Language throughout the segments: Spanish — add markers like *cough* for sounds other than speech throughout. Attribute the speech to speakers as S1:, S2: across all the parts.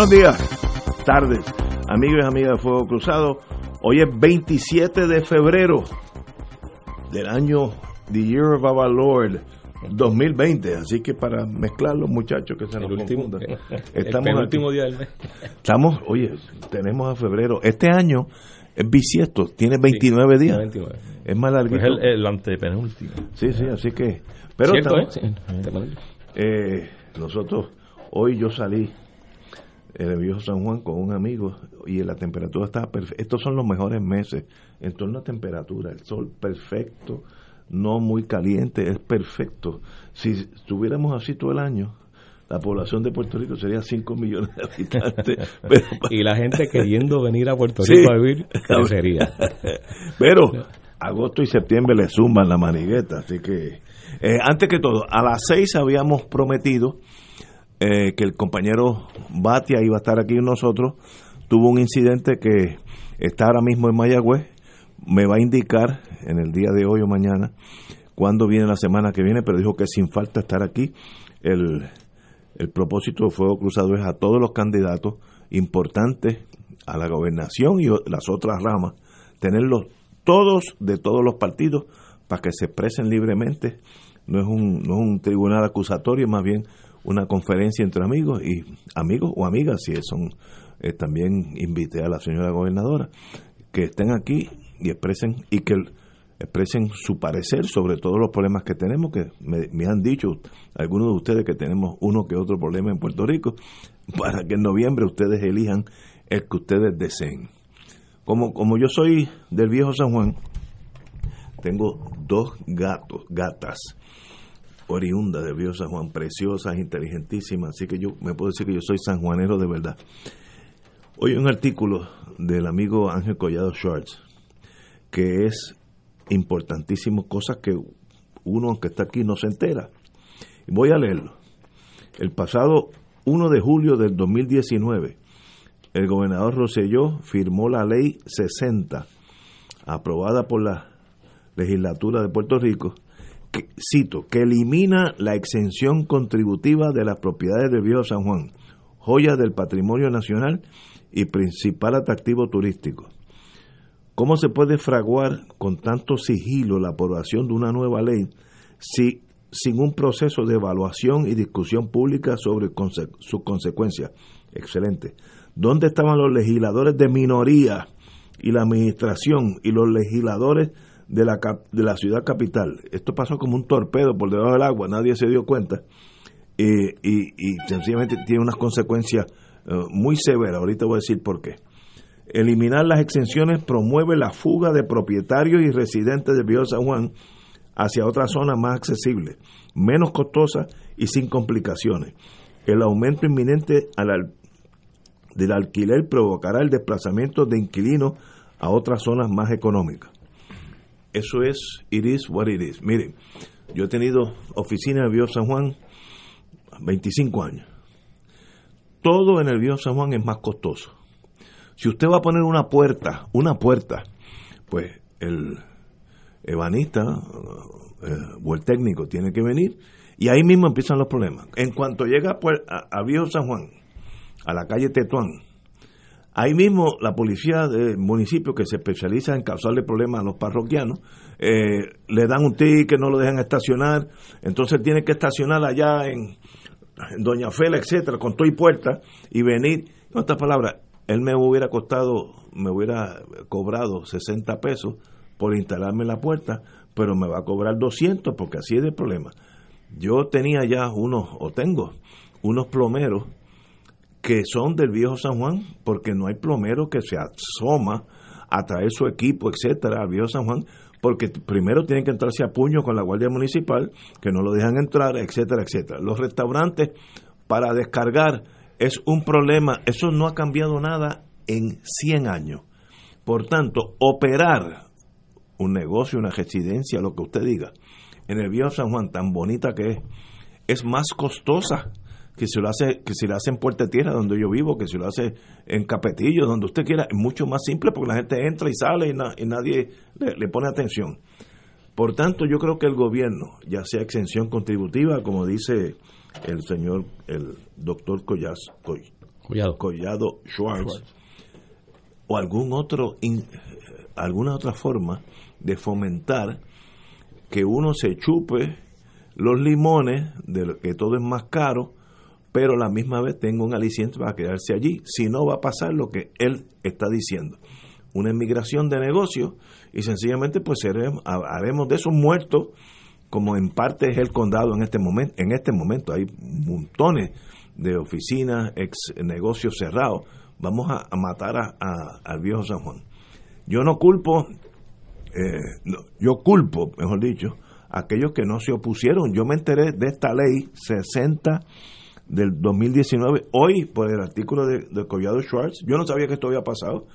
S1: Buenos días, tardes, amigos y amigas de Fuego Cruzado. Hoy es 27 de febrero del año The Year of Our Lord 2020, así que para mezclar los muchachos que se nos
S2: último-
S1: confundan. *laughs*
S2: el
S1: Estamos aquí.
S2: día del mes.
S1: Estamos, oye, tenemos a febrero. Este año es bisiesto, tiene 29 días.
S2: 29.
S1: Es más
S2: Pues
S1: larguito.
S2: el, el antepenúltimo.
S1: Sí, sí, así que... Pero
S2: ¿Cierto,
S1: estamos-
S2: eh?
S1: Eh, nosotros, hoy yo salí el viejo San Juan con un amigo y la temperatura estaba perfecta. Estos son los mejores meses en torno a temperatura. El sol perfecto, no muy caliente, es perfecto. Si estuviéramos así todo el año, la población de Puerto Rico sería 5 millones de habitantes. *laughs* pero,
S2: Y la gente queriendo venir a Puerto
S1: Sí.
S2: Rico a vivir, crecería. *laughs*
S1: pero agosto y septiembre le suman la manigueta. Así que, eh, antes que todo, a las 6 habíamos prometido eh, que el compañero Batia iba a estar aquí con nosotros, tuvo un incidente que está ahora mismo en Mayagüez, me va a indicar en el día de hoy o mañana cuándo viene la semana que viene, pero dijo que sin falta estar aquí. El, el propósito de Fuego Cruzado es a todos los candidatos importantes a la gobernación y las otras ramas, tenerlos todos de todos los partidos para que se expresen libremente. No es un, no es un tribunal acusatorio, más bien una conferencia entre amigos y amigos o amigas, si son eh, también invité a la señora gobernadora que estén aquí y expresen y que expresen su parecer sobre todos los problemas que tenemos, que me, me han dicho algunos de ustedes que tenemos uno que otro problema en Puerto Rico, *laughs* para que en noviembre ustedes elijan el que ustedes deseen. Como, como yo soy del viejo San Juan, tengo dos gatos, gatas, oriundas del viejo San Juan, preciosas, inteligentísimas, así que yo me puedo decir que yo soy sanjuanero de verdad. Hoy un artículo del amigo Ángel Collado Schwartz, que es importantísimo, cosas que uno, aunque está aquí, no se entera. Voy a leerlo. El pasado 1 de julio del 2019, el gobernador Rosselló firmó la ley 60, aprobada por la legislatura de Puerto Rico, cito, que elimina la exención contributiva de las propiedades del Viejo San Juan, joya del patrimonio nacional y principal atractivo turístico. ¿Cómo se puede fraguar con tanto sigilo la aprobación de una nueva ley si sin un proceso de evaluación y discusión pública sobre conse- sus consecuencias? Excelente. ¿Dónde estaban los legisladores de minoría y la administración y los legisladores de la, de la ciudad capital? Esto pasó como un torpedo por debajo del agua, nadie se dio cuenta eh, y, y sencillamente tiene unas consecuencias eh, muy severas. Ahorita voy a decir por qué. Eliminar las exenciones promueve la fuga de propietarios y residentes del Viejo San Juan hacia otras zonas más accesibles, menos costosas y sin complicaciones. El aumento inminente del alquiler provocará el desplazamiento de inquilinos a otras zonas más económicas. Eso es, it is what it is. Miren, yo he tenido oficina en el San Juan 25 años. Todo en el Viejo San Juan es más costoso. Si usted va a poner una puerta, una puerta, pues el ebanista eh, o el técnico tiene que venir y ahí mismo empiezan los problemas. En cuanto llega pues, a, a San Juan, a la calle Tetuán, Ahí mismo la policía del municipio que se especializa en causarle problemas a los parroquianos, eh, le dan un ticket, no lo dejan estacionar, entonces tiene que estacionar allá en, Doña Fela, etcétera, con todo y puerta, y venir, en otras palabras, él me hubiera costado, me hubiera cobrado 60 pesos por instalarme la puerta, pero me va a cobrar 200 porque así es el problema. Yo tenía ya unos, o tengo, unos plomeros que son del viejo San Juan, porque no hay plomero que se asoma a traer su equipo, etcétera, al viejo San Juan, porque primero tienen que entrarse a puño con la Guardia Municipal, que no lo dejan entrar, etcétera, etcétera. Los restaurantes para descargar es un problema, eso no ha cambiado nada en 100 años. Por tanto, operar un negocio, una residencia, lo que usted diga, en el viejo San Juan, tan bonita que es, es más costosa que si lo hace que si lo hace en Puerta Tierra donde yo vivo que si lo hace en Capetillo donde usted quiera es mucho más simple porque la gente entra y sale y, nadie le, pone atención. Por tanto yo creo que el gobierno ya sea exención contributiva como dice el señor el doctor Collado, Collado Schwartz, o algún otro alguna otra forma de fomentar que uno se chupe los limones de que todo es más caro pero la misma vez tengo un aliciente para quedarse allí. Si no, va a pasar lo que él está diciendo. Una emigración de negocios y sencillamente pues haremos de esos muertos, como en parte es el condado en este momento. En este momento hay montones de oficinas, ex negocios cerrados. Vamos a, matar a, al viejo San Juan. Yo no culpo, eh, yo culpo, mejor dicho, a aquellos que no se opusieron. Yo me enteré de esta ley 60 del 2019, hoy por el artículo de, Collado Schwartz, yo no sabía que esto había pasado.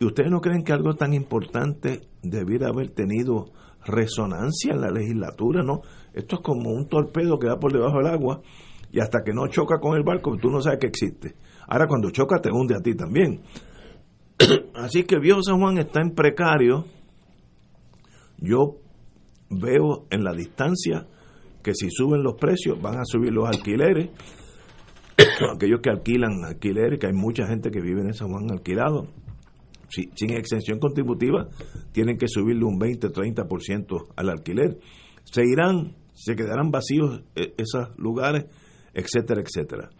S1: ¿Y ustedes no creen que algo tan importante debiera haber tenido resonancia en la legislatura? No, esto es como un torpedo que va por debajo del agua y hasta que no choca con el barco, tú no sabes que existe. Ahora cuando choca te hunde a ti también. *coughs* Así que viejo San Juan está en precario. Yo veo en la distancia que si suben los precios van a subir los alquileres *coughs* aquellos que alquilan alquiler, que hay mucha gente que vive en San Juan alquilado, sin exención contributiva, tienen que subirle un 20-30% al alquiler. Se irán, se quedarán vacíos eh, esos lugares, etcétera, etcétera.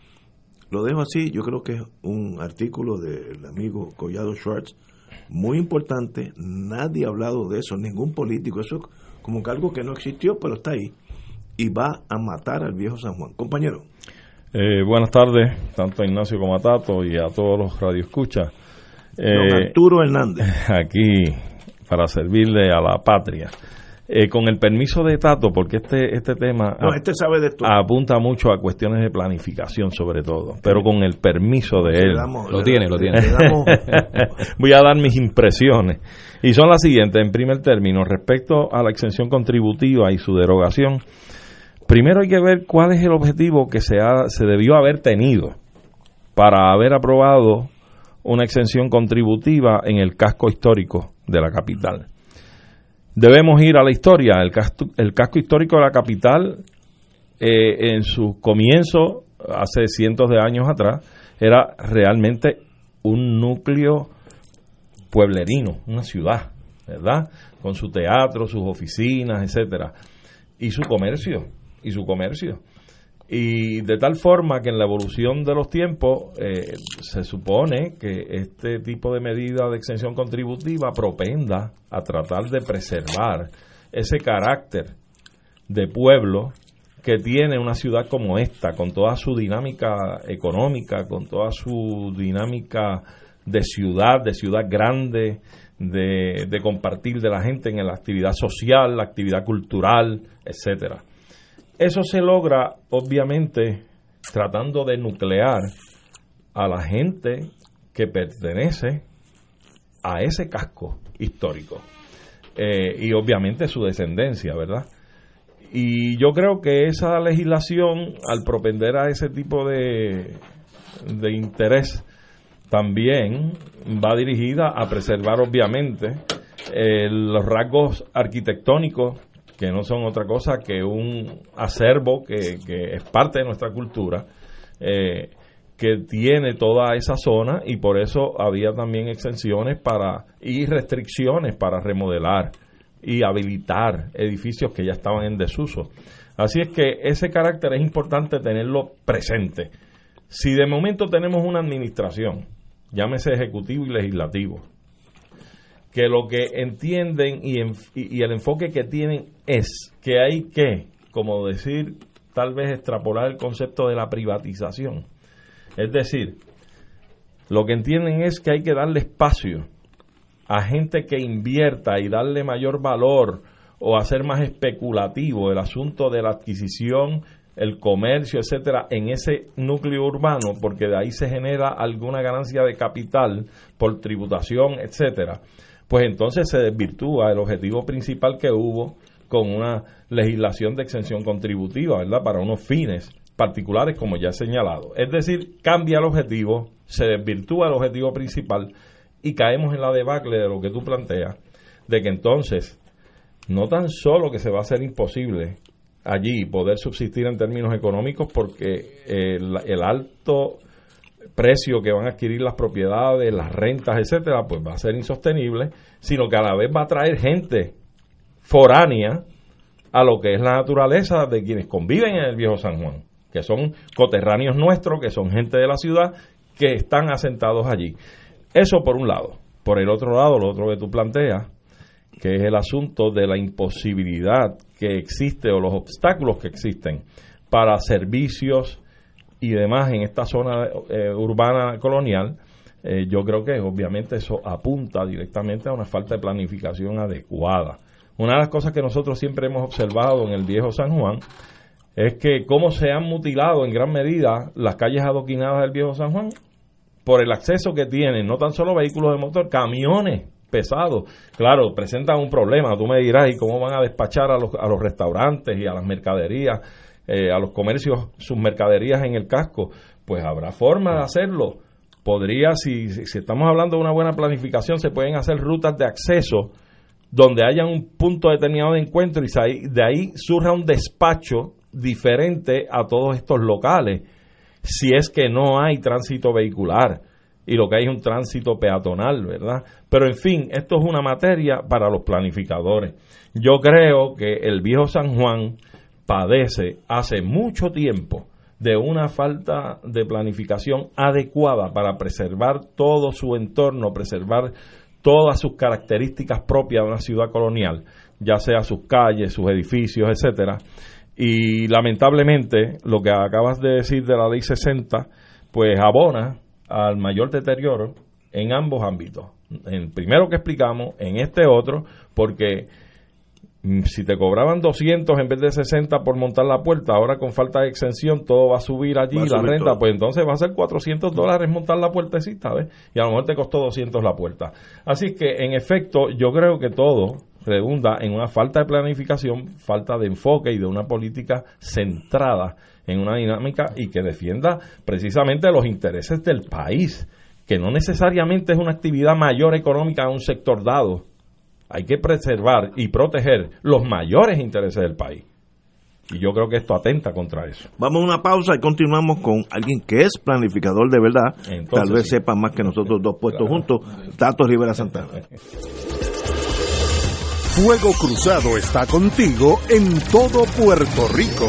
S1: Lo dejo así, yo creo que es un artículo del amigo Collado Schwartz muy importante, nadie ha hablado de eso, ningún político, eso es como que algo que no existió, pero está ahí, y va a matar al viejo San Juan. Compañero.
S2: Eh, buenas tardes, tanto a Ignacio como a Tato y a todos los radioescuchas.
S1: Eh, Arturo Hernández. *laughs*
S2: Aquí para servirle a la patria. Eh, con el permiso de Tato, porque este este tema
S1: este sabe de
S2: apunta mucho a cuestiones de planificación sobre todo, pero con el permiso de él.
S1: lo tiene, lo tiene. *laughs*
S2: Voy a dar mis impresiones. Y son las siguientes. En primer término, respecto a la exención contributiva y su derogación, Primero hay que ver cuál es el objetivo que se, ha, se debió haber tenido para haber aprobado una exención contributiva en el casco histórico de la capital. Debemos ir a la historia. El casco, el casco histórico de la capital, eh, en su comienzo, hace cientos de años atrás, era realmente un núcleo pueblerino, una ciudad, ¿verdad? Con su teatro, sus oficinas, etcétera, y su comercio y su comercio. Y de tal forma que en la evolución de los tiempos eh, se supone que este tipo de medida de exención contributiva propenda a tratar de preservar ese carácter de pueblo que tiene una ciudad como esta, con toda su dinámica económica, con toda su dinámica de ciudad, de ciudad grande, de, de compartir de la gente en la actividad social, la actividad cultural, etcétera. Eso se logra, obviamente, tratando de nuclear a la gente que pertenece a ese casco histórico. Eh, y obviamente su descendencia, ¿verdad? Y yo creo que esa legislación, al propender a ese tipo de, de interés, también va dirigida a preservar, obviamente, eh, los rasgos arquitectónicos que no son otra cosa que un acervo que, es parte de nuestra cultura, eh, que tiene toda esa zona y por eso había también exenciones para y restricciones para remodelar y habilitar edificios que ya estaban en desuso. Así es que ese carácter es importante tenerlo presente. Si de momento tenemos una administración, llámese ejecutivo y legislativo, que lo que entienden y, y, el enfoque que tienen es que hay que, como decir, tal vez extrapolar el concepto de la privatización. Es decir, lo que entienden es que hay que darle espacio a gente que invierta y darle mayor valor o hacer más especulativo el asunto de la adquisición, el comercio, etcétera, en ese núcleo urbano, porque de ahí se genera alguna ganancia de capital por tributación, etcétera, pues entonces se desvirtúa el objetivo principal que hubo con una legislación de exención contributiva, ¿verdad? Para unos fines particulares, como ya he señalado. Es decir, cambia el objetivo, se desvirtúa el objetivo principal y caemos en la debacle de lo que tú planteas, de que entonces no tan solo que se va a hacer imposible allí poder subsistir en términos económicos porque el, alto precio que van a adquirir las propiedades, las rentas, etcétera, pues va a ser insostenible, sino que a la vez va a traer gente foránea a lo que es la naturaleza de quienes conviven en el viejo San Juan, que son coterráneos nuestros, que son gente de la ciudad, que están asentados allí. Eso por un lado. Por el otro lado, lo otro que tú planteas, que es el asunto de la imposibilidad que existe o los obstáculos que existen para servicios y demás en esta zona eh, urbana colonial, eh, yo creo que obviamente eso apunta directamente a una falta de planificación adecuada. Una de las cosas que nosotros siempre hemos observado en el viejo San Juan es que cómo se han mutilado en gran medida las calles adoquinadas del viejo San Juan por el acceso que tienen, no tan solo vehículos de motor, camiones pesado. Claro, presentan un problema, tú me dirás, ¿y cómo van a despachar a los, a los restaurantes y a las mercaderías, eh, a los comercios, sus mercaderías en el casco? Pues habrá forma de hacerlo. Podría, si, si estamos hablando de una buena planificación, se pueden hacer rutas de acceso donde haya un punto determinado de encuentro y de ahí surja un despacho diferente a todos estos locales, si es que no hay tránsito vehicular y lo que hay es un tránsito peatonal, ¿verdad? Pero en fin, esto es una materia para los planificadores. Yo creo que el viejo San Juan padece hace mucho tiempo de una falta de planificación adecuada para preservar todo su entorno, preservar todas sus características propias de una ciudad colonial, ya sea sus calles, sus edificios, etcétera. Y lamentablemente, lo que acabas de decir de la ley 60, pues abona al mayor deterioro en ambos ámbitos. En el primero que explicamos, en este otro, porque si te cobraban 200 en vez de 60 por montar la puerta, ahora con falta de exención todo va a subir allí la renta, pues entonces va a ser 400 dólares montar la puertecita, ¿ves? Y a lo mejor te costó 200 la puerta. Así que en efecto yo creo que todo redunda en una falta de planificación, falta de enfoque y de una política centrada en una dinámica y que defienda precisamente los intereses del país, que no necesariamente es una actividad mayor económica en un sector dado. Hay que preservar y proteger los mayores intereses del país. Y yo creo que esto atenta contra eso.
S1: Vamos a una pausa y continuamos con alguien que es planificador de verdad. Tal vez sepa más que nosotros dos puestos juntos. Tato Rivera Santana.
S3: Fuego Cruzado está contigo en todo Puerto Rico.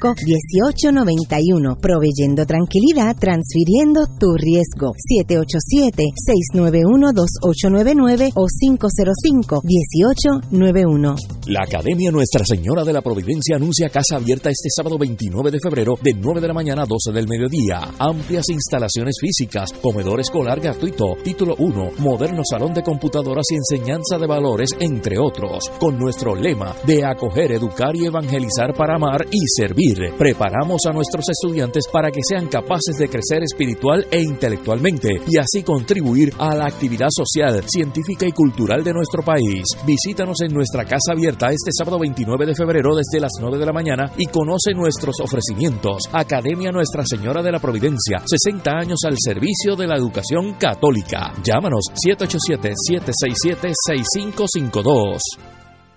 S4: 1891 proveyendo tranquilidad, transfiriendo tu riesgo. 787-691-2899 o 505-1891.
S5: La Academia Nuestra Señora de la Providencia anuncia casa abierta este sábado 29 de febrero de 9 de la mañana a 12 del mediodía. Amplias instalaciones físicas, comedor escolar gratuito, título 1, moderno salón de computadoras y enseñanza de valores, entre otros, con nuestro lema de acoger, educar y evangelizar para amar y servir Preparamos a nuestros estudiantes para que sean capaces de crecer espiritual e intelectualmente y así contribuir a la actividad social, científica y cultural de nuestro país. Visítanos en nuestra casa abierta este sábado 29 de febrero desde las 9 de la mañana y conoce nuestros ofrecimientos. Academia Nuestra Señora de la Providencia, 60 años al servicio de la educación católica. Llámanos 787-767-6552.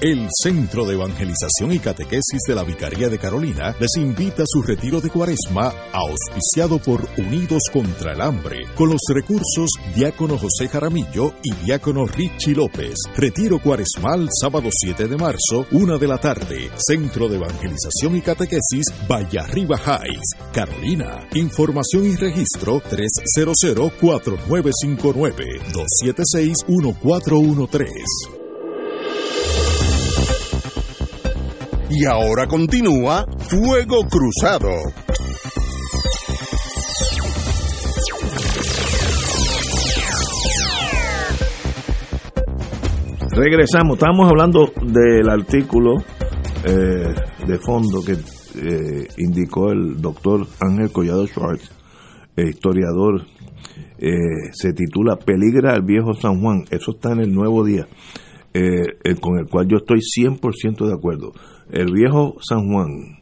S6: El Centro de Evangelización y Catequesis de la Vicaría de Carolina les invita a su retiro de cuaresma auspiciado por Unidos contra el Hambre, con los recursos Diácono José Jaramillo y Diácono Richie López. Retiro cuaresmal sábado 7 de marzo, 1 de la tarde. Centro de Evangelización y Catequesis, Arriba Heights, Carolina. Información y registro 300-4959-276-1413. Y ahora continúa Fuego Cruzado.
S1: Regresamos, estamos hablando del artículo eh, de fondo que eh, indicó el doctor Ángel Collado Schwartz, eh, historiador, se titula Peligra el viejo San Juan, eso está en el nuevo día, con el cual yo estoy 100% de acuerdo el viejo San Juan,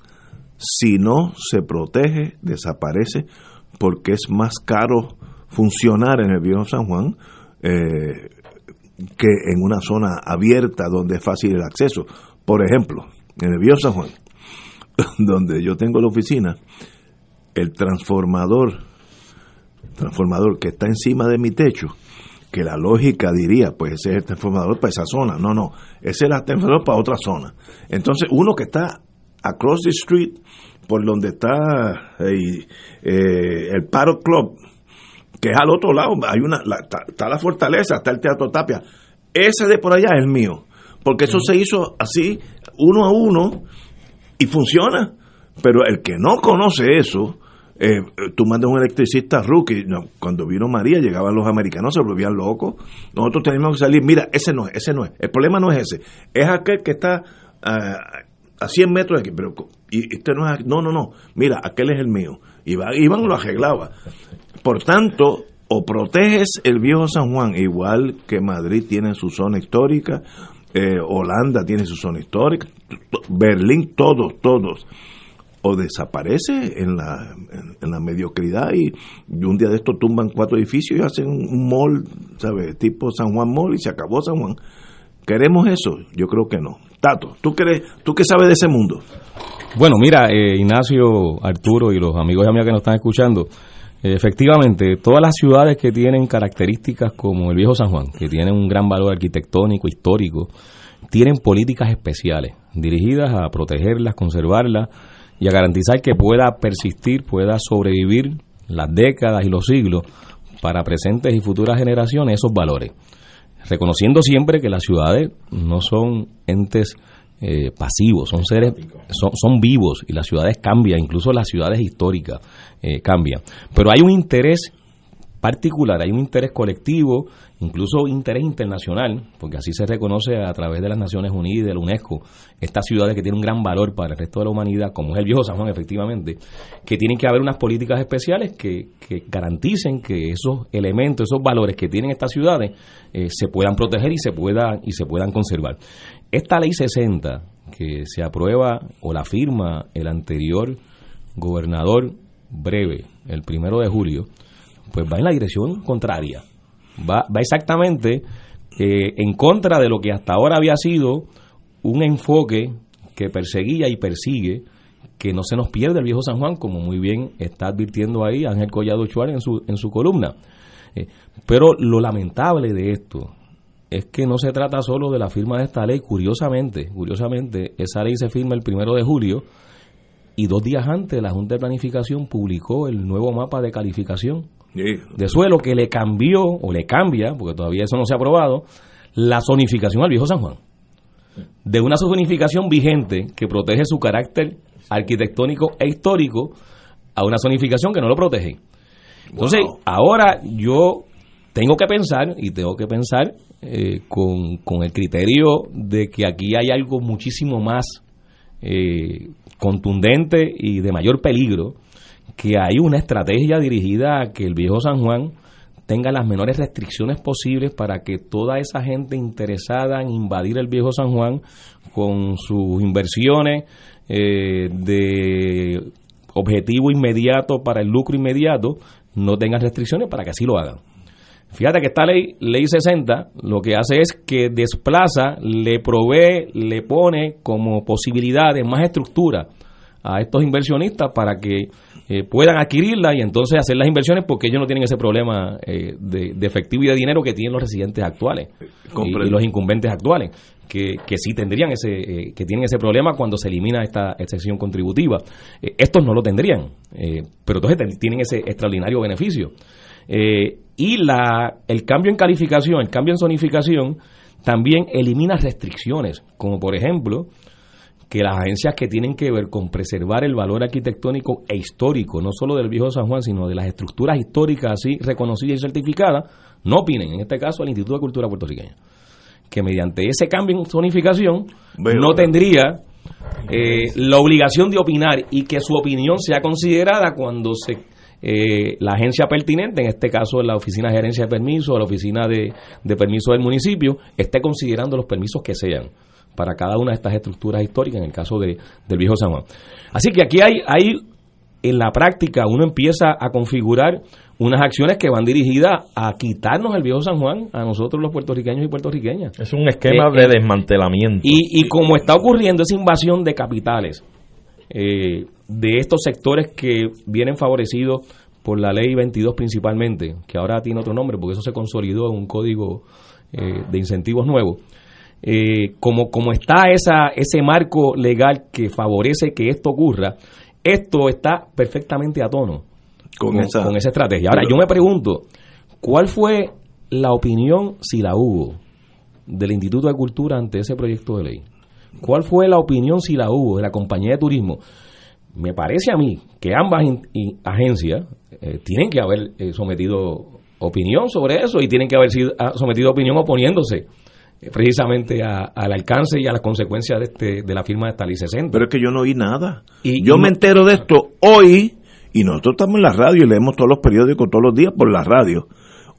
S1: si no se protege, desaparece, porque es más caro funcionar en el viejo San Juan eh, que en una zona abierta donde es fácil el acceso. Por ejemplo, en el viejo San Juan, *laughs* donde yo tengo la oficina, el transformador, transformador que está encima de mi techo, que la lógica diría, pues ese es el transformador para esa zona. No, no, ese es el transformador para otra zona. Entonces, uno que está across the street, por donde está eh, el Paro Club, que es al otro lado, hay una está, la fortaleza, está el Teatro Tapia. Ese de por allá es el mío, porque eso se hizo así, uno a uno, y funciona. Pero el que no conoce eso, eh, tú mandas un electricista rookie, cuando vino María llegaban los americanos, se volvían locos, nosotros tenemos que salir, mira, ese no es, ese no es, el problema no es ese, es aquel que está ah, a 100 metros de aquí, pero y este no es, no, no, no, mira, aquel es el mío, y Iván lo arreglaba. Por tanto, o proteges el viejo San Juan, igual que Madrid tiene su zona histórica, eh, Holanda tiene su zona histórica, Berlín, todos, todos o desaparece en la, en, la mediocridad y, un día de esto tumban cuatro edificios y hacen un mall, ¿sabes? Tipo San Juan Mall y se acabó San Juan. ¿Queremos eso? Yo creo que no. Tato, ¿tú, crees, tú qué sabes de ese mundo?
S7: Bueno, mira, eh, Ignacio, Arturo y los amigos y amigas que nos están escuchando, efectivamente, todas las ciudades que tienen características como el viejo San Juan, que tienen un gran valor arquitectónico, histórico, tienen políticas especiales dirigidas a protegerlas, conservarlas y a garantizar que pueda persistir, pueda sobrevivir las décadas y los siglos para presentes y futuras generaciones esos valores. Reconociendo siempre que las ciudades no son entes eh, pasivos, son seres, son, vivos y las ciudades cambian, incluso las ciudades históricas eh, cambian. Pero hay un interés particular, hay un interés colectivo, incluso interés internacional, porque así se reconoce a través de las Naciones Unidas de la UNESCO, estas ciudades que tienen un gran valor para el resto de la humanidad, como es el viejo San Juan efectivamente, que tienen que haber unas políticas especiales que, garanticen que esos elementos, esos valores que tienen estas ciudades eh, se puedan proteger y se, pueda, y se puedan conservar. Esta ley 60 que se aprueba o la firma el anterior gobernador breve, el primero de julio, pues va en la dirección contraria. Va, va exactamente eh, en contra de lo que hasta ahora había sido un enfoque que perseguía y persigue que no se nos pierda el viejo San Juan, como muy bien está advirtiendo ahí Ángel Collado Chuar en su, en su columna. Eh, pero lo lamentable de esto es que no se trata solo de la firma de esta ley. Curiosamente, curiosamente, esa ley se firma el primero de julio y dos días antes la Junta de Planificación publicó el nuevo mapa de calificación de suelo que le cambió o le cambia, porque todavía eso no se ha aprobado, la zonificación al viejo San Juan. De una zonificación vigente que protege su carácter arquitectónico e histórico a una zonificación que no lo protege. Entonces, ahora yo tengo que pensar, y tengo que pensar eh, con, con, el criterio de que aquí hay algo muchísimo más eh, contundente y de mayor peligro, que hay una estrategia dirigida a que el viejo San Juan tenga las menores restricciones posibles para que toda esa gente interesada en invadir el viejo San Juan con sus inversiones eh, de objetivo inmediato para el lucro inmediato no tengan restricciones para que así lo hagan. Fíjate que esta ley, ley 60, lo que hace es que desplaza, le provee, le pone como posibilidades más estructura a estos inversionistas para que eh, puedan adquirirla y entonces hacer las inversiones porque ellos no tienen ese problema eh, de, efectivo y de dinero que tienen los residentes actuales y, los incumbentes actuales que, que sí tendrían ese eh, que tienen ese problema cuando se elimina esta excepción contributiva. Estos no lo tendrían pero entonces tienen ese extraordinario beneficio. Eh, y la, el cambio en calificación, el cambio en zonificación, también elimina restricciones, como por ejemplo que las agencias que tienen que ver con preservar el valor arquitectónico e histórico, no solo del viejo San Juan, sino de las estructuras históricas así reconocidas y certificadas, no opinen, en este caso el Instituto de Cultura Puertorriqueña, que mediante ese cambio en zonificación no tendría eh, la obligación de opinar y que su opinión sea considerada cuando se eh, la agencia pertinente, en este caso la Oficina de Gerencia de Permisos o la Oficina de, de Permisos del municipio, esté considerando los permisos que sean para cada una de estas estructuras históricas, en el caso de, del viejo San Juan. Así que aquí hay, hay, en la práctica, uno empieza a configurar unas acciones que van dirigidas a quitarnos el viejo San Juan a nosotros los puertorriqueños y puertorriqueñas.
S2: Es un esquema eh, de eh, desmantelamiento.
S7: Y, y como está ocurriendo esa invasión de capitales, eh, de estos sectores que vienen favorecidos por la ley 22 principalmente, que ahora tiene otro nombre porque eso se consolidó en un código eh, de incentivos nuevo. Eh, como, como está esa, ese marco legal que favorece que esto ocurra, esto está perfectamente a tono con, esa, con esa estrategia. Ahora, yo me pregunto, ¿cuál fue la opinión, si la hubo, del Instituto de Cultura ante ese proyecto de ley? ¿Cuál fue la opinión, si la hubo, de la compañía de turismo? Me parece a mí que ambas agencias eh, tienen que haber eh, sometido opinión sobre eso y tienen que haber sido, ah, sometido opinión oponiéndose eh, precisamente al alcance y a las consecuencias de, este, de la firma de esta 60.
S1: Pero es que yo no oí nada. Y, yo me entero de esto hoy y nosotros estamos en la radio y leemos todos los periódicos todos los días por la radio.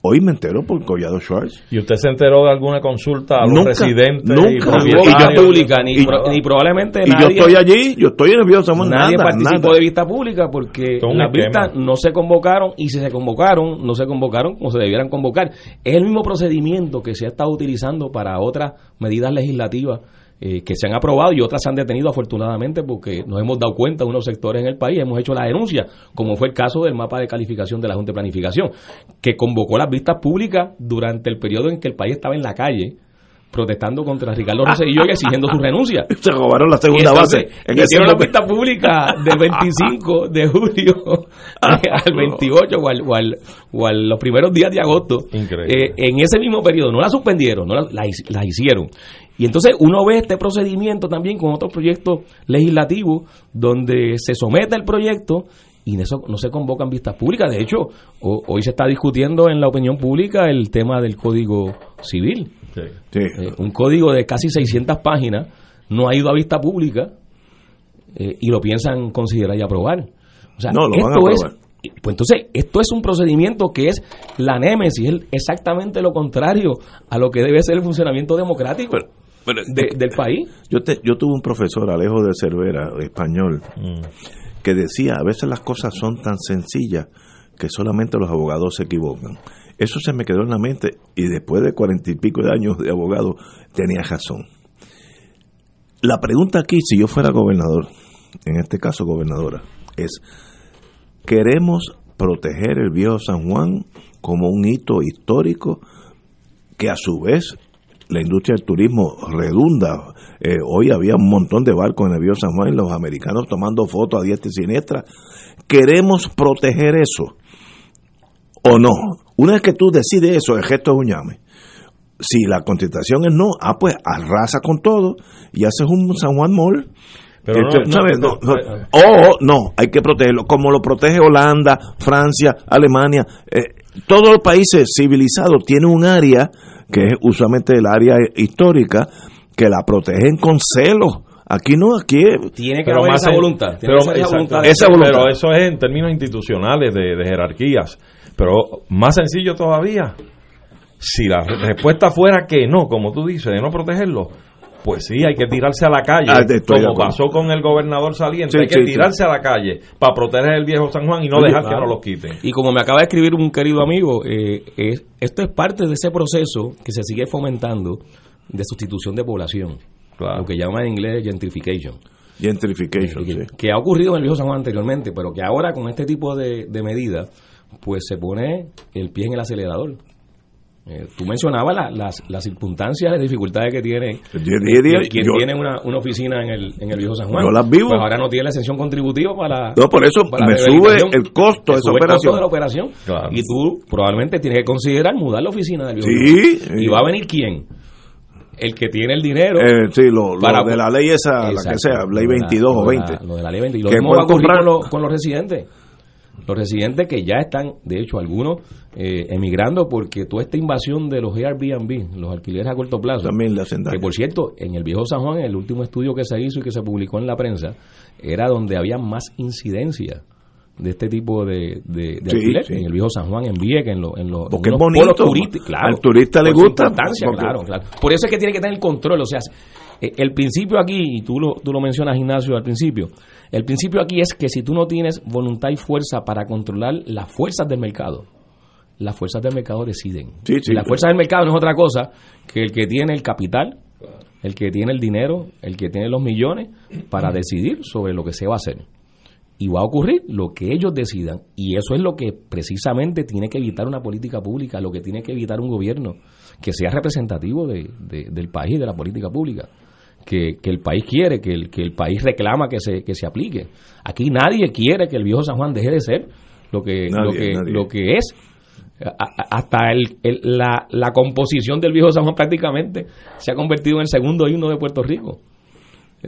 S1: Hoy me entero por Collado Schwartz.
S2: ¿Y usted se enteró de alguna consulta a los residentes
S7: nunca, y vista pública, ni, ni, probablemente
S1: y yo estoy allí, yo estoy nervioso.
S7: Nadie participó de vista pública porque las vistas no se convocaron y si se convocaron, no se convocaron como se debieran convocar. Es el mismo procedimiento que se ha estado utilizando para otras medidas legislativas eh, que se han aprobado y otras se han detenido afortunadamente porque nos hemos dado cuenta de unos sectores en el país, hemos hecho la denuncia, como fue el caso del mapa de calificación de la Junta de Planificación, que convocó las vistas públicas durante el periodo en que el país estaba en la calle protestando contra Ricardo Rosselló y *laughs* exigiendo su renuncia.
S1: Se robaron la segunda base.
S7: En hicieron la vista pública del 25 de julio *laughs* al 28 o, al, o, los primeros días de agosto. Eh, en ese mismo periodo, no la suspendieron, no la, la hicieron. Y entonces uno ve este procedimiento también con otros proyectos legislativos donde se somete el proyecto y eso no se convocan vistas públicas. De hecho, hoy se está discutiendo en la opinión pública el tema del Código Civil. Eh, un código de casi 600 páginas no ha ido a vista pública eh, y lo piensan considerar y aprobar. O sea, esto es pues entonces, esto es un procedimiento que es la némesis, es exactamente lo contrario a lo que debe ser el funcionamiento democrático del país.
S1: Yo, te, yo tuve un profesor, Alejo de Cervera, español, mm. que decía, a veces las cosas son tan sencillas que solamente los abogados se equivocan. Eso se me quedó en la mente y después de cuarenta y pico de años de abogado tenía razón. La pregunta aquí, si yo fuera gobernador, en este caso gobernadora, es, ¿queremos proteger el viejo San Juan como un hito histórico que a su vez la industria del turismo redunda. Eh, hoy había un montón de barcos en el Río San Juan y los americanos tomando fotos a diestra y siniestra. Queremos proteger eso. o no. Una vez que tú decides eso, el gesto es un llame. Si la contestación es no, ah, pues arrasa con todo y haces un San Juan Mall.
S2: Pero no, no,
S1: O no, hay que protegerlo, como lo protege Holanda, Francia, Alemania. eh, todos los países civilizados tienen un área, que es usualmente el área histórica, que la protegen con celo. Aquí no, aquí es-
S7: Tiene que
S2: Pero
S7: haber
S2: más
S7: esa voluntad. Tiene
S2: pero,
S7: esa voluntad.
S1: Esa voluntad.
S2: Pero eso es en términos institucionales de, de jerarquías. Pero más sencillo todavía, si la respuesta fuera que no, como tú dices, de no protegerlo, pues sí, hay que tirarse a la calle,
S1: Ah,
S2: como pasó con el gobernador saliente,
S1: Sí,
S2: hay que
S1: sí, sí.
S2: tirarse a la calle para proteger el viejo San Juan y no
S7: Oye,
S2: dejar que nos los quiten.
S7: Y como me acaba de escribir un querido amigo, eh, es- esto es parte de ese proceso que se sigue fomentando de sustitución de población,
S2: Claro.
S7: lo que llaman en inglés gentrification,
S1: gentrification.
S7: que,
S1: sí.
S7: que ha ocurrido en el viejo San Juan anteriormente, pero que ahora con este tipo de, de medidas, pues se pone el pie en el acelerador. Eh, tú mencionabas la- las, las circunstancias, las dificultades que tiene quien, tiene una, una oficina en el, en el viejo San Juan.
S1: Yo las vivo.
S7: Pues ahora no tiene la exención contributiva para
S1: No, por eso
S7: para
S1: me sube el costo de esa
S7: sube el costo
S1: operación.
S7: de la operación.
S2: Claro.
S7: Y tú probablemente tienes que considerar mudar la oficina del viejo
S1: Sí,
S7: San Juan.
S1: sí.
S7: ¿Y va a venir quién? El que tiene el dinero.
S1: Eh, sí, lo, lo de la ley esa, la que sea, ley
S7: lo de la-
S1: 22 o
S7: lo de la-
S1: 20.
S7: Lo de la ley 20. Y lo mismo va a ocurrir con los, con los residentes. Los residentes que ya están, de hecho, algunos eh, emigrando porque toda esta invasión de los Airbnb, los alquileres a corto plazo,
S1: También le hacen daño.
S7: que por cierto, en el viejo San Juan, el último estudio que se hizo y que se publicó en la prensa, era donde había más incidencia de este tipo de, de, de
S1: Sí,
S7: alquiler.
S1: sí.
S7: En el viejo San Juan, en Vieques, en, los en los
S1: Porque
S7: en
S1: es bonito,
S7: polos turísticos, claro.
S1: al turista le gusta, porque-
S7: claro, claro. Por eso es que tiene que tener control. O sea, eh, el principio aquí, y tú lo, tú lo mencionas, Ignacio, al principio, el principio aquí es que si tú no tienes voluntad y fuerza para controlar las fuerzas del mercado, las fuerzas del mercado deciden.
S1: Sí,
S7: y las fuerzas del mercado no es otra cosa que el que tiene el capital, el que tiene el dinero, el que tiene los millones para decidir sobre lo que se va a hacer. Y va a ocurrir lo que ellos decidan. Y eso es lo que precisamente tiene que evitar una política pública, lo que tiene que evitar un gobierno que sea representativo de- de- del país, de la política pública. Que, que el país quiere, que el, que el país reclama que se, que se aplique. Aquí nadie quiere que el viejo San Juan deje de ser lo que, lo que,
S1: nadie.
S7: lo que es. A- hasta el, el- la, la composición del viejo San Juan prácticamente se ha convertido en el segundo himno de Puerto Rico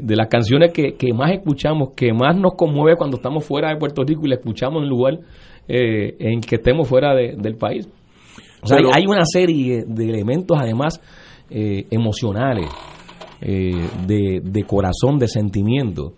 S7: de las canciones que, que más escuchamos, que más nos conmueve cuando estamos fuera de Puerto Rico y la escuchamos en lugar eh, en que estemos fuera de- del país. O sea,
S1: Pero-
S7: hay, hay una serie de elementos además eh, emocionales, eh, de, de corazón, de sentimiento,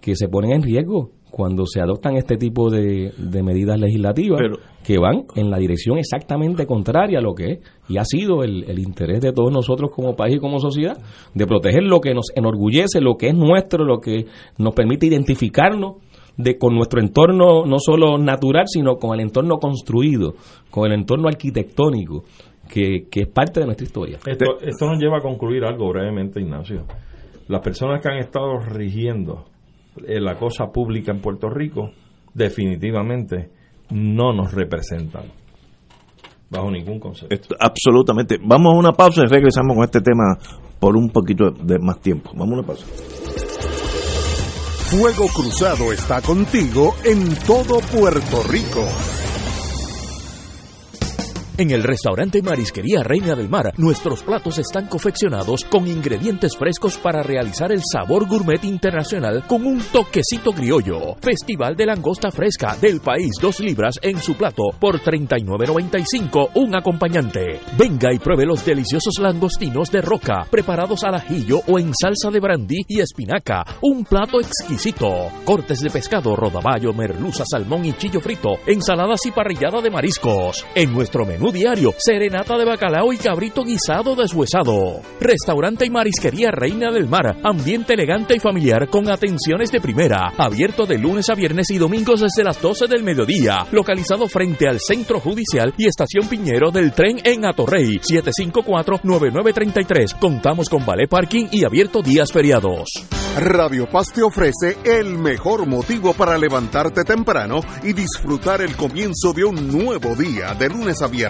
S7: que se ponen en riesgo cuando se adoptan este tipo de, de medidas legislativas
S1: Pero-
S7: que van en la dirección exactamente contraria a lo que es y ha sido el, el interés de todos nosotros como país y como sociedad de proteger lo que nos enorgullece, lo que es nuestro, lo que nos permite identificarnos de con nuestro entorno no solo natural, sino con el entorno construido, con el entorno arquitectónico que, que es parte de nuestra historia.
S2: Esto, esto nos lleva a concluir algo brevemente, Ignacio. Las personas que han estado rigiendo la cosa pública en Puerto Rico definitivamente no nos representan bajo ningún concepto.
S1: Esto- absolutamente. Vamos a una pausa y regresamos con este tema por un poquito de más tiempo. Vamos a una pausa.
S3: Fuego Cruzado está contigo en todo Puerto Rico.
S5: En el restaurante Marisquería Reina del Mar, nuestros platos están confeccionados con ingredientes frescos para realizar el sabor gourmet internacional con un toquecito criollo. Festival de langosta fresca del país, dos libras en su plato por 39.95 un acompañante. Venga y pruebe los deliciosos langostinos de roca preparados al ajillo o en salsa de brandy y espinaca. Un plato exquisito. Cortes de pescado, rodaballo, merluza, salmón y chillo frito, ensaladas y parrillada de mariscos. En nuestro menú diario, serenata de bacalao y cabrito guisado deshuesado. Restaurante y marisquería Reina del Mar, ambiente elegante y familiar con atenciones de primera. Abierto de lunes a viernes y domingos desde las 12 del mediodía. Localizado frente al Centro Judicial y Estación Piñero del tren en Atorrey, 754-9933. Contamos con ballet parking y abierto días feriados.
S3: Radio Paz te ofrece el mejor motivo para levantarte temprano y disfrutar el comienzo de un nuevo día de lunes a viernes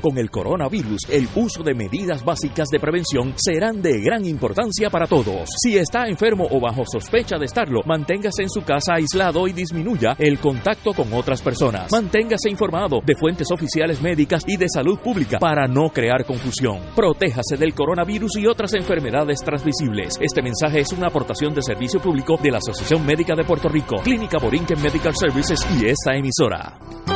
S5: con el coronavirus, el uso de medidas básicas de prevención serán de gran importancia para todos. Si está enfermo o bajo sospecha de estarlo, manténgase en su casa aislado y disminuya el contacto con otras personas. Manténgase informado de fuentes oficiales médicas y de salud pública para no crear confusión. Protéjase del coronavirus y otras enfermedades transmisibles. Este mensaje es una aportación de servicio público de la Asociación Médica de Puerto Rico, Clínica Borinquen Medical Services y esta emisora.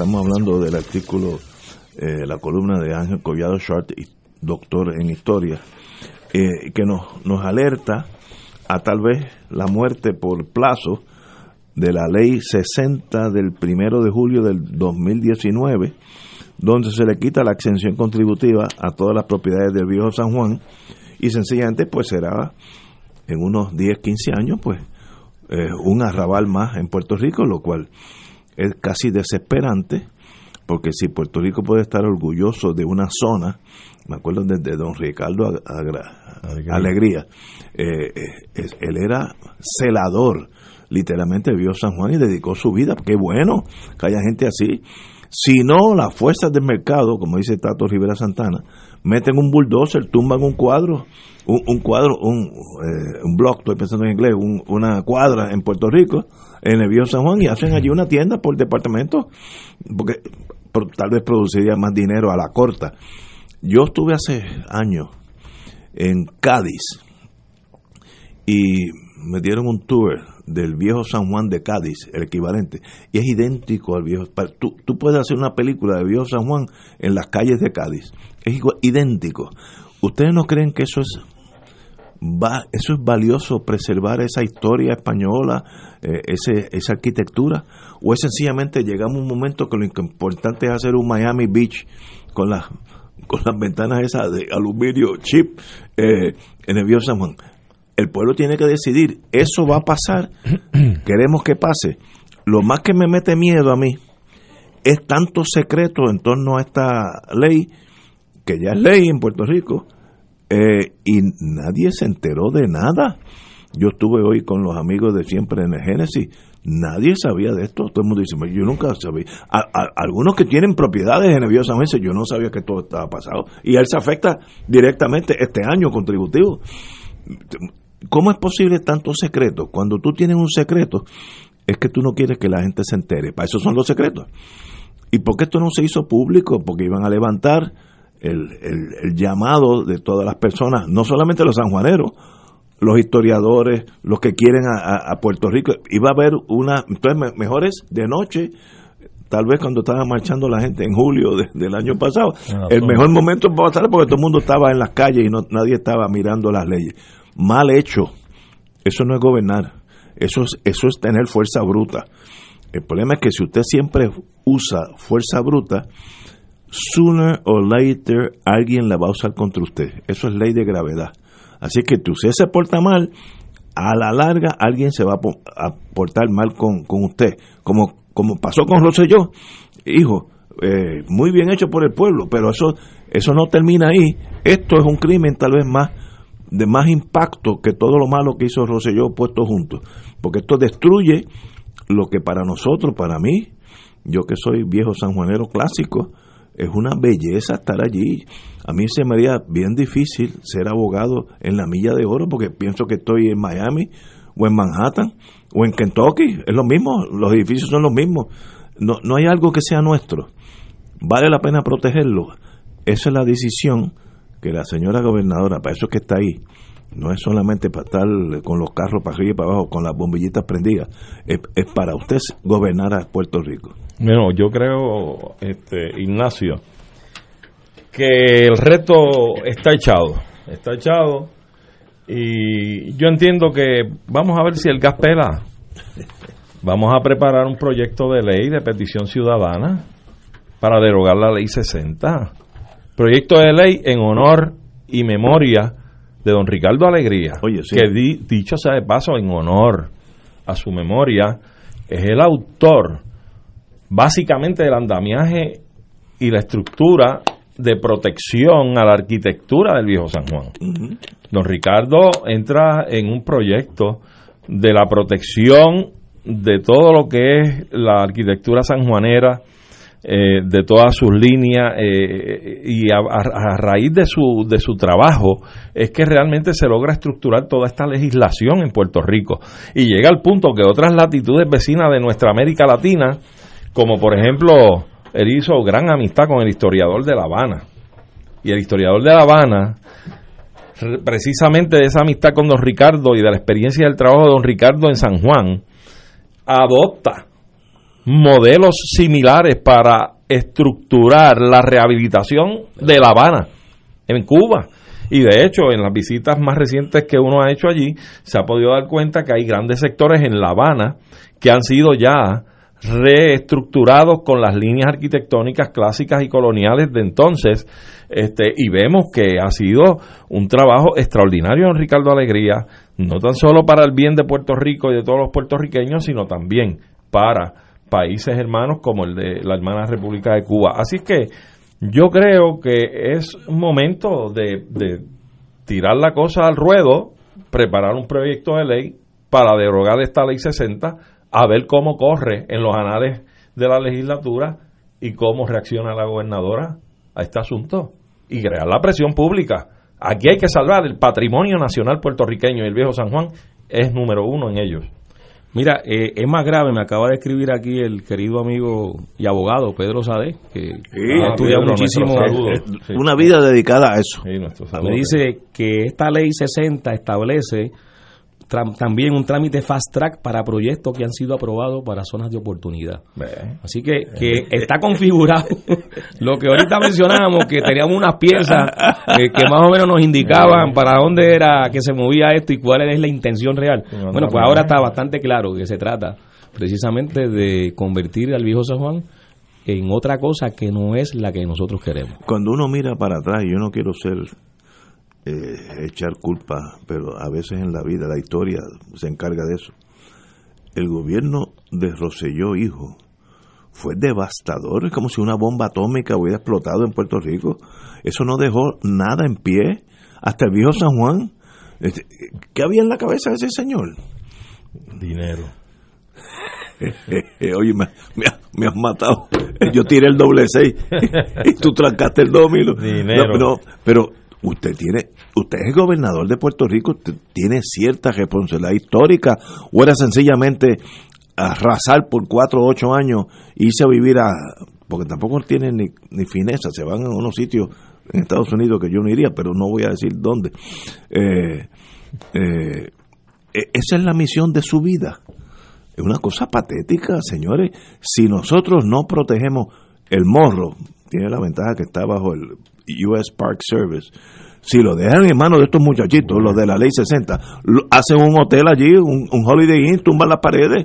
S1: estamos hablando del artículo, eh, la columna de Ángel Collado Short, doctor en historia, eh, que nos, nos alerta a tal vez la muerte por plazo de la ley 60 del primero de julio del 2019, donde se le quita la exención contributiva a todas las propiedades del viejo San Juan y sencillamente pues será en unos 10, 15 años pues eh, un arrabal más en Puerto Rico, lo cual es casi desesperante porque si Puerto Rico puede estar orgulloso de una zona, me acuerdo desde don Ricardo Agra, Alegría, eh, eh, él era celador, literalmente vio San Juan y dedicó su vida, qué bueno que haya gente así. Si no, las fuerzas del mercado, como dice Tato Rivera Santana, meten un bulldozer, tumban un cuadro, un, cuadro, un, eh, un blog, estoy pensando en inglés, una cuadra en Puerto Rico, en el Viejo San Juan, y hacen allí una tienda por departamento, porque tal vez produciría más dinero a la corta. Yo estuve hace años en Cádiz y me dieron un tour del viejo San Juan de Cádiz, el equivalente, y es idéntico al viejo. Tú, puedes hacer una película de viejo San Juan en las calles de Cádiz, es idéntico. ¿Ustedes no creen que eso es va, eso es valioso preservar esa historia española, eh, ese, esa arquitectura, o es sencillamente llegamos a un momento que lo importante es hacer un Miami Beach con las con las ventanas esas de aluminio chip eh, en el viejo San Juan. El pueblo tiene que decidir, eso va a pasar, *clears throat* queremos que pase. Lo más que me mete miedo a mí es tanto secreto en torno a esta ley, que ya es ley en Puerto Rico, eh, y nadie se enteró de nada. Yo estuve hoy con los amigos de siempre en el Génesis, nadie sabía de esto, todo el mundo dice, yo nunca sabía. algunos que tienen propiedades en el San yo no sabía que todo estaba pasado. Y él se afecta directamente este año contributivo. ¿Cómo es posible tanto secreto? Cuando tú tienes un secreto, es que tú no quieres que la gente se entere. Para eso son los secretos. ¿Y por qué esto no se hizo público? Porque iban a levantar el, el, llamado de todas las personas, no solamente los sanjuaneros, los historiadores, los que quieren a, Puerto Rico. Iba a haber una, entonces mejores de noche, tal vez cuando estaba marchando la gente en julio del año pasado, el mejor momento para pasar porque todo el mundo estaba en las calles y no, nadie estaba mirando las leyes mal hecho. Eso no es gobernar. Eso es, eso es tener fuerza bruta. El problema es que si usted siempre usa fuerza bruta, sooner or later alguien la va a usar contra usted. Eso es ley de gravedad. Así que si usted se porta mal, a la larga alguien se va a portar mal con, usted. Como, como pasó con Rosselló. Hijo, eh, muy bien hecho por el pueblo, pero eso, eso no termina ahí. Esto es un crimen tal vez más de más impacto que todo lo malo que hizo Rosselló puesto juntos, porque esto destruye lo que para nosotros, para mí, yo que soy viejo sanjuanero clásico, es una belleza estar allí. A mí se me haría bien difícil ser abogado en la milla de oro porque pienso que estoy en Miami o en Manhattan o en Kentucky, es lo mismo, los edificios son los mismos. No, no hay algo que sea nuestro. ¿Vale la pena protegerlo? Esa es la decisión que la señora gobernadora, para eso es que está ahí, no es solamente para estar con los carros para arriba y para abajo, con las bombillitas prendidas, es, es para usted gobernar a Puerto Rico.
S2: Bueno, yo creo, este, Ignacio, que el reto está echado, está echado y yo entiendo que vamos a ver si el gas pela. Vamos a preparar un proyecto de ley de petición ciudadana para derogar la ley 60. Proyecto de ley en honor y memoria de don Ricardo Alegría,
S1: Oye, sí.
S2: que di- dicho sea de paso, en honor a su memoria, es el autor básicamente del andamiaje y la estructura de protección a la arquitectura del viejo San Juan. Don Ricardo entra en un proyecto de la protección de todo lo que es la arquitectura sanjuanera, eh, de todas sus líneas, eh, y a, a- raíz de su, de su trabajo es que realmente se logra estructurar toda esta legislación en Puerto Rico. Y llega al punto que otras latitudes vecinas de nuestra América Latina, como por ejemplo, él hizo gran amistad con el historiador de La Habana. Y el historiador de La Habana, re- precisamente de esa amistad con don Ricardo y de la experiencia del trabajo de don Ricardo en San Juan, adopta modelos similares para estructurar la rehabilitación de La Habana en Cuba. Y de hecho, en las visitas más recientes que uno ha hecho allí, se ha podido dar cuenta que hay grandes sectores en La Habana que han sido ya reestructurados con las líneas arquitectónicas clásicas y coloniales de entonces, este, y vemos que ha sido un trabajo extraordinario en Ricardo Alegría, no tan solo para el bien de Puerto Rico y de todos los puertorriqueños, sino también para países hermanos como el de la hermana República de Cuba. Así que yo creo que es momento de, de tirar la cosa al ruedo, preparar un proyecto de ley para derogar esta ley 60, a ver cómo corre en los anales de la legislatura y cómo reacciona la gobernadora a este asunto y crear la presión pública. Aquí hay que salvar el patrimonio nacional puertorriqueño y el viejo San Juan es número uno en ellos.
S7: Mira, eh, es más grave, me acaba de escribir aquí el querido amigo y abogado Pedro Sade, que ha
S2: Ah,
S7: estudiado
S2: Pedro,
S7: muchísimo.
S2: Sí.
S1: Una vida dedicada a eso.
S2: Sí.
S7: Me dice que esta ley 60 establece también un trámite fast track para proyectos que han sido aprobados para zonas de oportunidad. Así que, que está configurado *laughs* lo que ahorita mencionábamos, que teníamos unas piezas eh, que más o menos nos indicaban para dónde era que se movía esto y cuál es la intención real. Bueno, pues ahora está bastante claro que se trata precisamente de convertir al viejo San Juan en otra cosa que no es la que nosotros queremos.
S1: Cuando uno mira para atrás, yo no quiero ser eh, echar culpa, pero a veces en la vida la historia se encarga de eso. El gobierno de Roselló Hijo fue devastador, es como si una bomba atómica hubiera explotado en Puerto Rico. Eso no dejó nada en pie, hasta el viejo San Juan. Este, ¿Qué había en la cabeza de ese señor?
S2: Dinero. *laughs*
S1: Oye, me, me ha- me has matado. Yo tiré el doble seis y tú trancaste el domino.
S2: Dinero.
S1: No, no, pero usted tiene, usted es gobernador de Puerto Rico, tiene cierta responsabilidad histórica o era sencillamente arrasar por cuatro o ocho años irse a vivir a, porque tampoco tienen ni, ni fineza, se van a unos sitios en Estados Unidos que yo no iría, pero no voy a decir dónde. Eh, eh, e- esa es la misión de su vida. Es una cosa patética, señores. Si nosotros no protegemos el morro, tiene la ventaja que está bajo el US Park Service. Si lo dejan en manos de estos muchachitos, los de la ley 60, lo- hacen un hotel allí, un, un Holiday Inn, tumban las paredes.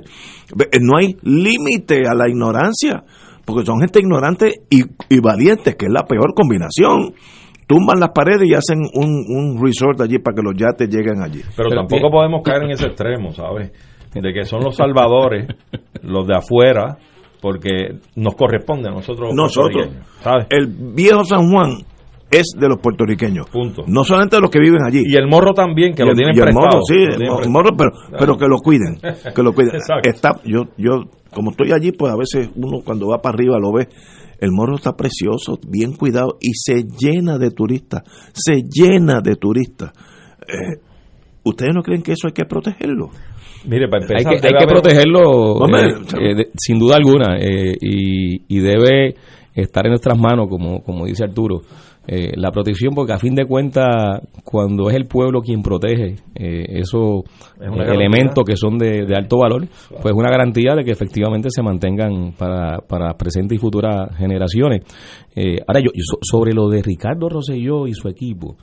S1: Eh, No hay límite a la ignorancia, porque son gente ignorante y, y valiente, que es la peor combinación. Tumban las paredes y hacen un, un resort allí para que los yates lleguen allí.
S2: Pero,
S7: Pero
S2: tampoco
S7: tiene-
S2: podemos caer en ese extremo, ¿sabes? De que son los salvadores, *laughs* los de afuera, porque nos corresponde a nosotros.
S1: Nosotros.
S2: ¿sabes?
S1: El viejo San Juan es de los puertorriqueños.
S2: Punto.
S1: No solamente de los que viven allí.
S2: Y el morro también, que
S1: Y
S2: lo tienen
S1: y el
S2: prestado.
S1: morro, sí, el
S2: tienen
S1: mo-
S2: prestado.
S1: morro, pero, pero que lo cuiden. Que lo cuiden. *laughs*
S2: Exacto.
S1: Está, yo, yo, como estoy allí, pues a veces uno cuando va para arriba lo ve. El morro está precioso, bien cuidado y se llena de turistas. Se llena de turistas. Eh, ¿Ustedes no creen que eso hay que protegerlo?
S2: Mire, para
S7: Hay
S2: empezar,
S7: que, hay que protegerlo eh, eh, de- sin duda alguna eh, y, y debe estar en nuestras manos, como, como dice Arturo, eh, la protección, porque a fin de cuentas, cuando es el pueblo quien protege eh, esos elementos que son de, alto valor, pues es una garantía de que efectivamente se mantengan para, para presentes y futuras generaciones. Eh, ahora, yo, sobre lo de Ricardo Rosselló y su equipo,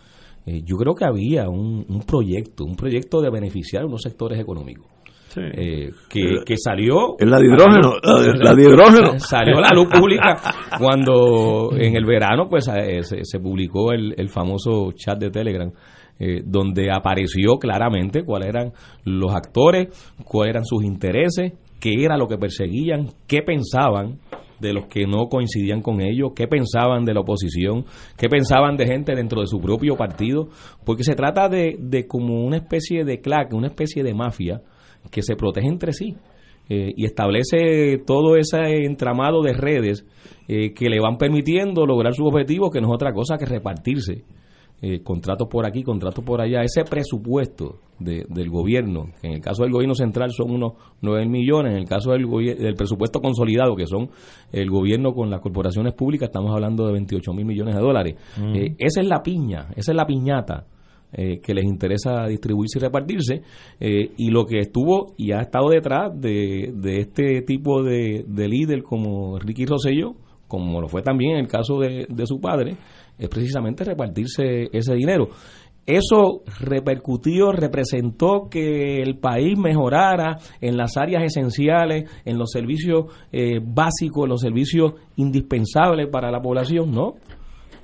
S7: yo creo que había un, un proyecto, un proyecto de beneficiar unos sectores económicos. Eh, que, salió
S1: la de hidrógeno la, de hidrógeno
S7: salió a la luz pública cuando en el verano pues eh, se, publicó el, famoso chat de Telegram eh, donde apareció claramente cuáles eran los actores cuáles eran sus intereses qué era lo que perseguían qué pensaban de los que no coincidían con ellos, qué pensaban de la oposición, qué pensaban de gente dentro de su propio partido, porque se trata de, de como una especie de claque, una especie de mafia, que se protege entre sí. Eh, y establece todo ese entramado de redes eh, que le van permitiendo lograr sus objetivos, que no es otra cosa que repartirse eh, contratos por aquí, contratos por allá. Ese presupuesto del gobierno, que en el caso del gobierno central son unos 9 millones, en el caso del, del presupuesto consolidado, que son el gobierno con las corporaciones públicas, estamos hablando de 28 mil millones de dólares. esa es la piña, esa es la piñata eh, que les interesa distribuirse y repartirse, eh, y lo que estuvo y ha estado detrás de, este tipo de, líder como Ricky Rosselló, como lo fue también en el caso de, su padre, es precisamente repartirse ese dinero. Eso repercutió, representó que el país mejorara en las áreas esenciales, en los servicios eh, básicos, los servicios indispensables para la población, ¿no?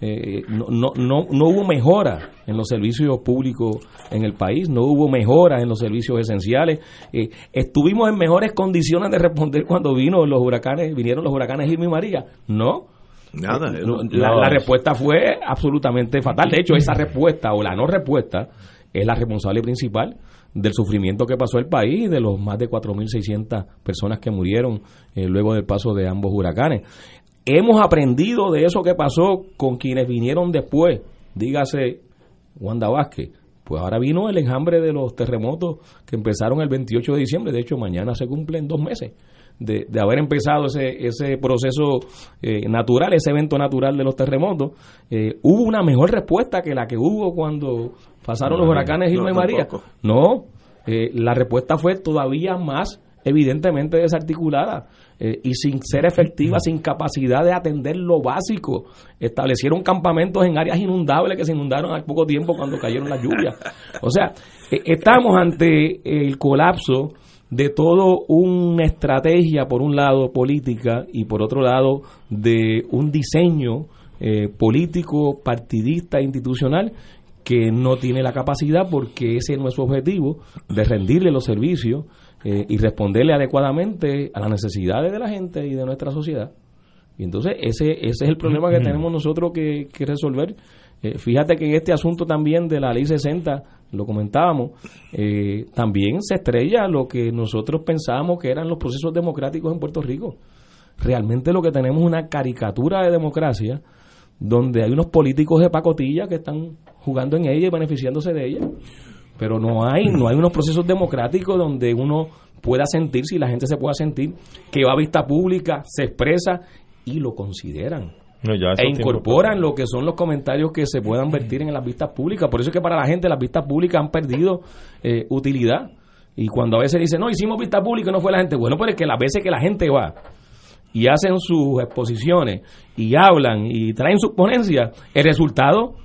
S7: Eh, no, no, no, no hubo mejora en los servicios públicos en el país, no hubo mejora en los servicios esenciales. Eh, estuvimos en mejores condiciones de responder cuando vino los huracanes, vinieron los huracanes Irma y María. No. Nada, eh, la, respuesta fue absolutamente fatal. De hecho, esa respuesta o la no respuesta es la responsable principal del sufrimiento que pasó el país, de los más de 4.600 personas que murieron luego del paso de ambos huracanes. Hemos aprendido de eso que pasó con quienes vinieron después, dígase Wanda Vázquez. Pues ahora vino el enjambre de los terremotos que empezaron el 28 de diciembre. De hecho, mañana se cumplen dos meses de, haber empezado ese, ese proceso eh, natural, ese evento natural de los terremotos. Eh, hubo una mejor respuesta que la que hubo cuando pasaron los huracanes Irma y María. No, eh, la respuesta fue todavía más evidentemente desarticulada eh, y sin ser efectiva, sin capacidad de atender lo básico. Establecieron campamentos en áreas inundables que se inundaron al poco tiempo cuando cayeron las lluvias. O sea, eh, estamos ante el colapso de todo una estrategia, por un lado, política y por otro lado, de un diseño eh, político, partidista, institucional que no tiene la capacidad porque ese no es su objetivo de rendirle los servicios eh, y responderle adecuadamente a las necesidades de la gente y de nuestra sociedad. Y entonces ese, ese es el problema que tenemos nosotros que, resolver. Eh, fíjate que en este asunto también de la ley 60, lo comentábamos, eh, también se estrella lo que nosotros pensábamos que eran los procesos democráticos en Puerto Rico. Realmente lo que tenemos es una caricatura de democracia donde hay unos políticos de pacotilla que están jugando en ella y beneficiándose de ella pero no hay, no hay unos procesos democráticos donde uno pueda sentir, si la gente se pueda sentir, que va a vista pública, se expresa y lo consideran. E incorporan lo que son los comentarios que se puedan vertir en las vistas públicas. Por eso es que para la gente las vistas públicas han perdido eh, utilidad. Y cuando a veces dicen, no, hicimos vista pública y no fue la gente, bueno, pues es que las veces que la gente va y hacen sus exposiciones y hablan y traen sus ponencias, el resultado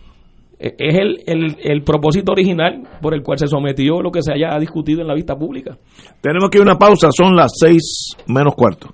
S7: eh, es el, el, el, propósito original por el cual se sometió lo que se haya discutido en la vista pública.
S1: Tenemos que ir a una pausa, son las seis menos cuarto.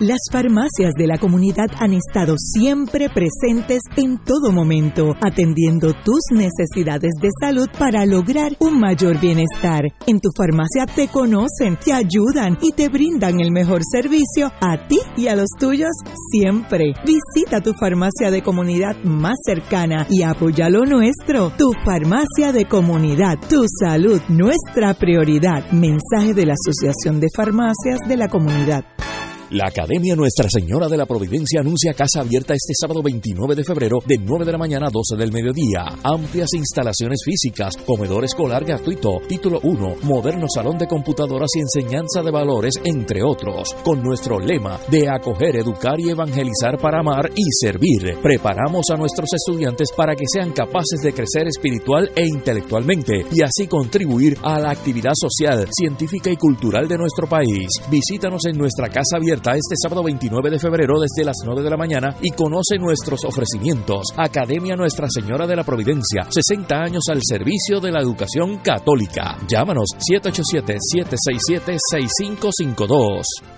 S8: Las farmacias de la comunidad han estado siempre presentes en todo momento, atendiendo tus necesidades de salud para lograr un mayor bienestar. En tu farmacia te conocen, te ayudan y te brindan el mejor servicio a ti y a los tuyos siempre. Visita tu farmacia de comunidad más cercana y apoya lo nuestro. Tu farmacia de comunidad, tu salud, nuestra prioridad. Mensaje de la Asociación de Farmacias de la Comunidad.
S5: La Academia Nuestra Señora de la Providencia anuncia casa abierta este sábado 29 de febrero de 9 de la mañana a 12 del mediodía. Amplias instalaciones físicas, comedor escolar gratuito, título 1, moderno salón de computadoras y enseñanza de valores, entre otros. Con nuestro lema de acoger, educar y evangelizar para amar y servir. Preparamos a nuestros estudiantes para que sean capaces de crecer espiritual e intelectualmente y así contribuir a la actividad social, científica y cultural de nuestro país. Visítanos en nuestra casa abierta este sábado 29 de febrero desde las 9 de la mañana y conoce nuestros ofrecimientos. Academia Nuestra Señora de la Providencia, 60 años al servicio de la educación católica. Llámanos 787-767-6552.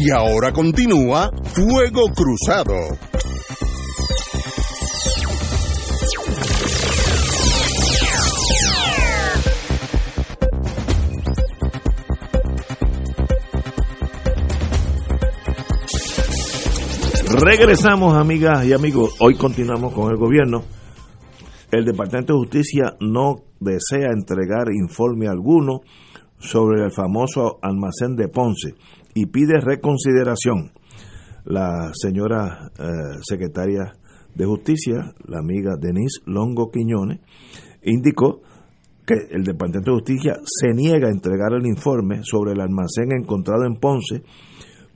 S3: Y ahora continúa Fuego Cruzado.
S1: Regresamos, amigas y amigos. Hoy continuamos con el gobierno. El Departamento de Justicia no desea entregar informe alguno sobre el famoso almacén de Ponce y pide reconsideración. La señora eh, secretaria de Justicia, la amiga Denise Longo Quiñones, indicó que el Departamento de Justicia se niega a entregar el informe sobre el almacén encontrado en Ponce,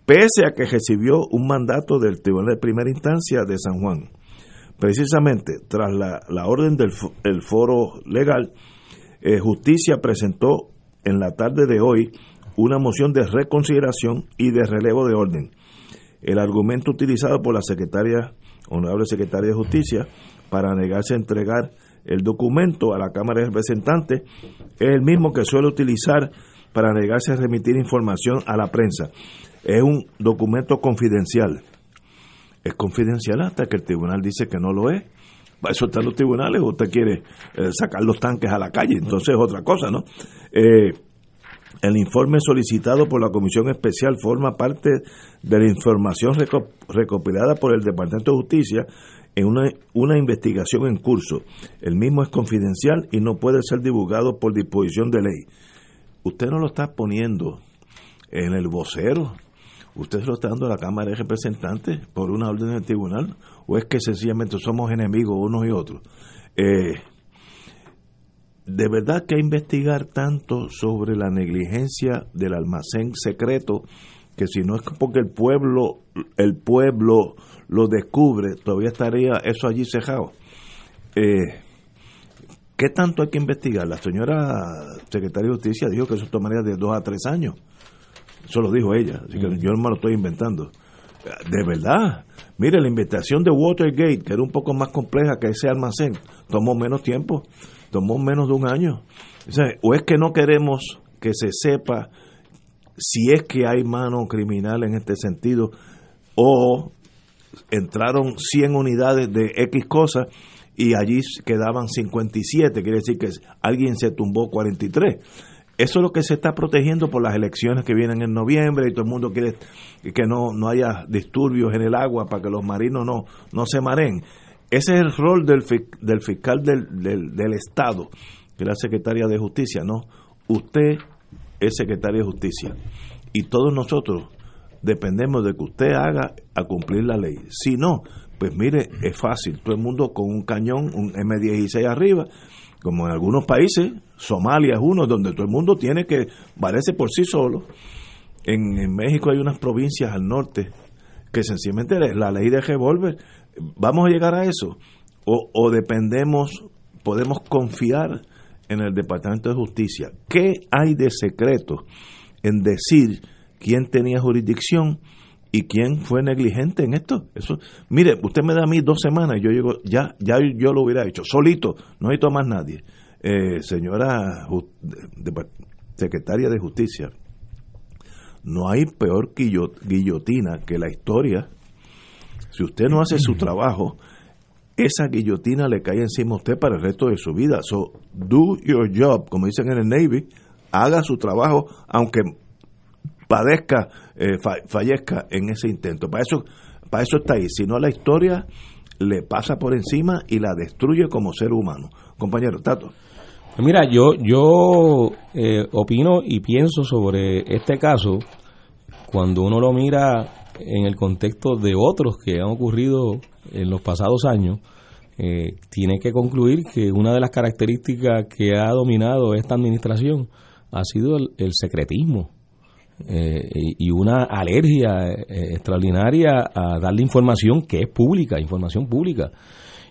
S1: pese a que recibió un mandato del Tribunal de Primera Instancia de San Juan. Precisamente tras la, la orden del el foro legal, eh, Justicia presentó en la tarde de hoy una moción de reconsideración y de relevo de orden. El argumento utilizado por la secretaria, honorable secretaria de Justicia, para negarse a entregar el documento a la Cámara de Representantes es el mismo que suele utilizar para negarse a remitir información a la prensa. Es un documento confidencial. Es confidencial hasta que el tribunal dice que no lo es. Para eso están los tribunales, usted quiere eh, sacar los tanques a la calle, entonces es otra cosa, ¿no? Eh, el informe solicitado por la Comisión Especial forma parte de la información reco- recopilada por el Departamento de Justicia en una, una investigación en curso. El mismo es confidencial y no puede ser divulgado por disposición de ley. Usted no lo está poniendo en el vocero, usted se lo está dando a la Cámara de Representantes por una orden del tribunal, o es que sencillamente somos enemigos unos y otros. Eh, de verdad que investigar tanto sobre la negligencia del almacén secreto que si no es porque el pueblo el pueblo lo descubre todavía estaría eso allí cejado. Eh, ¿qué tanto hay que investigar? la señora secretaria de justicia dijo que eso tomaría de dos a tres años. Eso lo dijo ella así que yo no me lo estoy inventando. De verdad mire la investigación de Watergate que era un poco más compleja que ese almacén tomó menos tiempo tomó menos de un año. O, es que no queremos que se sepa si es que hay mano criminal en este sentido, o entraron 100 unidades de X cosas y allí quedaban 57, quiere decir que alguien se tumbó 43. Eso es lo que se está protegiendo por las elecciones que vienen en noviembre y todo el mundo quiere que no, no haya disturbios en el agua para que los marinos no, no se mareen. Ese es el rol del, del fiscal del, del, Estado, que es la secretaria de Justicia, ¿no? Usted es secretaria de Justicia y todos nosotros dependemos de que usted haga a cumplir la ley. Si no, pues mire, es fácil. Todo el mundo con un cañón, un M16 arriba, como en algunos países, Somalia es uno donde todo el mundo tiene que valerse por sí solo. En, en México hay unas provincias al norte que sencillamente la ley de revólver vamos a llegar a eso. o, dependemos, podemos confiar en el Departamento de Justicia. ¿Qué hay de secreto en decir quién tenía jurisdicción y quién fue negligente en esto? Eso, mire, usted me da a mí dos semanas y yo llego, ya, ya yo lo hubiera hecho, solito, no necesito más nadie. Eh, señora secretaria de Justicia, no hay peor guillotina que la historia. Si usted no hace su trabajo, esa guillotina le cae encima a usted para el resto de su vida. So, do your job, como dicen en el Navy, haga su trabajo, aunque padezca, eh, fallezca en ese intento. Para eso, para eso está ahí. Si no, la historia le pasa por encima y la destruye como ser humano. Compañero, Tato.
S7: Mira, yo, yo eh, opino y pienso sobre este caso cuando uno lo mira en el contexto de otros que han ocurrido en los pasados años, eh, tiene que concluir que una de las características que ha dominado esta administración ha sido el, secretismo eh, y una alergia eh, extraordinaria a darle información que es pública, información pública.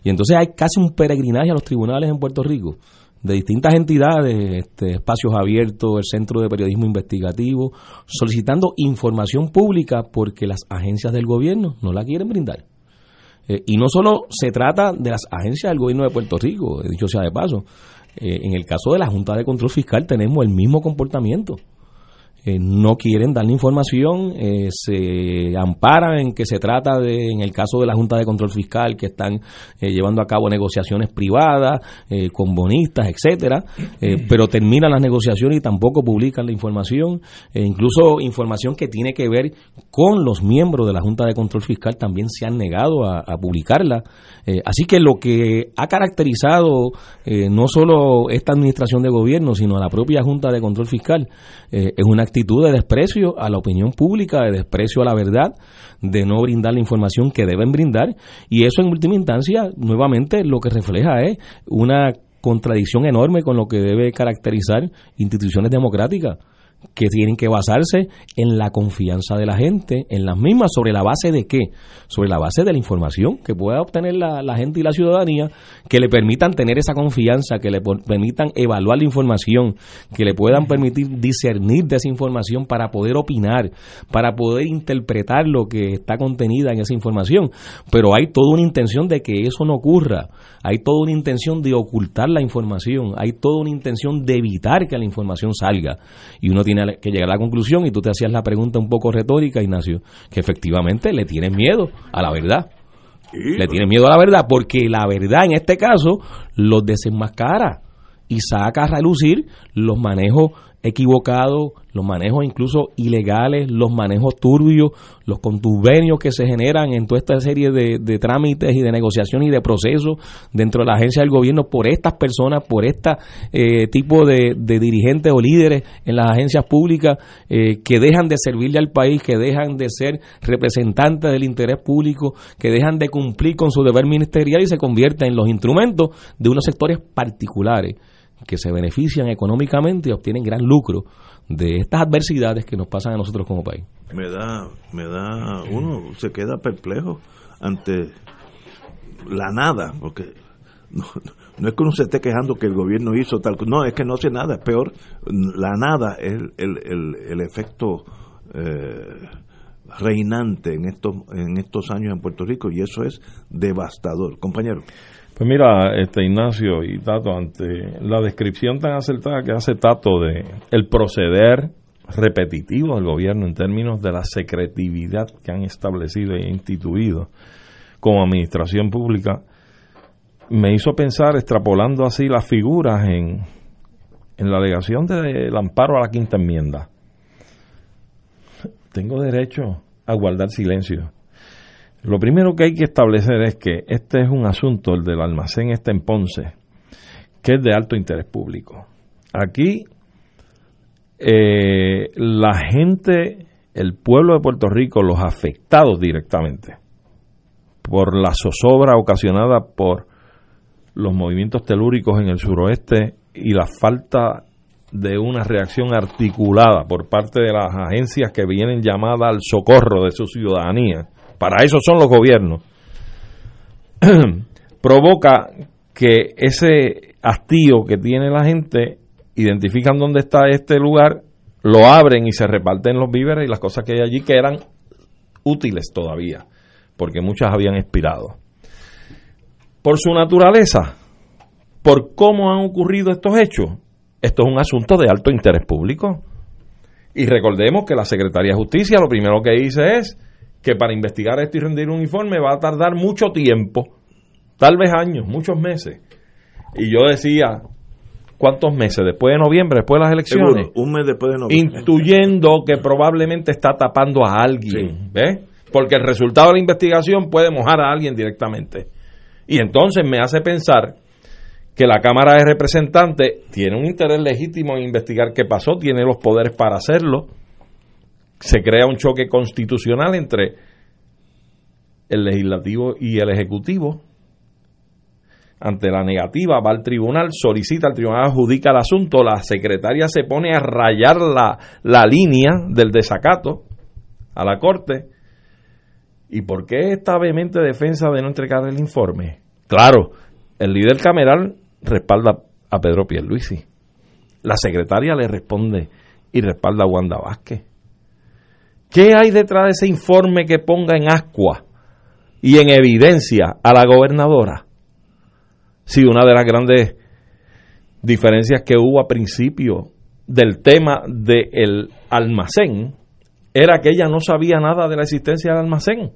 S7: Y entonces hay casi un peregrinaje a los tribunales en Puerto Rico de distintas entidades, este, espacios abiertos, el Centro de Periodismo Investigativo, solicitando información pública porque las agencias del gobierno no la quieren brindar. Eh, y no solo se trata de las agencias del gobierno de Puerto Rico, dicho sea de paso, eh, en el caso de la Junta de Control Fiscal tenemos el mismo comportamiento. Eh, no quieren dar la información, eh, se amparan en que se trata de, en el caso de la Junta de Control Fiscal, que están eh, llevando a cabo negociaciones privadas con bonistas, etcétera, pero terminan las negociaciones y tampoco publican la información, incluso información que tiene que ver con los miembros de la Junta de Control Fiscal también se han negado a, a publicarla. así que lo que ha caracterizado no solo esta administración de gobierno, sino a la propia Junta de Control Fiscal, es una actitud de desprecio a la opinión pública, de desprecio a la verdad, de no brindar la información que deben brindar. Y eso en última instancia, nuevamente, lo que refleja es una contradicción enorme con lo que debe caracterizar instituciones democráticas que tienen que basarse en la confianza de la gente, en las mismas, sobre la base de qué? Sobre la base de la información que pueda obtener la, gente y la ciudadanía, que le permitan tener esa confianza, que le permitan evaluar la información, que le puedan permitir discernir de esa información para poder opinar, para poder interpretar lo que está contenida en esa información. Pero hay toda una intención de que eso no ocurra, hay toda una intención de ocultar la información, hay toda una intención de evitar que la información salga. Y uno tiene que llegar a la conclusión, y tú te hacías la pregunta un poco retórica, Ignacio, que efectivamente le tienes miedo a la verdad. le tienes miedo a la verdad, porque la verdad en este caso los desenmascara y saca a relucir los manejos equivocados, los manejos incluso ilegales, los manejos turbios, los contubernios que se generan en toda esta serie de, trámites y de negociaciones y de procesos dentro de la agencia del gobierno por estas personas, por este tipo de, dirigentes o líderes en las agencias públicas eh, que dejan de servirle al país, que dejan de ser representantes del interés público, que dejan de cumplir con su deber ministerial y se convierten en los instrumentos de unos sectores particulares que se benefician económicamente y obtienen gran lucro de estas adversidades que nos pasan a nosotros como país.
S1: Me da, me da, uno se queda perplejo ante la nada, porque no, es que uno se esté quejando que el gobierno hizo tal no, es que no hace nada, es peor, la nada es el, el, el, efecto eh, reinante en estos, en estos años en Puerto Rico y eso es devastador. Compañero.
S2: Pues mira, este Ignacio y Tato, ante la descripción tan acertada que hace Tato de el proceder repetitivo del gobierno en términos de la secretividad que han establecido e instituido como administración pública, me hizo pensar, extrapolando así las figuras en, en la alegación del amparo a la quinta enmienda. Tengo derecho a guardar silencio lo primero que hay que establecer es que este es un asunto, el del almacén este en Ponce, que es de alto interés público. Aquí eh, la gente, el pueblo de Puerto Rico, los afectados directamente por la zozobra ocasionada por los movimientos telúricos en el suroeste y la falta de una reacción articulada por parte de las agencias que vienen llamadas al socorro de su ciudadanía, para eso son los gobiernos, *clears throat* provoca que ese hastío que tiene la gente, identifican dónde está este lugar, lo abren y se reparten los víveres y las cosas que hay allí que eran útiles todavía, porque muchas habían expirado. Por su naturaleza, por cómo han ocurrido estos hechos, esto es un asunto de alto interés público. Y recordemos que la Secretaría de Justicia lo primero que dice es que para investigar esto y rendir un informe va a tardar mucho tiempo, tal vez años, muchos meses. Y yo decía, ¿cuántos meses? Después de noviembre, después de las elecciones.
S1: un mes después de noviembre.
S2: Intuyendo que probablemente está tapando a alguien, ¿ves? Porque el resultado de la investigación puede mojar a alguien directamente. Y entonces me hace pensar que la Cámara de Representantes tiene un interés legítimo en investigar qué pasó, tiene los poderes para hacerlo. Se crea un choque constitucional entre el legislativo y el ejecutivo. Ante la negativa va al tribunal, solicita al tribunal, adjudica el asunto, la secretaria se pone a rayar la, la línea del desacato a la corte. ¿Y por qué esta vehemente defensa de no entregar el informe? Claro, el líder cameral respalda a Pedro Pierluisi. La secretaria le responde y respalda a Wanda Vázquez. ¿Qué hay detrás de ese informe que ponga en ascua y en evidencia a la gobernadora? Si una de las grandes diferencias que hubo a principio del tema del almacén era que ella no sabía nada de la existencia del almacén.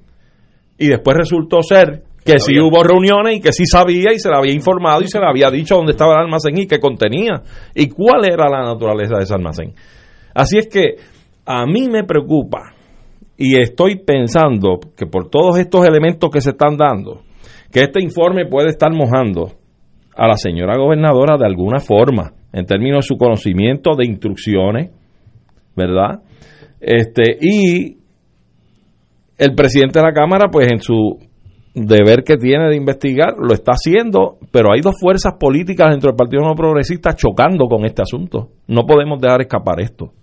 S2: Y después resultó ser que sí hubo reuniones y que sí sabía y se le había informado y se le había dicho dónde estaba el almacén y qué contenía y cuál era la naturaleza de ese almacén. Así es que a mí me preocupa y estoy pensando que por todos estos elementos que se están dando, que este informe puede estar mojando a la señora gobernadora de alguna forma, en términos de su conocimiento de instrucciones, ¿verdad? Este, y el presidente de la Cámara, pues en su deber que tiene de investigar, lo está haciendo, pero hay dos fuerzas políticas dentro del Partido No Progresista chocando con este asunto. No podemos dejar escapar esto.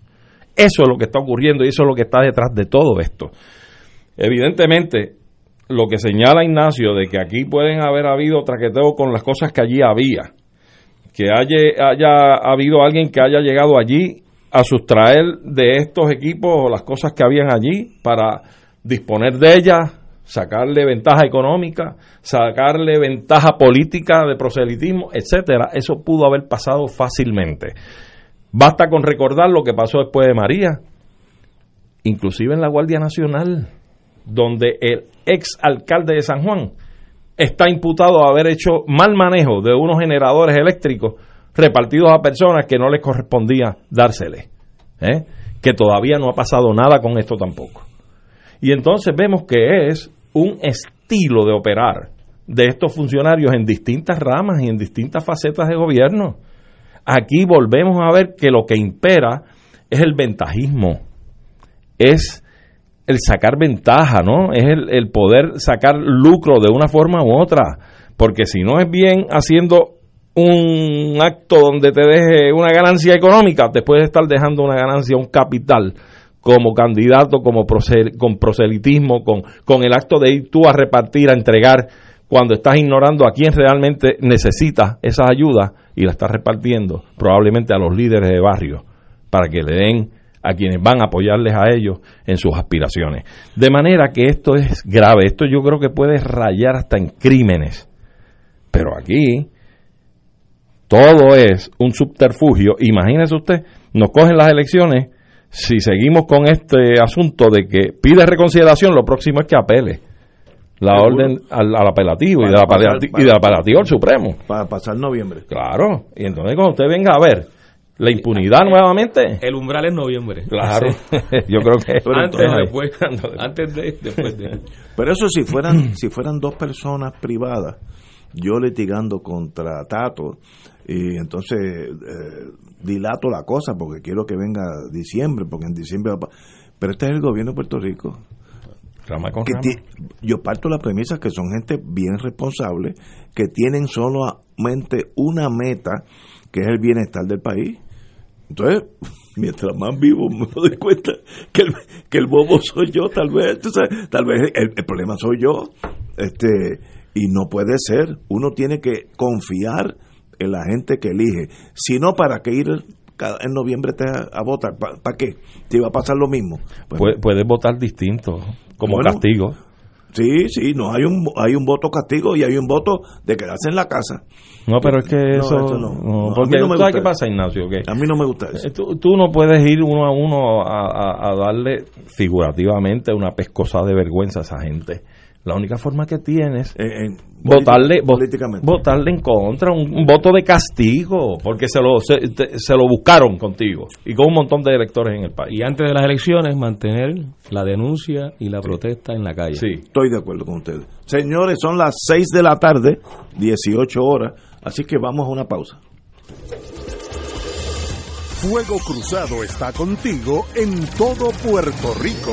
S2: Eso es lo que está ocurriendo y eso es lo que está detrás de todo esto. Evidentemente, lo que señala Ignacio de que aquí pueden haber habido traqueteo con las cosas que allí había, que haya, haya habido alguien que haya llegado allí a sustraer de estos equipos las cosas que habían allí para disponer de ellas, sacarle ventaja económica, sacarle ventaja política de proselitismo, etcétera, eso pudo haber pasado fácilmente. Basta con recordar lo que pasó después de María, inclusive en la Guardia Nacional, donde el ex alcalde de San Juan está imputado de haber hecho mal manejo de unos generadores eléctricos repartidos a personas que no les correspondía dársele. ¿eh? Que todavía no ha pasado nada con esto tampoco. Y entonces vemos que es un estilo de operar de estos funcionarios en distintas ramas y en distintas facetas de gobierno. Aquí volvemos a ver que lo que impera es el ventajismo, es el sacar ventaja, ¿no? Es el, poder sacar lucro de una forma u otra, porque si no es bien haciendo un acto donde te deje una ganancia económica, te puedes estar dejando una ganancia, un capital como candidato, como con proselitismo, con, con el acto de ir tú a repartir, a entregar, cuando estás ignorando a quien realmente necesita esas ayudas y la estás repartiendo, probablemente a los líderes de barrio, para que le den a quienes van a apoyarles a ellos en sus aspiraciones. De manera que esto es grave, esto yo creo que puede rayar hasta en crímenes. Pero aquí todo es un subterfugio. Imagínese usted, nos cogen las elecciones si seguimos con este asunto de que pide reconsideración, lo próximo es que apele la orden al, apelativo y, del apelativo, y del apelativo al Supremo.
S1: Para pasar noviembre.
S2: Claro, y entonces cuando usted venga a ver la impunidad nuevamente.
S7: El umbral es noviembre.
S2: Claro, *laughs* yo creo que *laughs*
S7: antes, después, antes de, después de. *laughs*
S1: Pero eso si fueran, si fueran dos personas privadas, yo litigando contra Tato, y entonces eh, dilato la cosa porque quiero que venga diciembre, porque en diciembre va Pero este es el gobierno de Puerto Rico. Yo parto la premisa que son gente bien responsable, que tienen solamente una meta, que es el bienestar del país. Entonces, *laughs* mientras más vivo me doy cuenta que el, que el bobo soy yo, tal vez, tal vez el, problema soy yo. Este, y no puede ser. Uno tiene que confiar en la gente que elige. Si no, ¿para qué ir cada- en noviembre te a, a votar? ¿Para qué? ¿Te iba a pasar lo mismo? Pues,
S2: Puede- Puedes votar distinto, como
S1: Bueno.
S2: castigo.
S1: sí, sí, no hay un hay un voto castigo y hay un voto de quedarse en la casa.
S2: No, pero es que
S1: No,
S2: eso.
S1: eso no.
S2: no,
S1: No, a
S2: porque
S1: mí no me
S2: ¿tú sabes
S1: gusta
S2: qué pasa, Ignacio? Que
S1: A mí no me gusta eso.
S2: eh, tú, tú no puedes ir uno a uno a, a- a darle figurativamente una pescosa de vergüenza a esa gente. La única forma que tienes
S1: En- en-
S2: votarle en contra un, un voto de castigo porque se lo se, te- se lo buscaron contigo y con un montón de electores en el país
S7: Y antes de las elecciones, mantener la denuncia y la protesta en la calle.
S2: sí
S1: Estoy de acuerdo con ustedes. Señores, son las 6 de la tarde, 18 horas, así que vamos a una pausa.
S3: Fuego Cruzado está contigo en todo Puerto Rico.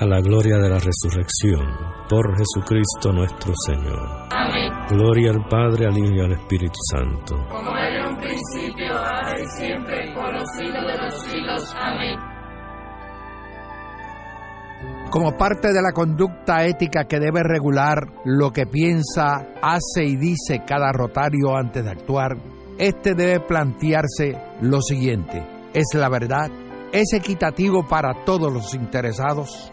S9: a la gloria de la resurrección, por Jesucristo nuestro Señor.
S10: Amén.
S9: Gloria al Padre, al Hijo y al Espíritu Santo.
S10: Como era en un principio, ahora y siempre, por los siglos de los siglos. Amén.
S11: como parte de la conducta ética que debe regular lo que piensa, hace y dice cada rotario antes de actuar, este debe plantearse lo siguiente, ¿es la verdad? ¿Es equitativo para todos los interesados?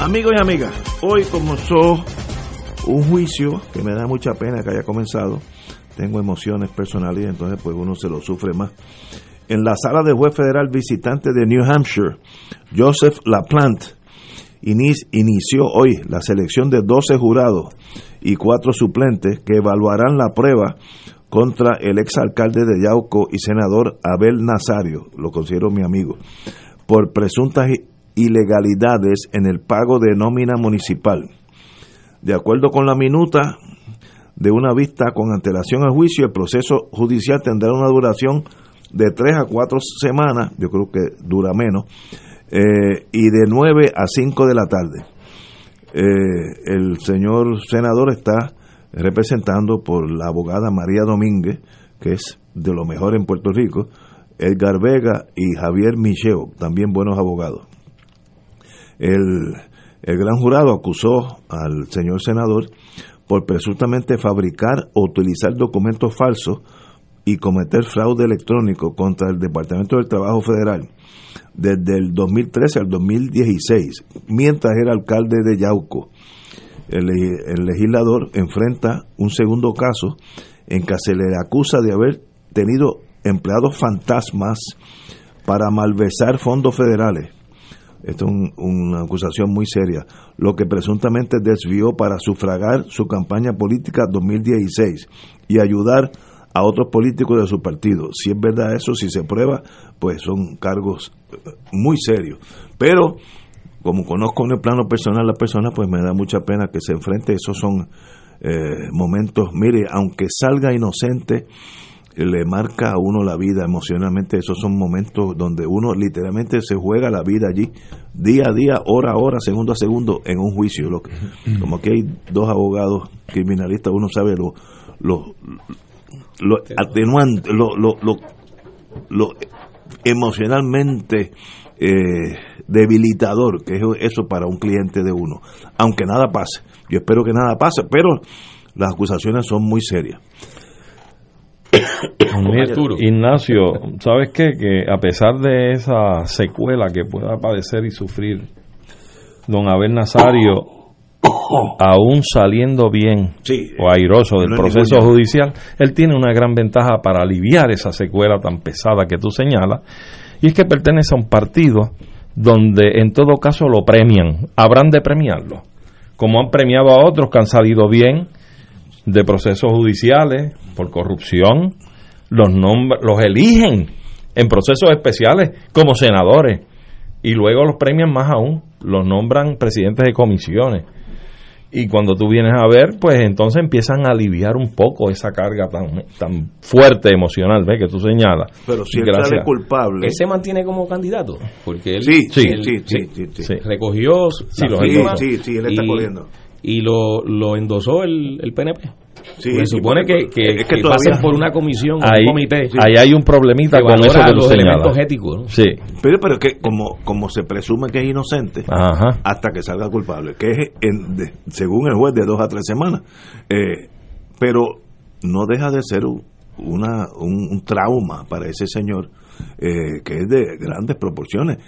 S1: Amigos y amigas, hoy comenzó un juicio que me da mucha pena que haya comenzado. Tengo emociones personales y entonces pues uno se lo sufre más. En la sala de juez federal visitante de New Hampshire, Joseph LaPlante ini- inició hoy la selección de 12 jurados y cuatro suplentes que evaluarán la prueba contra el exalcalde de Yauco y senador Abel Nazario, lo considero mi amigo, por presuntas ilegalidades en el pago de nómina municipal. De acuerdo con la minuta de una vista con antelación al juicio, el proceso judicial tendrá una duración de tres a cuatro semanas, yo creo que dura menos, eh, y de 9 a 5 de la tarde. Eh, el señor senador está representando por la abogada María Domínguez, que es de lo mejor en Puerto Rico, Edgar Vega y Javier Micheo, también buenos abogados. El, gran jurado acusó al señor senador por presuntamente fabricar o utilizar documentos falsos y cometer fraude electrónico contra el Departamento del Trabajo Federal desde el 2013 al 2016, mientras era alcalde de Yauco. El, el legislador enfrenta un segundo caso en que se le acusa de haber tenido empleados fantasmas para malversar fondos federales. Esto es un- una acusación muy seria, lo que presuntamente desvió para sufragar su campaña política 2016 y ayudar a otros políticos de su partido. Si es verdad eso, si se prueba, pues son cargos eh, muy serios. Pero como conozco en el plano personal a la persona, pues me da mucha pena que se enfrente. Esos son eh, momentos, mire, aunque salga inocente, le marca a uno la vida emocionalmente. Esos son momentos donde uno literalmente se juega la vida allí, día a día, hora a hora, segundo a segundo, en un juicio. Lo que- como que hay dos abogados criminalistas, uno sabe lo, lo, lo atenuante, lo, lo, lo, lo emocionalmente eh, debilitador que es eso para un cliente de uno. Aunque nada pase. Yo espero que nada pase, pero las acusaciones son muy serias.
S2: Ignacio, ¿sabes qué? Que a pesar de esa secuela que pueda padecer y sufrir don Abel Nazario, aún saliendo bien
S1: Sí,
S2: o airoso del
S1: no
S2: proceso judicial, él tiene una gran ventaja para aliviar esa secuela tan pesada que tú señalas, y es que pertenece a un partido donde en todo caso lo premian, habrán de premiarlo, como han premiado a otros que han salido bien de procesos judiciales por corrupción, los los eligen en procesos especiales como senadores y luego los premian más aún, los nombran presidentes de comisiones. Y cuando tú vienes a ver, pues entonces empiezan a aliviar un poco esa carga tan, tan fuerte emocional, ¿ves? Que tú señalas.
S1: Pero si él sale culpable.
S7: Él se mantiene como candidato, porque él,
S1: Sí, sí,
S7: él-
S1: sí, sí, sí, sí.
S2: Sí.
S7: recogió
S2: Sí,
S7: las
S2: lo
S7: firmas
S1: sí, sí, él está
S7: y,
S1: corriendo.
S7: Y lo, lo endosó el, el PNP.
S1: Sí,
S7: se supone que, que,
S1: es que
S7: que
S1: todavía-
S7: pasen por una comisión,
S2: Ahí,
S7: un comité
S2: ahí hay un problemita con eso que
S7: los elementos éticos. ¿no?
S2: Sí.
S1: Pero, pero es que como, como se presume que es inocente,
S2: Ajá.
S1: hasta que salga culpable, que es en- de- según el juez de dos a tres semanas. Eh, pero no deja de ser un, una, un, un trauma para ese señor eh, que es de grandes proporciones.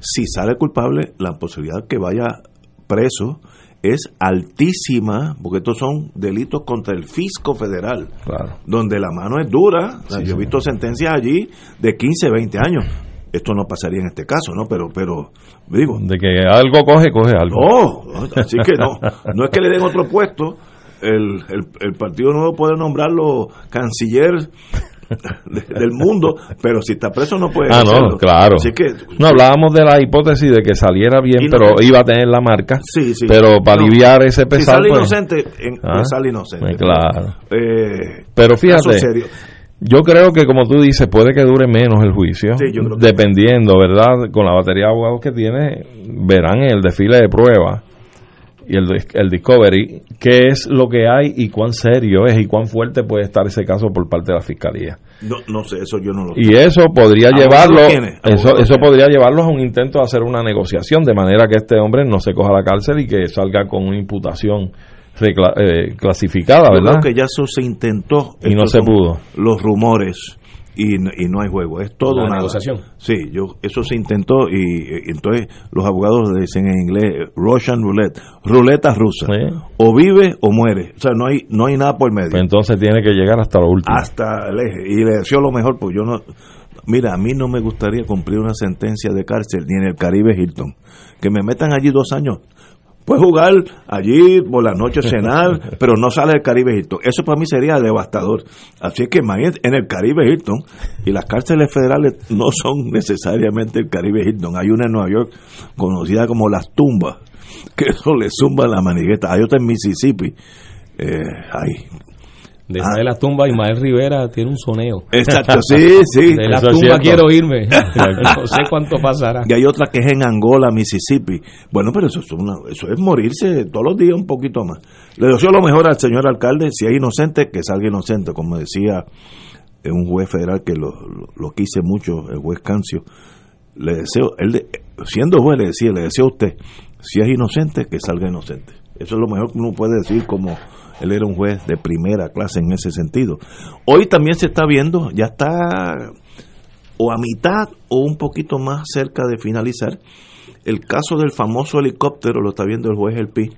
S1: Si sale culpable, la posibilidad que vaya preso es altísima, porque estos son delitos contra el fisco federal,
S2: Claro.
S1: donde la mano es dura. Yo he visto sentencias allí de 15, 20 años. Esto no pasaría en este caso, ¿no? Pero, pero digo,
S2: De que algo coge, coge algo.
S1: no, así que no. No es que le den otro puesto. El, el, el Partido Nuevo puede nombrarlo canciller del mundo, pero si está preso no puede
S2: Ah, no, claro.
S1: Así que,
S2: No, hablábamos de la hipótesis de que saliera bien, pero iba a tener la marca.
S1: Sí, sí.
S2: Pero para
S1: No.
S2: aliviar ese
S1: si
S2: pesar.
S1: sale
S2: pues,
S1: inocente, en- pues
S2: Ah,
S1: sale inocente.
S2: eh, claro.
S1: Eh,
S2: Pero fíjate,
S1: serio.
S2: yo creo que como tú dices, puede que dure menos el juicio,
S1: Sí,
S2: dependiendo, ¿verdad? Con la batería de abogados que tiene, verán el desfile de pruebas y el, el discovery qué es lo que hay y cuán serio es y cuán fuerte puede estar ese caso por parte de la fiscalía.
S1: No, no sé, eso yo no lo
S2: Y eso podría llevarlo, eso, eso podría llevarlos a un intento de hacer una negociación de manera que este hombre no se coja a la cárcel y que salga con una imputación recla- eh, clasificada,
S1: Yo
S2: ¿verdad?
S1: creo que ya eso se intentó.
S2: Y no se pudo.
S1: Los rumores y, y no hay juego. Es todo nada.
S7: negociación.
S1: Sí, yo eso se intentó y, y entonces los abogados dicen en inglés Russian roulette, ruleta rusa.
S2: Sí.
S1: O vive o muere. O sea, no hay no hay nada por medio.
S2: Pues entonces tiene que llegar hasta lo último.
S1: Hasta el eje. Y le deseo lo mejor, pues yo no. Mira, a mí no me gustaría cumplir una sentencia de cárcel ni en el Caribe Hilton. Que me metan allí dos años. Puedes jugar allí por la noche, cenar, *laughs* pero no sale del Caribe Hilton. Eso para mí sería devastador. Así que imagínate, en el Caribe Hilton, y las cárceles federales no son *laughs* necesariamente el Caribe Hilton. Hay una en Nueva York conocida como Las Tumbas, que eso le zumba la manigueta. Hay otra en Mississippi. Eh, ay,
S7: De las tumbas, Ismael Rivera tiene un soneo.
S1: Exacto, sí, *laughs* sí.
S7: De
S2: Eso
S7: tumbas
S2: cierto.
S7: quiero irme. *laughs* *laughs* no sé cuánto pasará.
S1: Y hay otra que es en Angola, Mississippi. Bueno, pero eso es, una- eso es morirse todos los días un poquito más. Le deseo lo mejor al señor alcalde. Si es inocente, que salga inocente, como decía es un juez federal que lo, lo, quise mucho, el juez Cancio, le deseo, él siendo juez le decía, le deseo a usted, si es inocente, que salga inocente. Eso es lo mejor que uno puede decir como él era un juez de primera clase en ese sentido. Hoy también se está viendo, ya está o a mitad o un poquito más cerca de finalizar, el caso del famoso helicóptero, lo está viendo el juez El Pi,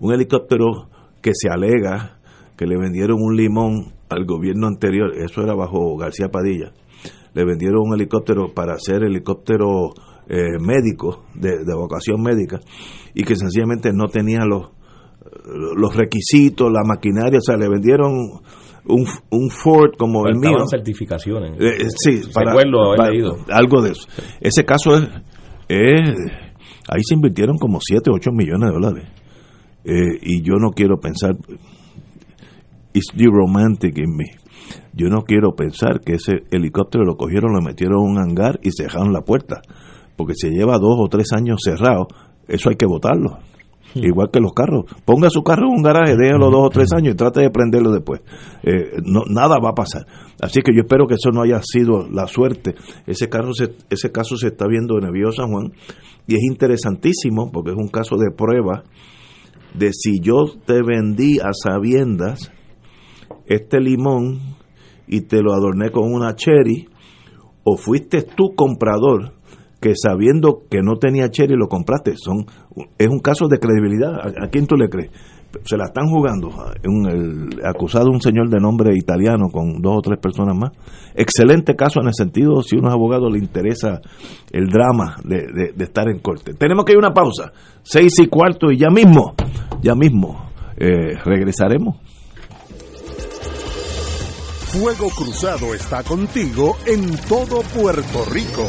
S1: un helicóptero que se alega que le vendieron un limón al gobierno anterior, eso era bajo García Padilla, le vendieron un helicóptero para hacer helicóptero eh, médico, de, vocación médica, y que sencillamente no tenía los, los requisitos, la maquinaria, o sea, le vendieron un, un Ford como el mío.
S7: certificaciones.
S1: Eh, eh, sí, para, algo de eso. Ese caso es, ahí se invirtieron como 7, 8 millones de dólares. y yo no quiero pensar, it's the romantic in me. Yo no quiero pensar que ese helicóptero lo cogieron, lo metieron en un hangar y cerraron la puerta. Porque se lleva dos o tres años cerrado, eso hay que votarlo. *laughs* Igual que los carros. Ponga su carro en un garaje, déjalo dos o tres años y trate de prenderlo después. Eh, no, nada va a pasar. Así que yo espero que eso no haya sido la suerte. Ese, carro ese caso se está viendo en Nevio San Juan y es interesantísimo porque es un caso de prueba de si yo te vendí a sabiendas este limón y te lo adorné con una cherry, o fuiste tú comprador que sabiendo que no tenía cherry lo compraste. Son, es un caso de credibilidad. ¿A, quién tú le crees? Se la están jugando. Un, el acusado, un señor de nombre italiano con dos o tres personas más. Excelente caso en el sentido, si a unos abogados le interesa el drama de, de, estar en corte. Tenemos que ir a una pausa. Seis y cuarto y ya mismo, ya mismo eh, regresaremos.
S3: Fuego Cruzado está contigo en todo Puerto Rico.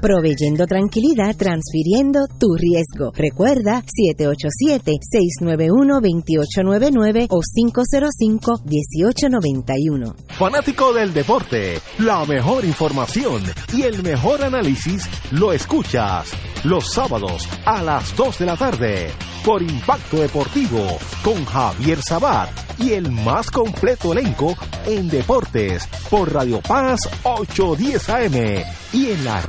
S4: proveyendo tranquilidad, transfiriendo tu riesgo. Recuerda 787-691-2899 o 505-1891.
S12: Fanático del deporte, la mejor información y el mejor análisis lo escuchas los sábados a las 2 de la tarde por Impacto Deportivo con Javier Sabat y el más completo elenco en deportes por Radio Paz 810 AM y en las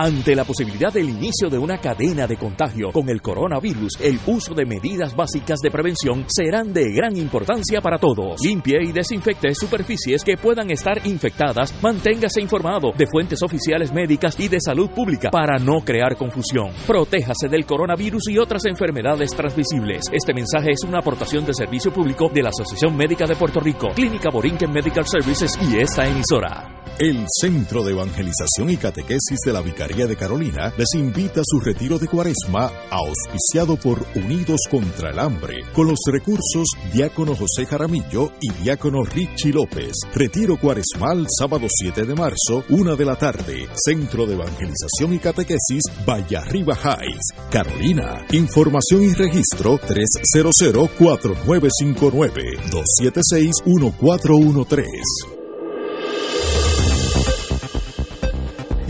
S12: Ante la posibilidad del inicio de una cadena de contagio con el coronavirus, el uso de medidas básicas de prevención serán de gran importancia para todos. Limpie y desinfecte superficies que puedan estar infectadas. Manténgase informado de fuentes oficiales médicas y de salud pública para no crear confusión. Protéjase del coronavirus y otras enfermedades transmisibles. Este mensaje es una aportación de servicio público de la Asociación Médica de Puerto Rico, Clínica Borinquen Medical Services y esta emisora.
S3: El Centro de Evangelización y Catequesis de la Vicaría de Carolina les invita a su retiro de cuaresma auspiciado por Unidos contra el Hambre, con los recursos Diácono José Jaramillo y Diácono Richie López. Retiro cuaresmal sábado 7 de marzo, una de la tarde. Centro de Evangelización y Catequesis, Vallarriba Heights, Carolina. Información y registro 300-4959-276-1413.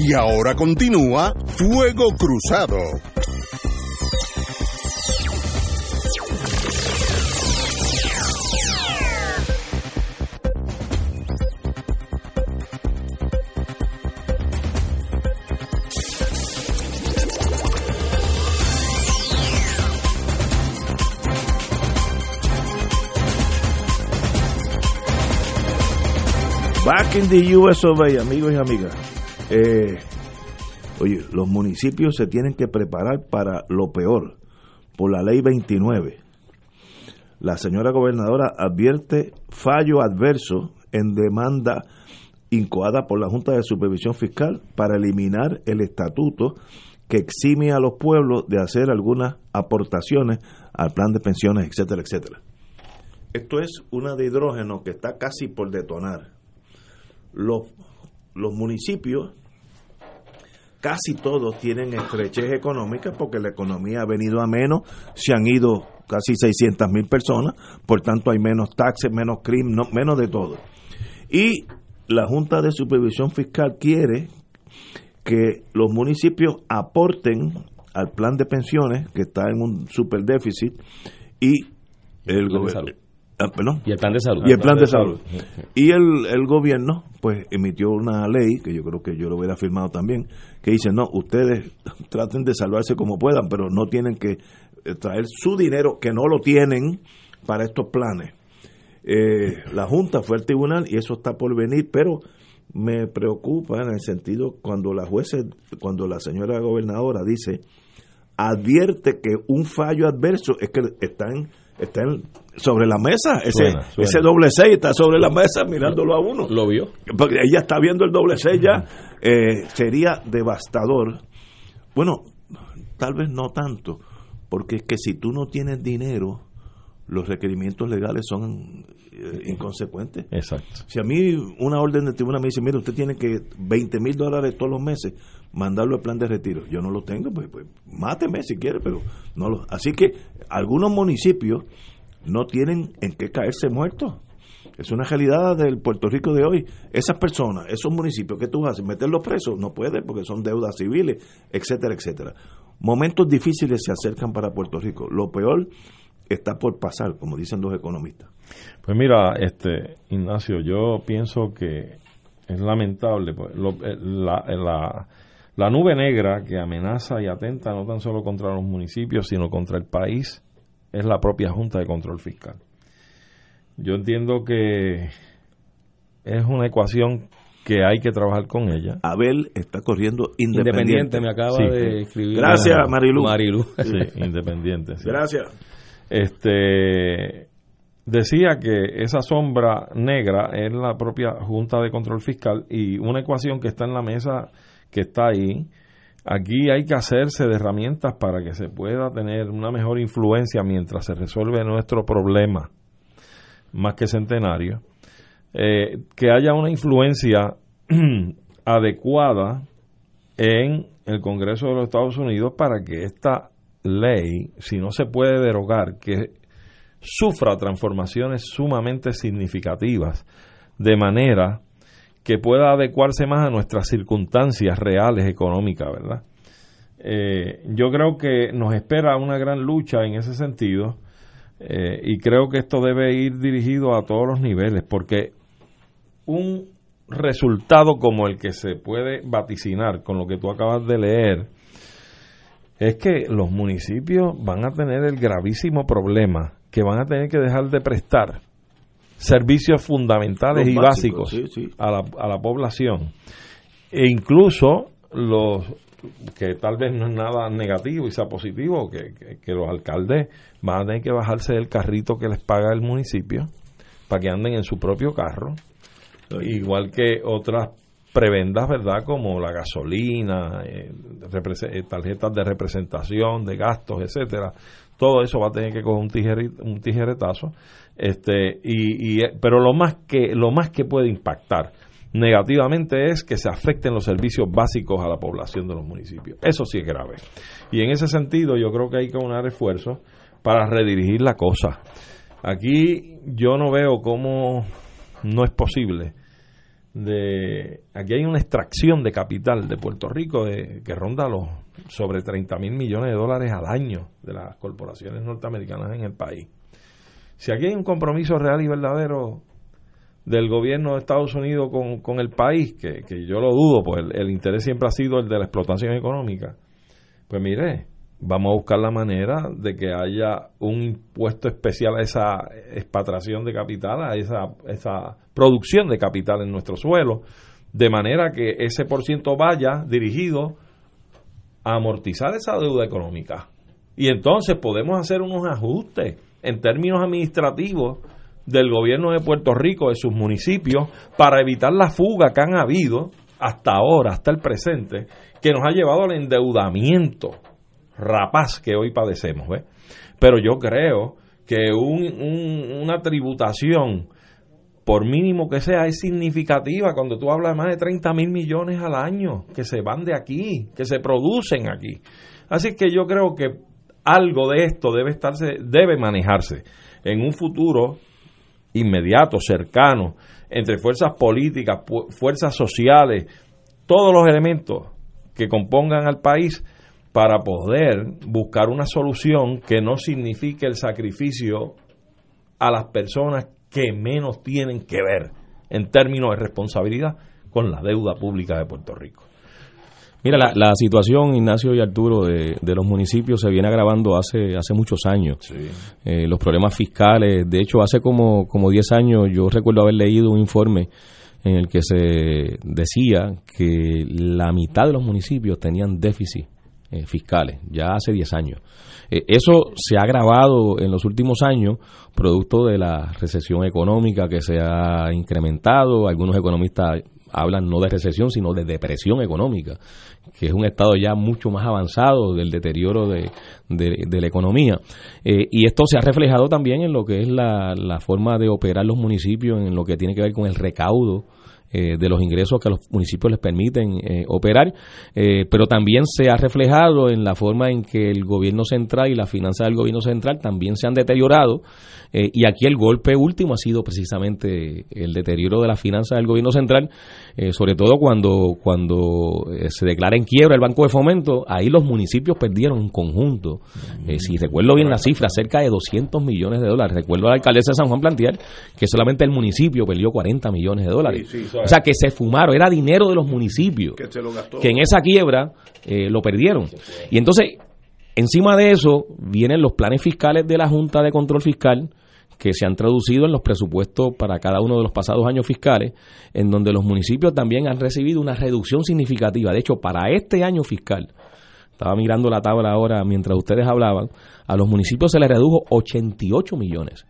S3: Y ahora continúa Fuego Cruzado.
S1: Back in the US of A, amigos y amigas. Eh, oye, los municipios se tienen que preparar para lo peor, por la ley 29. la señora gobernadora advierte fallo adverso en demanda incoada por la Junta de Supervisión Fiscal para eliminar el estatuto que exime a los pueblos de hacer algunas aportaciones al plan de pensiones, etcétera, etcétera. Esto es una de hidrógeno que está casi por detonar. Los, los municipios, casi todos tienen estrechez económica porque la economía ha venido a menos, se han ido casi 600 mil personas, por tanto hay menos taxes, menos crimen, no, menos de todo. Y la Junta de Supervisión Fiscal quiere que los municipios aporten al plan de pensiones, que está en un super déficit, y el, gobierno.
S7: Y el plan de salud.
S1: Y el plan de salud. Y el, el gobierno, pues, emitió una ley, que yo creo que yo lo hubiera firmado también, que dice, no, ustedes *laughs* traten de salvarse como puedan, pero no tienen que eh, traer su dinero, que no lo tienen, para estos planes. Eh, la Junta fue al tribunal y eso está por venir, pero me preocupa en el sentido cuando la jueza, cuando la señora gobernadora dice, advierte que un fallo adverso es que están, están sobre la mesa, ese,
S7: Suena, suena.
S1: ese doble seis está sobre la mesa mirándolo a uno.
S7: ¿Lo vio?
S1: Porque ella está viendo el doble seis ya, eh, sería devastador. Bueno, tal vez no tanto, porque es que si tú no tienes dinero, los requerimientos legales son eh, inconsecuentes.
S2: Exacto.
S1: Si a mí una orden de tribunal me dice, mire, usted tiene que 20 mil dólares todos los meses mandarlo al plan de retiro, yo no lo tengo, pues, pues máteme si quiere, pero no lo. Así que algunos municipios no tienen en qué caerse muertos. Es una realidad del Puerto Rico de hoy. Esas personas, esos municipios que tú haces, meterlos presos, no puedes porque son deudas civiles, etcétera, etcétera. Momentos difíciles se acercan para Puerto Rico. Lo peor está por pasar, como dicen los economistas.
S2: Pues mira, este Ignacio, yo pienso que es lamentable pues, lo- eh, la, la- la nube negra que amenaza y atenta no tan solo contra los municipios, sino contra el país, es la propia Junta de Control Fiscal. Yo entiendo que es una ecuación que hay que trabajar con ella.
S1: Abel está corriendo independiente.
S7: Independiente, me acaba
S2: Sí.
S7: de escribir.
S1: Gracias, Marilu.
S7: Marilu.
S2: Sí, *laughs* independiente. sí.
S1: Gracias.
S2: Este decía que esa sombra negra es la propia Junta de Control Fiscal y una ecuación que está en la mesa que está ahí. Aquí hay que hacerse de herramientas para que se pueda tener una mejor influencia mientras se resuelve nuestro problema, más que centenario. Eh, que haya una influencia *clears throat* adecuada en el Congreso de los Estados Unidos para que esta ley, si no se puede derogar, que sufra transformaciones sumamente significativas, de manera que pueda adecuarse más a nuestras circunstancias reales económicas, ¿verdad? Eh, yo creo que nos espera una gran lucha en ese sentido eh, y creo que esto debe ir dirigido a todos los niveles, porque un resultado como el que se puede vaticinar con lo que tú acabas de leer, es que los municipios van a tener el gravísimo problema que van a tener que dejar de prestar servicios fundamentales
S1: Los
S2: y
S1: básicos,
S2: básicos,
S1: sí, sí.
S2: A, la, a la población. E incluso los que tal vez no es nada negativo y sea positivo, que, que- que los alcaldes van a tener que bajarse del carrito que les paga el municipio para que anden en su propio carro, igual que otras prebendas, ¿verdad? Como la gasolina, eh, eh, tarjetas de representación, de gastos, etcétera. Todo eso va a tener que coger un, un tijeretazo. Este, y, y, eh, pero lo más que lo más que puede impactar negativamente es que se afecten los servicios básicos a la población de los municipios. Eso sí es grave. Y en ese sentido yo creo que hay que unar esfuerzos para redirigir la cosa. Aquí yo no veo cómo no es posible de aquí hay una extracción de capital de Puerto Rico de, que ronda los sobre 30 mil millones de dólares al año de las corporaciones norteamericanas en el país. Si aquí hay un compromiso real y verdadero del gobierno de Estados Unidos con, con el país, que, que yo lo dudo, pues el, el interés siempre ha sido el de la explotación económica, pues mire, vamos a buscar la manera de que haya un impuesto especial a esa expatriación de capital, a esa, esa producción de capital en nuestro suelo, de manera que ese por ciento vaya dirigido a amortizar esa deuda económica. Y entonces podemos hacer unos ajustes en términos administrativos del gobierno de Puerto Rico, de sus municipios, para evitar la fuga que han habido hasta ahora, hasta el presente, que nos ha llevado al endeudamiento rapaz que hoy padecemos. ¿ves? Pero yo creo que una tributación, por mínimo que sea, es significativa cuando tú hablas de más de 30 mil millones al año que se van de aquí, que se producen aquí. Así que yo creo que algo de esto debe estarse, debe manejarse en un futuro inmediato, cercano, entre fuerzas políticas, fuerzas sociales, todos los elementos que compongan al país para poder buscar una solución que no signifique el sacrificio a las personas que menos tienen que ver en términos de responsabilidad con la deuda pública de Puerto Rico.
S7: Mira, la, situación, Ignacio y Arturo, de, los municipios se viene agravando hace, hace muchos años. Eh, los problemas fiscales, de hecho, hace como, como 10 años yo recuerdo haber leído un informe en el que se decía que la mitad de los municipios tenían déficit eh, fiscales, ya hace 10 años. Eh, eso se ha agravado en los últimos años, producto de la recesión económica que se ha incrementado. Algunos economistas hablan no de recesión, sino de depresión económica, que es un estado ya mucho más avanzado del deterioro de, la economía. Eh, y esto se ha reflejado también en lo que es la, la forma de operar los municipios, en lo que tiene que ver con el recaudo eh, de los ingresos que los municipios les permiten eh, operar, eh, pero también se ha reflejado en la forma en que el gobierno central y las finanzas del gobierno central también se han deteriorado y aquí el golpe último ha sido precisamente el deterioro de las finanzas del gobierno central, sobre todo cuando, cuando se declara en quiebra el Banco de Fomento, ahí los municipios perdieron en conjunto, si recuerdo bien la cifra, cerca de 200 millones de dólares. Recuerdo a la alcaldesa de San Juan plantear que solamente el municipio perdió 40 millones de dólares. O sea, que se fumaron, era dinero de los municipios, que, en esa quiebra eh, lo perdieron. Y entonces, encima de eso, vienen los planes fiscales de la Junta de Control Fiscal, que se han traducido en los presupuestos para cada uno de los pasados años fiscales, en donde los municipios también han recibido una reducción significativa. De hecho, para este año fiscal, estaba mirando la tabla ahora mientras ustedes hablaban, a los municipios se les redujo 88 millones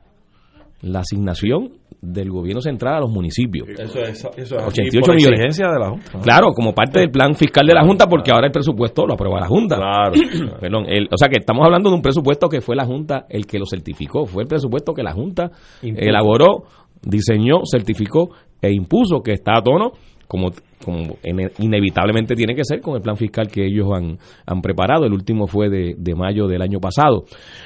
S7: la asignación del gobierno central a los municipios.
S2: Eso es, 88 millones. de la Junta.
S7: Claro, como parte del plan fiscal de la Junta, porque ahora el presupuesto lo aprueba la Junta. Claro. *clears throat* Perdón, o sea que estamos hablando de un presupuesto que fue la Junta el que lo certificó. Fue el presupuesto que la Junta elaboró, diseñó, certificó e impuso, que está a tono como, como inevitablemente tiene que ser con el plan fiscal que ellos han, han preparado. El último fue de, de, mayo del año pasado.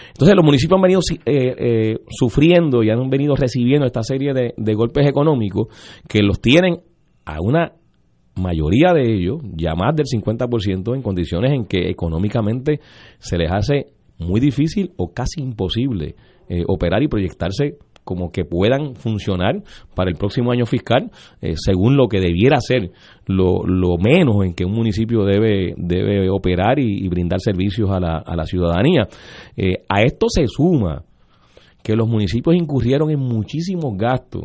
S7: Entonces los municipios han venido eh, eh, sufriendo y han venido recibiendo esta serie de, de golpes económicos que los tienen a una mayoría de ellos, ya más del 50%, en condiciones en que económicamente se les hace muy difícil o casi imposible eh, operar y proyectarse como que puedan funcionar para el próximo año fiscal eh, según lo que debiera ser lo, lo, menos en que un municipio debe, debe operar y, brindar servicios a la, a la ciudadanía. Eh, a esto se suma que los municipios incurrieron en muchísimos gastos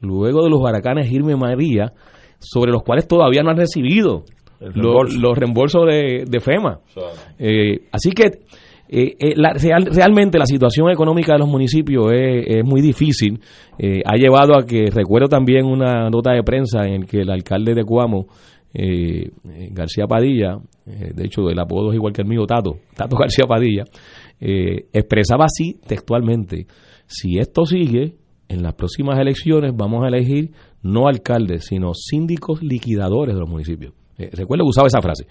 S7: luego de los huracanes Irme María, sobre los cuales todavía no han recibido los, los, reembolsos de, de FEMA. Eh, así que eh, eh, la, realmente la situación económica de los municipios es, muy difícil. Eh, ha llevado a que, recuerdo también una nota de prensa en que el alcalde de Cuamo, García Padilla, de hecho el apodo es igual que el mío, Tato, Tato *laughs* García Padilla, expresaba así textualmente, si esto sigue, en las próximas elecciones vamos a elegir no alcaldes, sino síndicos liquidadores de los municipios. Recuerdo que usaba esa frase.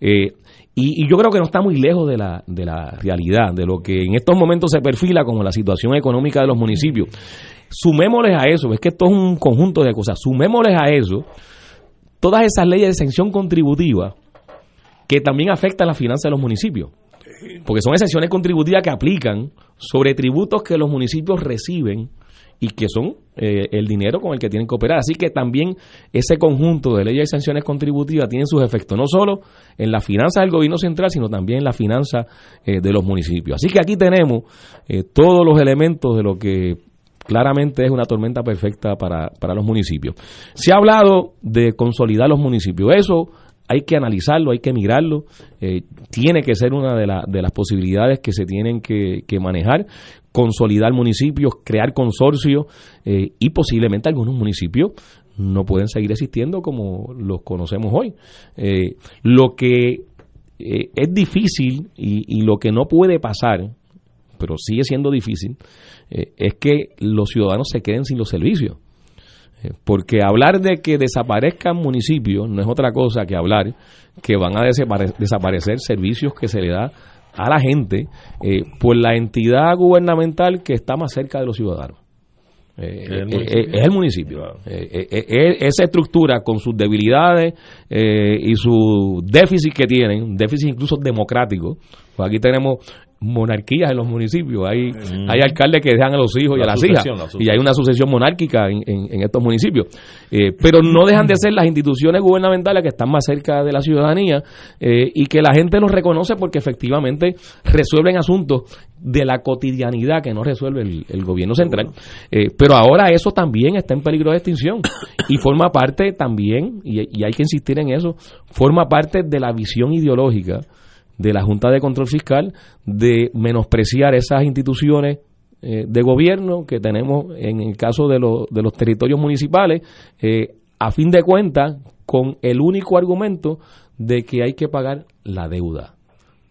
S7: Eh, y, yo creo que no está muy lejos de la, de la realidad, de lo que en estos momentos se perfila como la situación económica de los municipios. Sumémosles a eso, es que esto es un conjunto de cosas, sumémosles a eso todas esas leyes de exención contributiva que también afectan la finanzas de los municipios. Porque son exenciones contributivas que aplican sobre tributos que los municipios reciben y que son eh, el dinero con el que tienen que operar. Así que también ese conjunto de leyes y sanciones contributivas tienen sus efectos no solo en la finanza del gobierno central, sino también en la finanza eh, de los municipios. Así que aquí tenemos eh, todos los elementos de lo que claramente es una tormenta perfecta para, para los municipios. Se ha hablado de consolidar los municipios. Eso hay que analizarlo, hay que mirarlo, eh, tiene que ser una de, de, las posibilidades que se tienen que, manejar, consolidar municipios, crear consorcios eh, y posiblemente algunos municipios no pueden seguir existiendo como los conocemos hoy. Eh, lo que es difícil y, lo que no puede pasar, pero sigue siendo difícil, es que los ciudadanos se queden sin los servicios. Eh, porque hablar de que desaparezcan municipios no es otra cosa que hablar que van a desaparecer servicios que se le da a la gente eh, por la entidad gubernamental que está más cerca de los ciudadanos. Eh, es el municipio. esa estructura con sus debilidades y su déficit que tienen, déficit incluso democrático. Pues aquí tenemos monarquías en los municipios. Hay, mm. hay alcaldes que dejan a los hijos y a las hijas. y hay una sucesión monárquica en, en, estos municipios. Eh, pero no dejan de ser las instituciones gubernamentales que están más cerca de la ciudadanía eh, y que la gente los reconoce porque efectivamente resuelven asuntos de la cotidianidad que no resuelve el, gobierno central. Eh, pero ahora eso también está en peligro de extinción y forma parte también, y, y hay que insistir en eso, forma parte de la visión ideológica de la Junta de Control Fiscal de menospreciar esas instituciones eh, de gobierno que tenemos en el caso de, de los territorios municipales, eh, a fin de cuentas, con el único argumento de que hay que pagar la deuda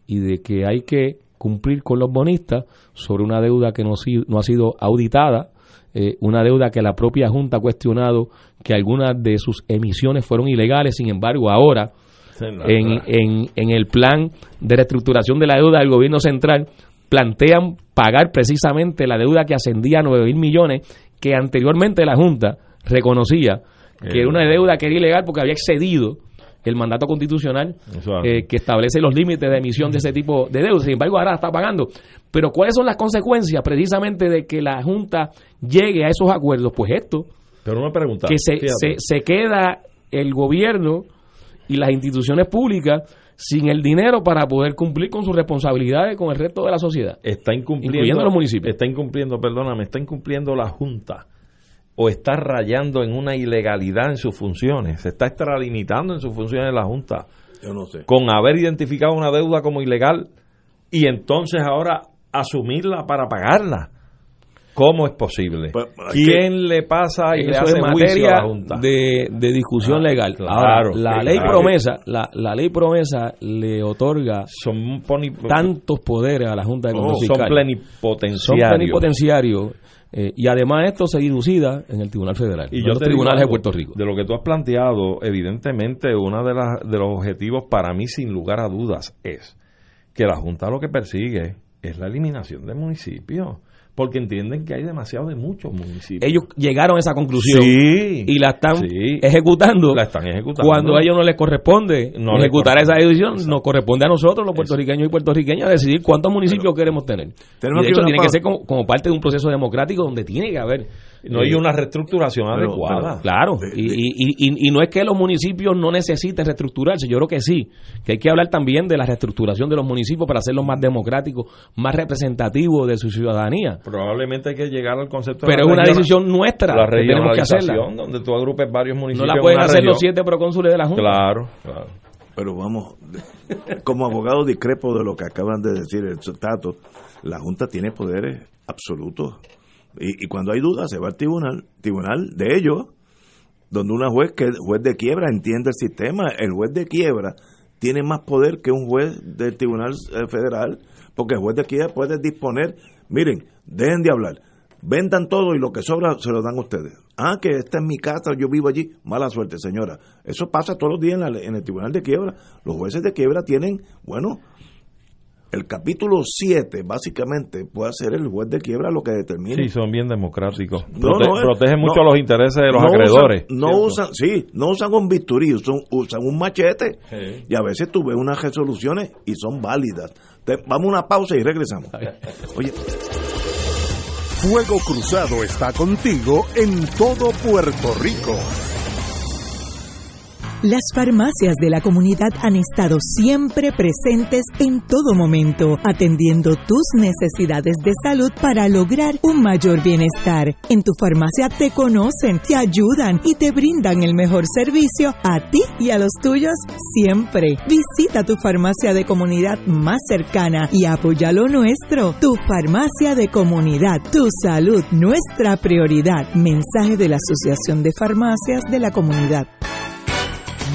S7: y de que hay que cumplir con los bonistas sobre una deuda que no, no ha sido auditada, eh, una deuda que la propia Junta ha cuestionado que algunas de sus emisiones fueron ilegales, sin embargo ahora en, en, en el plan de reestructuración de la deuda del gobierno central plantean pagar precisamente la deuda que ascendía a 9 mil millones que anteriormente la Junta reconocía que era una deuda que era ilegal porque había excedido el mandato constitucional eh, que establece los límites de emisión de ese tipo de deuda. Sin embargo, ahora está pagando. Pero ¿cuáles son las consecuencias precisamente de que la Junta llegue a esos acuerdos? Pues esto,
S2: Pero una pregunta,
S7: que se, se, se queda el gobierno y las instituciones públicas sin el dinero para poder cumplir con sus responsabilidades con el resto de la sociedad.
S2: Está incumpliendo los municipios. Está incumpliendo, perdóname, está incumpliendo la Junta o está rayando en una ilegalidad en sus funciones, se está extralimitando en sus funciones la Junta.
S1: Yo no sé.
S2: Con haber identificado una deuda como ilegal y entonces ahora asumirla para pagarla. ¿Cómo es posible? Pues, ¿Quién le pasa y le hace materia a la Junta?
S7: De, de discusión ah, legal.
S2: Claro,
S7: la ley promesa, la, la, ley promesa le otorga
S2: son
S7: tantos poderes a la Junta de Control
S2: oh, Son plenipotenciarios. Son
S7: plenipotenciarios. Eh, y además esto se dilucida en el Tribunal Federal,
S2: y yo los tribunales de Puerto Rico. De lo que tú has planteado, evidentemente uno de, las, de los objetivos para mí sin lugar a dudas es que la Junta lo que persigue es la eliminación del municipio porque entienden que hay demasiado de muchos municipios.
S7: Ellos llegaron a esa conclusión y la están ejecutando.
S2: La están ejecutando.
S7: Cuando a ellos no les corresponde ejecutar esa decisión, nos corresponde a nosotros, los puertorriqueños y puertorriqueñas, decidir cuántos municipios queremos tener. Y de hecho, tiene que ser como, parte de un proceso democrático donde tiene que haber
S2: no hay una reestructuración adecuada.
S7: claro, y, y, y, no es que los municipios no necesiten reestructurarse, yo creo que sí, que hay que hablar también de la reestructuración de los municipios para hacerlos más democráticos, más representativos de su ciudadanía.
S2: Probablemente hay que llegar al concepto
S7: Pero es una decisión nuestra,
S2: la que tenemos que hacerla. donde tú agrupes varios municipios.
S7: No la pueden hacer los siete procónsules de la Junta.
S2: Claro, claro.
S1: Pero vamos, como abogado discrepo de lo que acaban de decir el Tato, la Junta tiene poderes absolutos y, cuando hay dudas se va al tribunal, tribunal de ellos, donde una juez que juez de quiebra entiende el sistema. El juez de quiebra tiene más poder que un juez del tribunal eh, federal, porque el juez de quiebra puede disponer, miren, dejen de hablar, vendan todo y lo que sobra se lo dan ustedes. Ah, que esta es mi casa, yo vivo allí. Mala suerte, señora. Eso pasa todos los días en, en el tribunal de quiebra. Los jueces de quiebra tienen, bueno, el capítulo 7 básicamente puede ser el juez de quiebra lo que determine.
S2: Sí, son bien democráticos. protegen mucho los intereses de los acreedores.
S1: no usan, sí, no usan un bisturí, usan, usan un machete. Y a veces tú ves unas resoluciones y son válidas. vamos a una pausa y regresamos. Oye.
S3: Fuego Cruzado está contigo en todo Puerto Rico.
S8: Las farmacias de la comunidad han estado siempre presentes en todo momento, atendiendo tus necesidades de salud para lograr un mayor bienestar. En tu farmacia te conocen, te ayudan y te brindan el mejor servicio a ti y a los tuyos siempre. Visita tu farmacia de comunidad más cercana y apoya lo nuestro. Tu farmacia de comunidad, tu salud, nuestra prioridad. Mensaje de la Asociación de Farmacias de la Comunidad.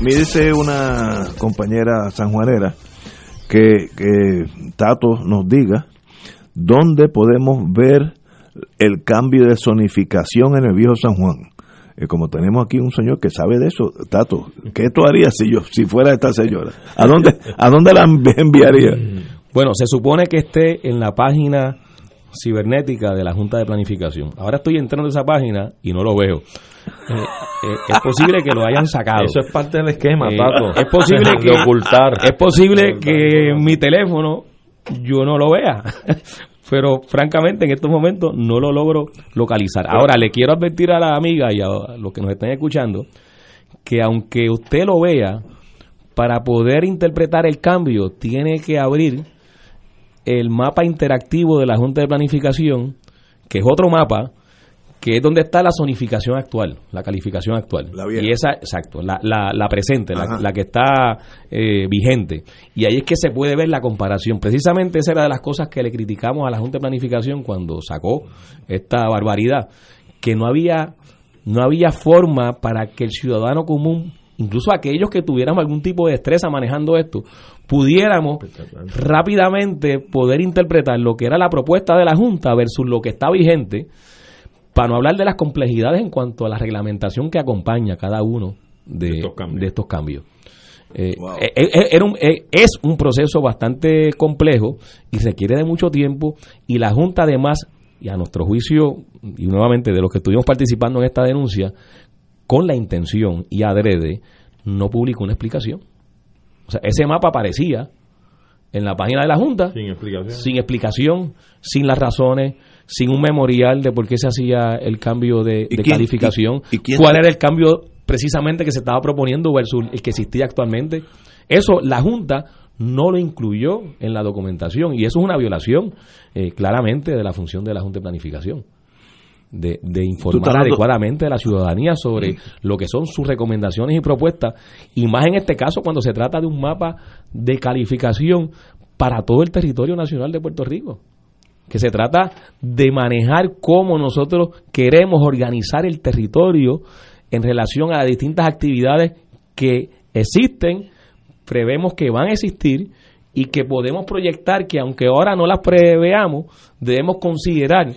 S1: Me dice una compañera sanjuanera que, que Tato nos diga dónde podemos ver el cambio de zonificación en el viejo San Juan. Eh, como tenemos aquí un señor que sabe de eso, Tato, ¿qué tú harías si yo si fuera esta señora? ¿A dónde a dónde la *laughs* enviaría?
S7: Bueno, se supone que esté en la página cibernética de la Junta de Planificación. Ahora estoy entrando a esa página y no lo veo. Eh, eh, es posible que lo hayan sacado.
S2: Eso es parte del esquema,
S7: Eh,
S2: Tato.
S7: Es posible *laughs* que
S2: ocultar.
S7: Es posible que mi teléfono yo no lo vea. *laughs* Pero francamente en estos momentos no lo logro localizar. Ahora le quiero advertir a la amiga y a los que nos están escuchando que aunque usted lo vea, para poder interpretar el cambio tiene que abrir el mapa interactivo de la Junta de Planificación, que es otro mapa, que es donde está la zonificación actual, la calificación actual.
S1: La
S7: y esa, exacto, la, la, la presente, la, la que está eh, vigente. Y ahí es que se puede ver la comparación. Precisamente esa era de las cosas que le criticamos a la Junta de Planificación cuando sacó esta barbaridad, que no había, no había forma para que el ciudadano común, incluso aquellos que tuviéramos algún tipo de destreza manejando esto, pudiéramos rápidamente poder interpretar lo que era la propuesta de la Junta versus lo que está vigente, para no hablar de las complejidades en cuanto a la reglamentación que acompaña cada uno de, de estos cambios. Eh, eh, eh, era un- eh, es un proceso bastante complejo y requiere de mucho tiempo y la Junta además, y a nuestro juicio, y nuevamente de los que estuvimos participando en esta denuncia, con la intención y adrede, no publicó una explicación. O sea, ese mapa aparecía en la página de la Junta
S2: Sin explicación.
S7: sin explicación, sin las razones, sin un memorial de por qué se hacía el cambio de,
S1: ¿Y
S7: de
S1: quién-
S7: calificación,
S1: y- y quién-
S7: cuál era el cambio precisamente que se estaba proponiendo versus el que existía actualmente. Eso la Junta no lo incluyó en la documentación y eso es una violación eh, claramente de la función de la Junta de Planificación. De, de informar
S1: hablando-
S7: adecuadamente a la ciudadanía sobre lo que son sus recomendaciones y propuestas, y más en este caso cuando se trata de un mapa de calificación para todo el territorio nacional de Puerto Rico que se trata de manejar cómo nosotros queremos organizar el territorio en relación a las distintas actividades que existen, prevemos que van a existir y que podemos proyectar que aunque ahora no las preveamos, debemos considerar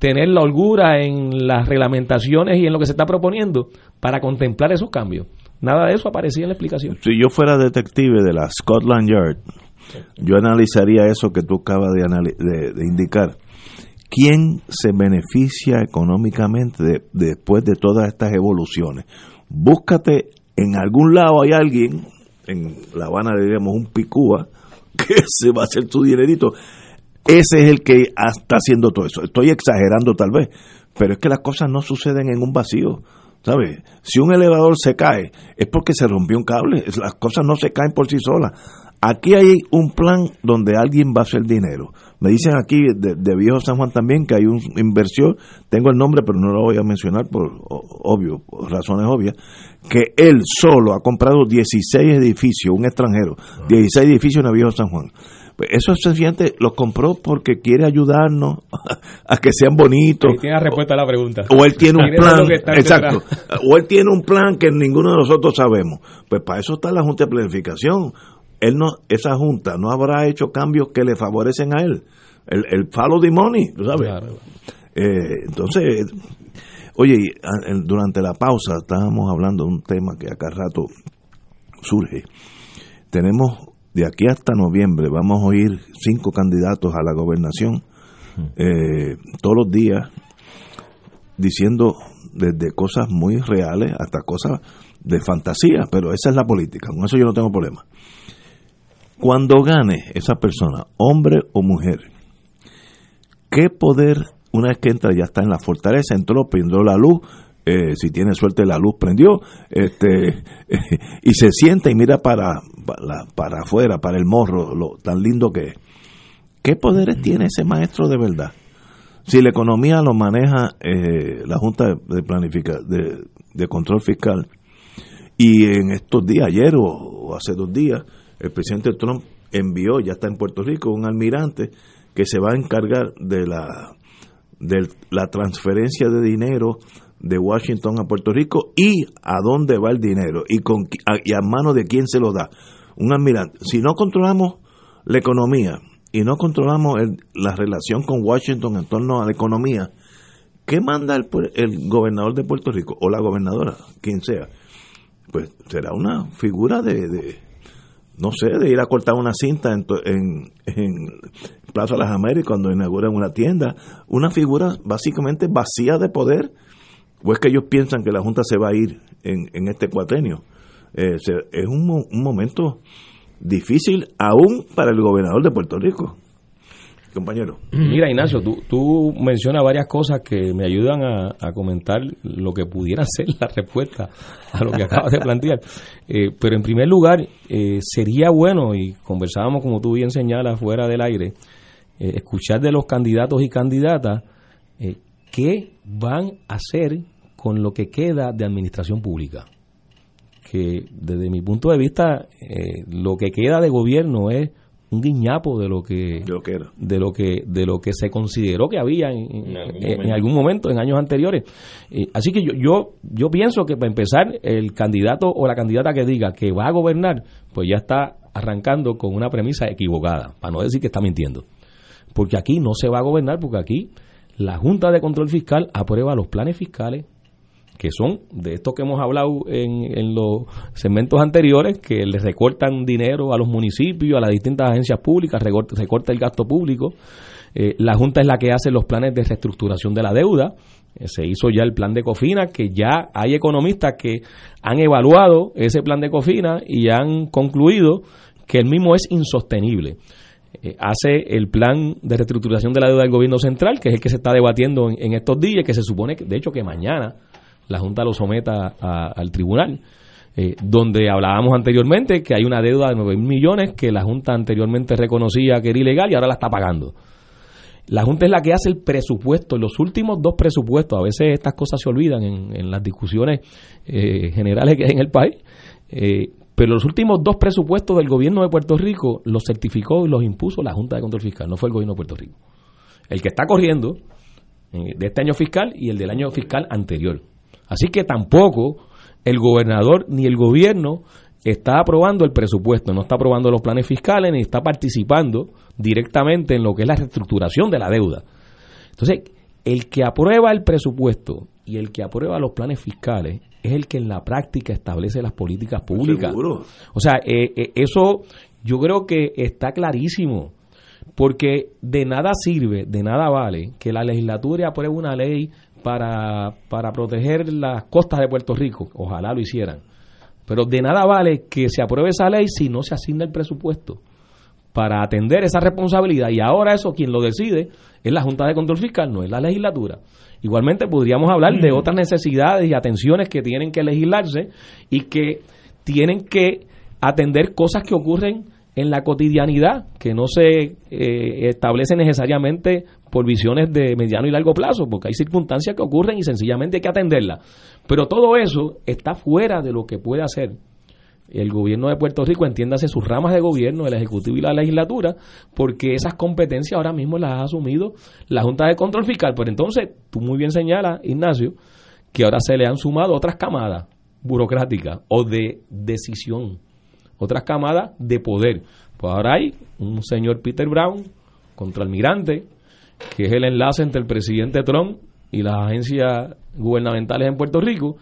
S7: tener la holgura en las reglamentaciones y en lo que se está proponiendo para contemplar esos cambios. Nada de eso aparecía en la explicación.
S1: Si yo fuera detective de la Scotland Yard, yo analizaría eso que tú acabas de, indicar. ¿quién se beneficia económicamente de- después de todas estas evoluciones? Búscate, en algún lado hay alguien, en La Habana diríamos un picúa, *laughs* que se va a hacer su dinerito. Ese es el que está haciendo todo eso. Estoy exagerando tal vez, pero es que las cosas no suceden en un vacío. ¿Sabes? Si un elevador se cae, es porque se rompió un cable. Las cosas no se caen por sí solas. Aquí hay un plan donde alguien va a hacer dinero. Me dicen aquí de, de Viejo San Juan también que hay un inversión, tengo el nombre pero no lo voy a mencionar por obvio, por razones obvias, que él solo ha comprado 16 edificios, un extranjero, 16 edificios en el Viejo San Juan. Pues esos sencillamente los compró porque quiere ayudarnos *laughs* a que sean bonitos.
S7: Tiene la respuesta a la pregunta.
S1: O él tiene un
S7: ¿Quiénes son
S1: plan, exacto. O él tiene un plan que ninguno de nosotros sabemos. Pues para eso está la Junta de Planificación. Él no, esa Junta no habrá hecho cambios que le favorecen a él. El, el follow the money, ¿tú sabes? Eh, entonces, oye, y, a- el- durante la pausa estábamos hablando de un tema que acá rato surge. Tenemos de aquí hasta noviembre, vamos a oír cinco candidatos a la gobernación eh, todos los días diciendo desde cosas muy reales hasta cosas de fantasía, pero esa es la política, con eso yo no tengo problema. Cuando gane esa persona, hombre o mujer, ¿qué poder, una vez que entra ya está en la fortaleza, entró, prendió la luz, eh, si tiene suerte la luz prendió, este, *laughs* y se sienta y mira para, para, afuera, para el morro, lo tan lindo que es. ¿Qué poderes tiene ese maestro de verdad? Si la economía lo maneja eh, la Junta de Planifica, de, de Control Fiscal, y en estos días, ayer o, o hace dos días, el presidente Trump envió, ya está en Puerto Rico, un almirante que se va a encargar de la, de la transferencia de dinero de Washington a Puerto Rico y a dónde va el dinero y, con, a, y a mano de quién se lo da. Un almirante. Si no controlamos la economía y no controlamos el- la relación con Washington en torno a la economía, ¿qué manda el, el gobernador de Puerto Rico o la gobernadora, quien sea? Pues será una figura de, de, no sé, de ir a cortar una cinta en, en, en Plaza de las Américas cuando inauguran una tienda. Una figura básicamente vacía de poder. ¿O es que ellos piensan que la Junta se va a ir en, este cuatrenio? Eh, es un, un momento difícil aún para el gobernador de Puerto Rico. Compañero.
S7: Mira, Ignacio, tú, tú mencionas varias cosas que me ayudan a, comentar lo que pudiera *laughs* ser la respuesta a lo que acabas de plantear. Eh, pero en primer lugar, eh, sería bueno, y conversábamos como tú bien señalas fuera del aire, eh, escuchar de los candidatos y candidatas qué van a hacer con lo que queda de administración pública. Que desde mi punto de vista, eh, lo que queda de gobierno es un guiñapo de lo que
S1: De lo que era.
S7: de lo que de lo que se consideró que había en, en-
S2: En algún
S7: en- en
S2: momento.
S7: algún momento en años anteriores Eh, así que yo, yo yo pienso que para empezar el candidato o la candidata que diga que va a gobernar pues ya está arrancando con una premisa equivocada para no decir que está mintiendo porque aquí no se va a gobernar porque aquí la Junta de Control Fiscal aprueba los planes fiscales que son de estos que hemos hablado en, los segmentos anteriores, que le recortan dinero a los municipios, a las distintas agencias públicas, recorta, recorta el gasto público. Eh, la Junta es la que hace los planes de reestructuración de la deuda. Eh, se hizo ya el plan de Cofina, que ya hay economistas que han evaluado ese plan de Cofina y han concluido que el mismo es insostenible eh, hace el plan de reestructuración de la deuda del gobierno central, que es el que se está debatiendo en, estos días, que se supone, que, de hecho, que mañana la Junta lo someta a- al tribunal, eh, donde hablábamos anteriormente que hay una deuda de 9 mil millones que la Junta anteriormente reconocía que era ilegal y ahora la está pagando. La Junta es la que hace el presupuesto, los últimos dos presupuestos, a veces estas cosas se olvidan en, en las discusiones eh, generales que hay en el país, eh, pero los últimos dos presupuestos del gobierno de Puerto Rico los certificó y los impuso la Junta de Control Fiscal, no fue el gobierno de Puerto Rico. El que está corriendo eh, de este año fiscal y el del año fiscal anterior. Así que tampoco el gobernador ni el gobierno está aprobando el presupuesto, no está aprobando los planes fiscales ni está participando directamente en lo que es la reestructuración de la deuda. Entonces, el que aprueba el presupuesto y el que aprueba los planes fiscales es el que en la práctica establece las políticas públicas.
S1: Seguro.
S7: O sea, eh, eh, eso yo creo que está clarísimo. Porque de nada sirve, de nada vale que la legislatura apruebe una ley para, para proteger las costas de Puerto Rico. Ojalá lo hicieran. Pero de nada vale que se apruebe esa ley si no se asigna el presupuesto para atender esa responsabilidad. Y ahora eso quien lo decide es la Junta de Control Fiscal, no es la legislatura. Igualmente podríamos hablar de otras necesidades y atenciones que tienen que legislarse y que tienen que atender cosas que ocurren en la cotidianidad, que no se eh, establecen necesariamente por visiones de mediano y largo plazo, porque hay circunstancias que ocurren y sencillamente hay que atenderlas. Pero todo eso está fuera de lo que puede hacer el gobierno de Puerto Rico, entiéndase sus ramas de gobierno, el Ejecutivo y la legislatura, porque esas competencias ahora mismo las ha asumido la Junta de Control Fiscal. Pero entonces, tú muy bien señalas, Ignacio, que ahora se le han sumado otras camadas burocráticas o de decisión, otras camadas de poder. Pues ahora hay un señor Peter Brown, contraalmirante, que es el enlace entre el presidente Trump y las agencias gubernamentales en Puerto Rico,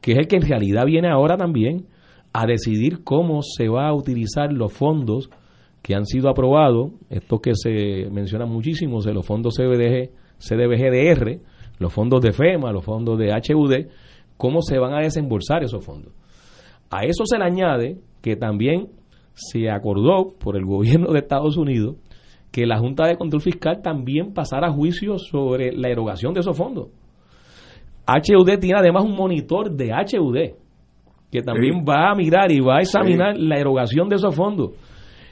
S7: que es el que en realidad viene ahora también a decidir cómo se va a utilizar los fondos que han sido aprobados, estos que se mencionan muchísimo, los fondos CBDG, CDBGDR, los fondos de FEMA, los fondos de HUD, cómo se van a desembolsar esos fondos. A eso se le añade que también se acordó por el gobierno de Estados Unidos que la Junta de Control Fiscal también pasara a juicio sobre la erogación de esos fondos. HUD tiene además un monitor de HUD que también va a mirar y va a examinar la erogación de esos fondos.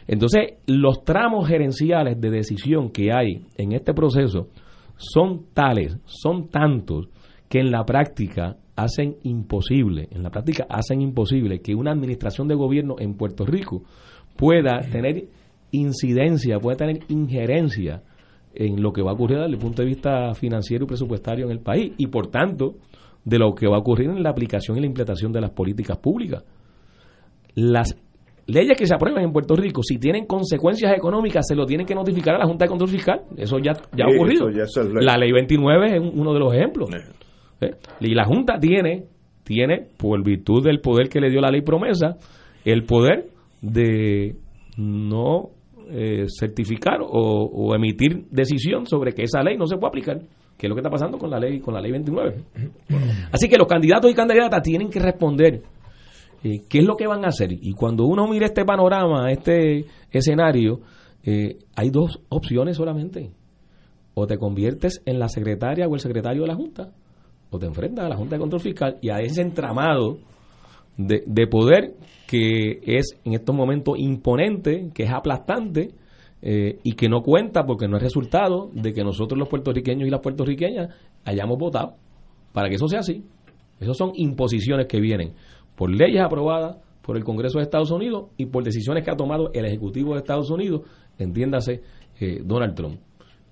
S7: Entonces, los tramos gerenciales de decisión que hay en este proceso son tales, son tantos, que en la práctica hacen imposible, en la práctica hacen imposible que una administración de gobierno en Puerto Rico pueda tener incidencia, pueda tener injerencia en lo que va a ocurrir desde el punto de vista financiero y presupuestario en el país. Y por tanto de lo que va a ocurrir en la aplicación y la implementación de las políticas públicas. Las leyes que se aprueban en Puerto Rico, si tienen consecuencias económicas, se lo tienen que notificar a la Junta de Control Fiscal. Eso ya, ya ha ocurrido. la ley 29 es uno de los ejemplos. ¿Eh? Y la Junta tiene, tiene, por virtud del poder que le dio la ley promesa, el poder de no eh, certificar o, o, emitir decisión sobre que esa ley no se puede aplicar que es lo que está pasando con la ley con la ley 29. Así que los candidatos y candidatas tienen que responder eh, qué es lo que van a hacer. Y cuando uno mira este panorama, este escenario, eh, hay dos opciones solamente. O te conviertes en la secretaria o el secretario de la Junta, o te enfrentas a la Junta de Control Fiscal y a ese entramado de, de poder que es en estos momentos imponente, que es aplastante, eh, y que no cuenta porque no es resultado de que nosotros los puertorriqueños y las puertorriqueñas hayamos votado para que eso sea así. Esas son imposiciones que vienen por leyes aprobadas por el Congreso de Estados Unidos y por decisiones que ha tomado el Ejecutivo de Estados Unidos, entiéndase eh, Donald Trump.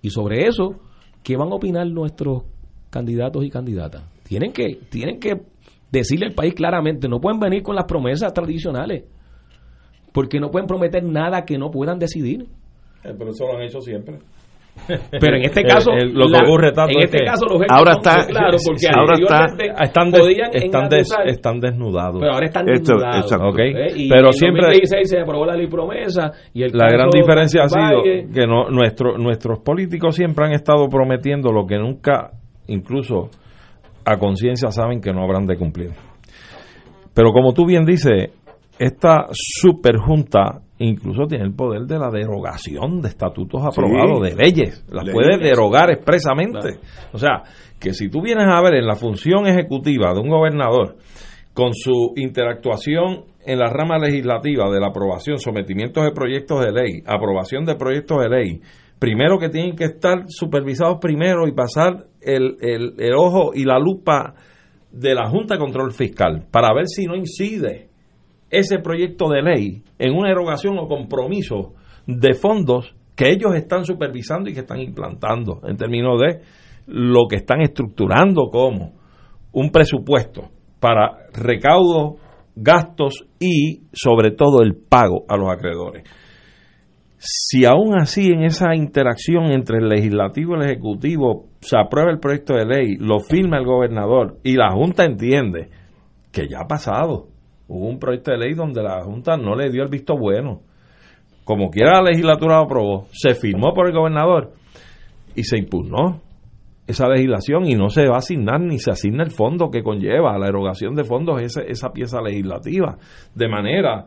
S7: Y sobre eso, ¿qué van a opinar nuestros candidatos y candidatas? Tienen que, tienen que decirle al país claramente, no pueden venir con las promesas tradicionales, porque no pueden prometer nada que no puedan decidir.
S2: Eh, pero eso lo han hecho siempre. *laughs*
S7: Pero en este caso,
S2: lo que ocurre tanto
S7: en este
S2: caso
S7: los
S1: ahora está,
S7: claro, porque
S1: ahora está,
S2: están, des, están, des, están, desnudados.
S7: Pero ahora están desnudados.
S2: Okay.
S7: ¿eh? Y
S2: pero
S7: en
S2: siempre
S7: 2016 se aprobó la ley promesa y el
S2: la gran diferencia ha sido que no, nuestro, nuestros políticos siempre han estado prometiendo lo que nunca, incluso a conciencia, saben que no habrán de cumplir. Pero como tú bien dices, esta superjunta incluso tiene el poder de la derogación de estatutos aprobados, de leyes, las puede derogar expresamente. O sea, que si tú vienes a ver en la función ejecutiva de un gobernador, con su interactuación en la rama legislativa de la aprobación, sometimientos de proyectos de ley, aprobación de proyectos de ley, primero que tienen que estar supervisados primero y pasar el, el, el ojo y la lupa de la Junta de Control Fiscal para ver si no incide ese proyecto de ley en una erogación o compromiso de fondos que ellos están supervisando y que están implantando en términos de lo que están estructurando como un presupuesto para recaudos, gastos y sobre todo el pago a los acreedores. Si aún así en esa interacción entre el legislativo y el ejecutivo se aprueba el proyecto de ley, lo firma el gobernador y la Junta entiende que ya ha pasado, hubo un proyecto de ley donde la Junta no le dio el visto bueno. como quiera la legislatura lo aprobó, se firmó por el gobernador y se impugnó esa legislación y no se va a asignar ni se asigna el fondo que conlleva la erogación de fondos esa, esa pieza legislativa. De manera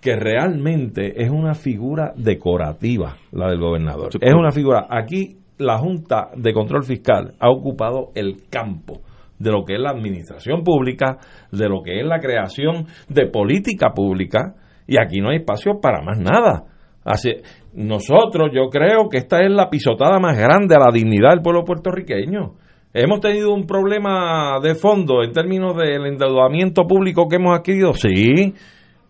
S2: que realmente es una figura decorativa la del gobernador. Es una figura. Aquí la Junta de Control Fiscal ha ocupado el campo de lo que es la administración pública, de lo que es la creación de política pública, y aquí no hay espacio para más nada. Así, nosotros, yo creo que esta es la pisotada más grande a la dignidad del pueblo puertorriqueño. ¿Hemos tenido un problema de fondo en términos del endeudamiento público que hemos adquirido? Sí,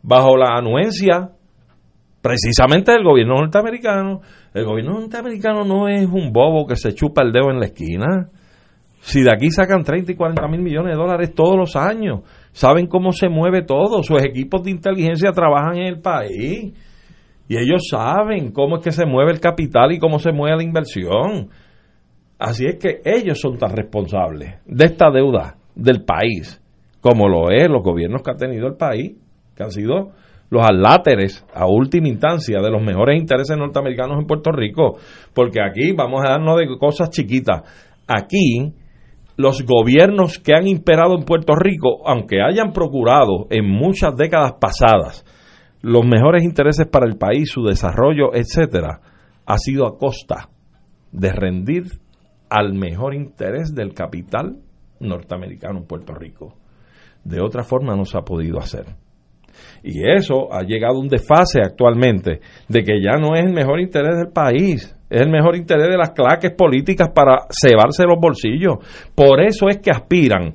S2: bajo la anuencia precisamente del gobierno norteamericano. El gobierno norteamericano no es un bobo que se chupa el dedo en la esquina. Si de aquí sacan 30 y 40 mil millones de dólares todos los años, saben cómo se mueve todo, sus equipos de inteligencia trabajan en el país y ellos saben cómo es que se mueve el capital y cómo se mueve la inversión. Así es que ellos son tan responsables de esta deuda del país como lo es los gobiernos que ha tenido el país, que han sido los aláteres a última instancia de los mejores intereses norteamericanos en Puerto Rico, porque aquí vamos a darnos de cosas chiquitas. Aquí los gobiernos que han imperado en Puerto Rico, aunque hayan procurado en muchas décadas pasadas los mejores intereses para el país, su desarrollo, etcétera, ha sido a costa de rendir al mejor interés del capital norteamericano en Puerto Rico. De otra forma no se ha podido hacer. Y eso ha llegado a un desfase actualmente de que ya no es el mejor interés del país, es el mejor interés de las claques políticas para cebarse los bolsillos. Por eso es que aspiran,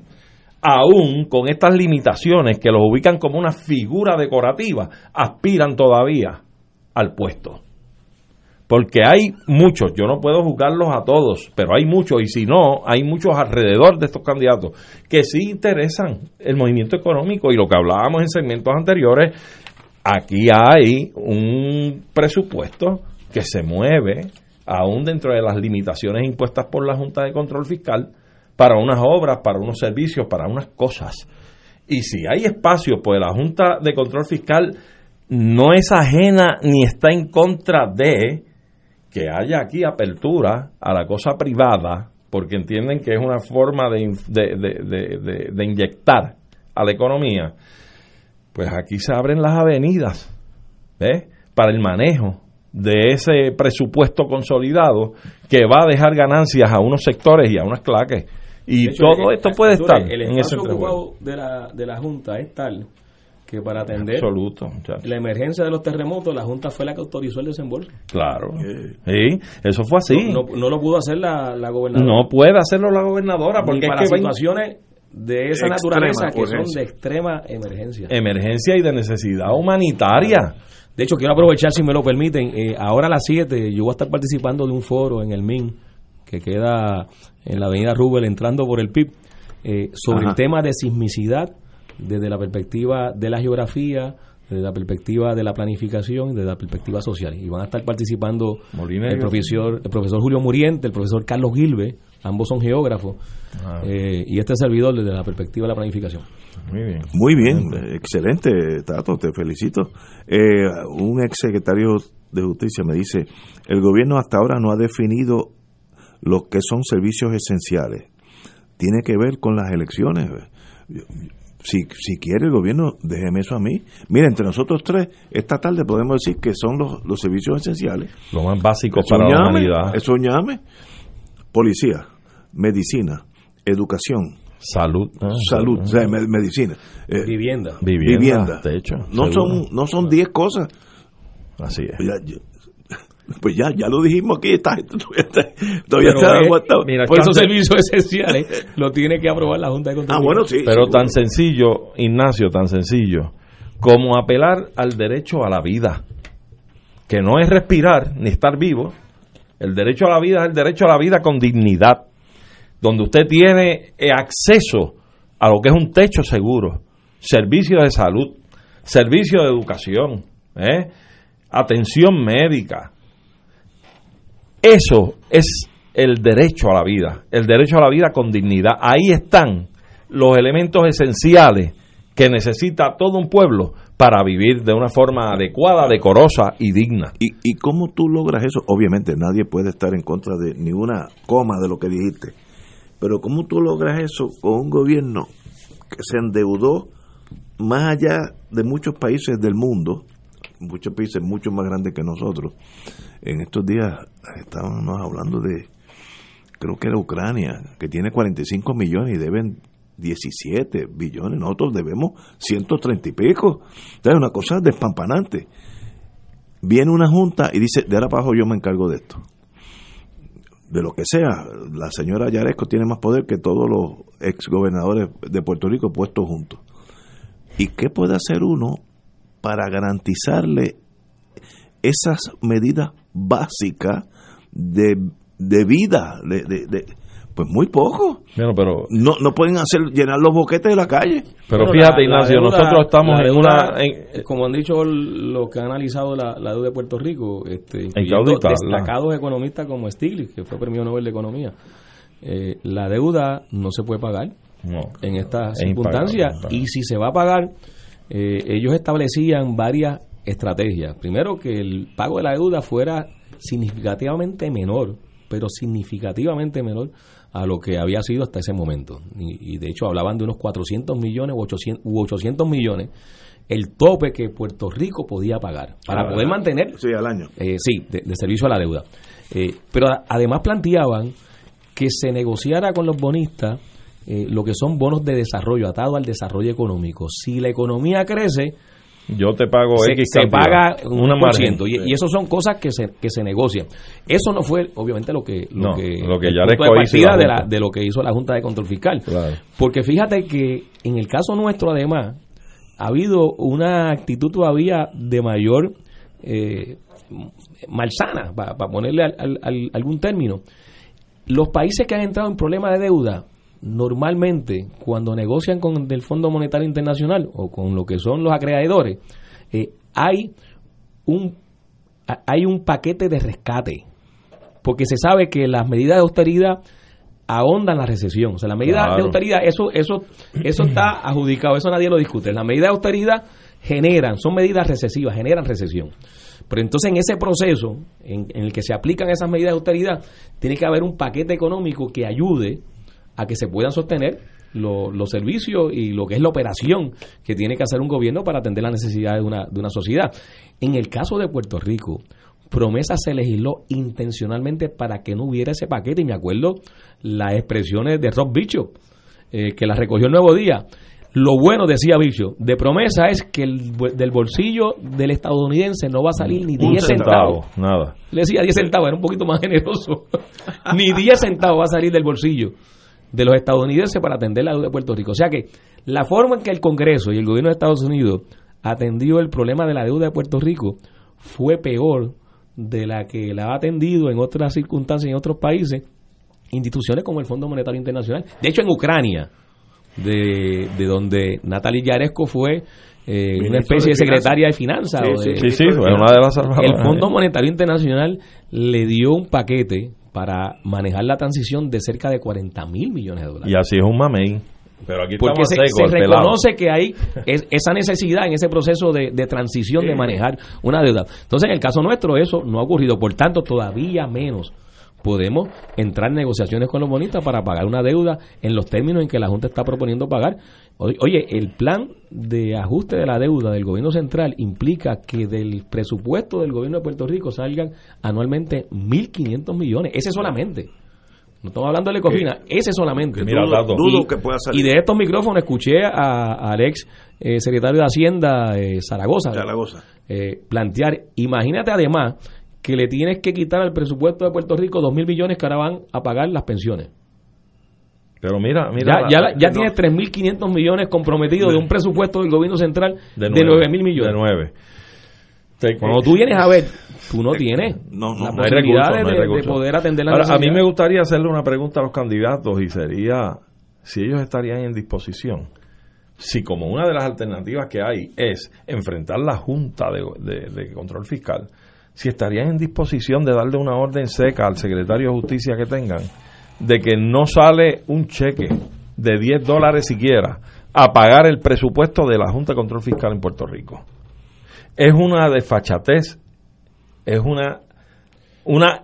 S2: aún con estas limitaciones que los ubican como una figura decorativa, aspiran todavía al puesto porque hay muchos, yo no puedo juzgarlos a todos, pero hay muchos, y si no, hay muchos alrededor de estos candidatos que sí interesan el movimiento económico y lo que hablábamos en segmentos anteriores, aquí hay un presupuesto que se mueve aún dentro de las limitaciones impuestas por la Junta de Control Fiscal para unas obras, para unos servicios, para unas cosas. Y si hay espacio, pues la Junta de Control Fiscal no es ajena ni está en contra de que haya aquí apertura a la cosa privada, porque entienden que es una forma de, de, inyectar a la economía, pues aquí se abren las avenidas ¿ves? para el manejo de ese presupuesto consolidado que va a dejar ganancias a unos sectores y a unas claques. Y todo esto puede estar
S7: en ese de la, de la Junta es tal que para atender la emergencia de los terremotos, la Junta fue la que autorizó el desembolso.
S2: Claro. Sí, eso fue así.
S7: No, lo pudo hacer la, gobernadora.
S2: No puede hacerlo la gobernadora porque
S7: para situaciones de esa naturaleza que son de extrema emergencia.
S2: Emergencia y de necesidad humanitaria.
S7: De hecho, quiero aprovechar, si me lo permiten, eh, ahora a las 7 yo voy a estar participando de un foro en el MIN que queda en la avenida Rubel entrando por el PIB eh, sobre el tema de sismicidad desde la perspectiva de la geografía, desde la perspectiva de la planificación y desde la perspectiva social. Y van a estar participando el profesor, el profesor Julio Muriente, el profesor Carlos Gilbe, ambos son geógrafos, ah. eh, y este servidor desde la perspectiva de la planificación.
S1: Muy bien. Muy bien, excelente, Tato, te felicito. Eh, un ex secretario de Justicia me dice, el gobierno hasta ahora no ha definido lo que son servicios esenciales. Tiene que ver con las elecciones si, si quiere el gobierno, déjeme eso a mí. Mira, entre nosotros tres, esta tarde podemos decir que son los, los servicios esenciales.
S2: Lo más básico para la humanidad.
S1: Eso llame. Policía, medicina, educación.
S2: Salud.
S1: Ah, salud, o sea, medicina.
S7: Eh, vivienda.
S2: vivienda. de hecho.
S1: No son, no son diez cosas.
S2: Así es.
S1: Pues ya, ya *laughs* lo dijimos aquí, está, *laughs* todavía está, aguantado.
S7: por esos servicios esenciales *laughs* lo tiene que aprobar la Junta de Control.
S1: Ah, bueno, sí.
S2: Pero tan sencillo, Ignacio, tan sencillo, como apelar al derecho a la vida, que no es respirar ni estar vivo. El derecho a la vida es el derecho a la vida con dignidad, donde usted tiene eh, acceso a lo que es un techo seguro, servicios de salud, servicios de educación, ¿eh? atención médica, eso es el derecho a la vida, el derecho a la vida con dignidad. Ahí están los elementos esenciales que necesita todo un pueblo para vivir de una forma adecuada, decorosa y digna.
S1: ¿Y, ¿Y cómo tú logras eso? Obviamente nadie puede estar en contra de ni una coma de lo que dijiste, pero ¿cómo tú logras eso con un gobierno que se endeudó más allá de muchos países del mundo, muchos países mucho más grandes que nosotros? En estos días estábamos hablando de, creo que era Ucrania, que tiene 45 millones y deben 17 billones, nosotros debemos 130 y pico. Es una cosa despampanante. Viene una junta y dice, de ahora abajo yo me encargo de esto. De lo que sea, la señora Yaresco tiene más poder que todos los ex gobernadores de Puerto Rico puestos juntos. ¿Y qué puede hacer uno para garantizarle esas medidas básicas de, de vida, de pues muy poco.
S2: pero
S1: no, no pueden hacer llenar los boquetes de la calle.
S2: Pero fíjate, Ignacio, nosotros estamos en una.
S7: Eh, como han dicho los que han analizado la, deuda de Puerto Rico, este, destacados economistas como Stiglitz, que fue premio Nobel de Economía, eh, la deuda no se puede pagar en estas circunstancias. Y si se va a pagar, eh, ellos establecían varias estrategias. Primero, que el pago de la deuda fuera significativamente menor, pero significativamente menor a lo que había sido hasta ese momento. Y, de hecho hablaban de unos 400 millones u 800, 800 millones el tope que Puerto Rico podía pagar para ah, poder mantener
S1: sí al año.
S7: eh, sí de, servicio a la deuda. Eh, pero además planteaban que se negociara con los bonistas eh, lo que son bonos de desarrollo atados al desarrollo económico. Si la economía crece
S2: yo te pago
S7: se, X se paga un por ciento. Y, y eso son cosas que se, que se negocian. Eso no fue obviamente lo que lo que,
S2: lo que ya
S7: de partida de, la, de lo que hizo la Junta de Control Fiscal. Porque fíjate que en el caso nuestro además ha habido una actitud todavía de mayor eh, malsana para ponerle algún término. Los países que han entrado en problemas de deuda normalmente cuando negocian con el Fondo Monetario Internacional o con lo que son los acreedores, eh, hay un hay un paquete de rescate, porque se sabe que las medidas de austeridad ahondan la recesión. O sea, las medidas de austeridad, eso, eso, eso está *clears throat* adjudicado, eso nadie lo discute. Las medidas de austeridad generan, son medidas recesivas, generan recesión. Pero entonces en ese proceso en, en el que se aplican esas medidas de austeridad, tiene que haber un paquete económico que ayude a que se puedan sostener los servicios y lo que es la operación que tiene que hacer un gobierno para atender las necesidades de una, de una sociedad. En el caso de Puerto Rico, promesa se legisló intencionalmente para que no hubiera ese paquete y me acuerdo las expresiones de Rob Bicho, eh, que la recogió el Nuevo Día. Lo bueno, decía Bicho, de promesa es que el, del bolsillo del estadounidense no va a salir ni 10 centavos.
S2: Nada.
S7: Le decía 10 centavos, era un poquito más generoso. *laughs* ni 10 centavos va a salir del bolsillo de los estadounidenses para atender la deuda de Puerto Rico. O sea que la forma en que el Congreso y el gobierno de Estados Unidos atendió el problema de la deuda de Puerto Rico fue peor de la que la ha atendido en otras circunstancias en otros países instituciones como el Fondo Monetario Internacional. De hecho, en Ucrania, de, de donde Natalia Yaresco fue eh, una especie de, secretaria de finanzas.
S2: Sí, sí, fue una de las
S7: El Fondo Monetario Internacional le dio un paquete para manejar la transición de cerca de 40 mil millones de dólares.
S2: Y así es un mamey. Pero aquí
S7: Porque se, reconoce que hay esa necesidad en ese proceso de, transición de manejar una deuda. Entonces, en el caso nuestro, eso no ha ocurrido. Por tanto, todavía menos podemos entrar en negociaciones con los bonistas para pagar una deuda en los términos en que la Junta está proponiendo pagar. Oye, el plan de ajuste de la deuda del gobierno central implica que del presupuesto del gobierno de Puerto Rico salgan anualmente 1.500 millones, ese solamente. No estamos hablando de la Ecofina, ese solamente.
S1: dudo, que pueda salir.
S7: Y de estos micrófonos escuché a, al ex eh, secretario de Hacienda eh, Zaragoza,
S1: Zaragoza.
S7: Eh, plantear, imagínate además que le tienes que quitar al presupuesto de Puerto Rico dos mil millones que ahora van a pagar las pensiones.
S2: Pero mira, mira.
S7: Ya, ya, ya tienes 3.500 millones comprometidos de, un presupuesto del gobierno central de, nueve, mil millones.
S2: De 9.
S7: Cuando tú vienes a ver, tú no *laughs* tienes la posibilidad de, poder atender la
S2: Ahora, A mí me gustaría hacerle una pregunta a los candidatos y sería si ellos estarían en disposición, si como una de las alternativas que hay es enfrentar la Junta de Control Fiscal, si estarían en disposición de darle una orden seca al secretario de Justicia que tengan de que no sale un cheque de 10 dólares siquiera a pagar el presupuesto de la Junta de Control Fiscal en Puerto Rico. Es una desfachatez, es una, una,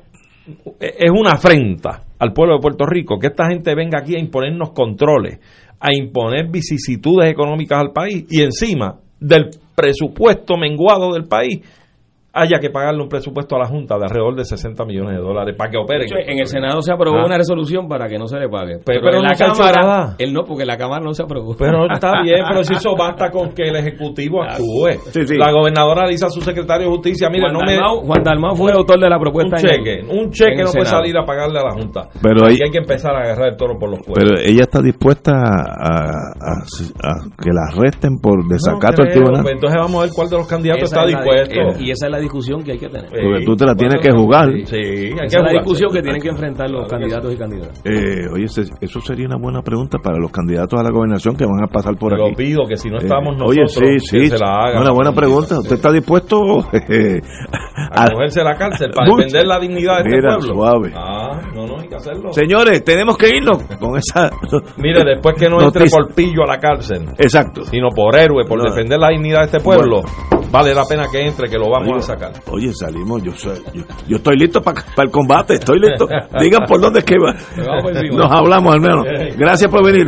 S2: es una afrenta al pueblo de Puerto Rico que esta gente venga aquí a imponernos controles, a imponer vicisitudes económicas al país y encima del presupuesto menguado del país haya que pagarle un presupuesto a la Junta de alrededor de 60 millones de dólares para que opere.
S7: en el Senado se aprobó ah. una resolución para que no se le pague.
S2: Pero, en la Cámara,
S7: él no, porque la Cámara no se aprobó.
S2: Pero está *laughs* bien, pero si eso basta con que el Ejecutivo actúe. La gobernadora dice a su secretario de Justicia, mire,
S7: Juan
S2: no
S7: Dalmau, Juan Dalmau fue autor de la propuesta.
S2: Un cheque, un cheque no puede salir a pagarle a la Junta.
S1: Pero hay
S2: que empezar a agarrar el toro por los cuernos.
S1: Pero ella está dispuesta a, que la arresten por desacato al tribunal.
S2: Pues entonces vamos a ver cuál de los candidatos está dispuesto.
S7: y esa es la discusión que hay que tener.
S1: Porque tú te la tienes que jugar.
S7: Sí, hay que la discusión que tienen que enfrentar los candidatos y candidatas.
S1: Eh, oye, eso sería una buena pregunta para los candidatos a la gobernación que van a pasar por aquí.
S2: Lo pido que si no estamos nosotros,
S1: oye, sí, sí, se la hagan. Una buena pregunta. ¿Usted está dispuesto *laughs*
S2: a, cogerse la cárcel para defender la dignidad de este pueblo?
S1: suave.
S2: Ah, no, no, hay que hacerlo.
S1: Señores, tenemos que irnos con esa.
S2: Mire, después que no entre por pillo a la cárcel.
S1: Exacto.
S2: Sino por héroe, por defender la dignidad de este pueblo. Vale la pena que entre, que lo vamos a sacar.
S1: Oye, salimos, yo yo, estoy listo para el combate, estoy listo. *laughs* Digan por dónde es que va. Nos hablamos al menos. Gracias por venir.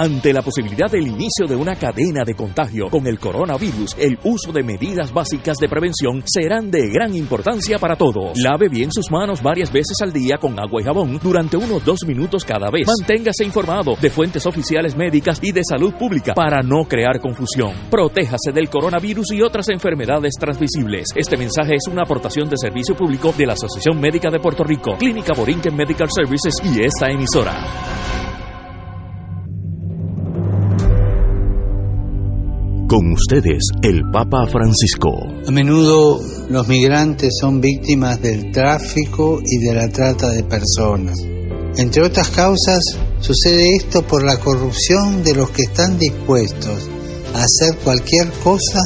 S5: Ante la posibilidad del inicio de una cadena de contagio con el coronavirus, el uso de medidas básicas de prevención serán de gran importancia para todos. Lave bien sus manos varias veces al día con agua y jabón durante unos dos minutos cada vez. Manténgase informado de fuentes oficiales médicas y de salud pública para no crear confusión. Protéjase del coronavirus y otras enfermedades transmisibles. Este mensaje es una aportación de servicio público de la Asociación Médica de Puerto Rico, Clínica Borinquen Medical Services y esta emisora. Con ustedes, el Papa Francisco.
S13: A menudo los migrantes son víctimas del tráfico y de la trata de personas. Entre otras causas, sucede esto por la corrupción de los que están dispuestos a hacer cualquier cosa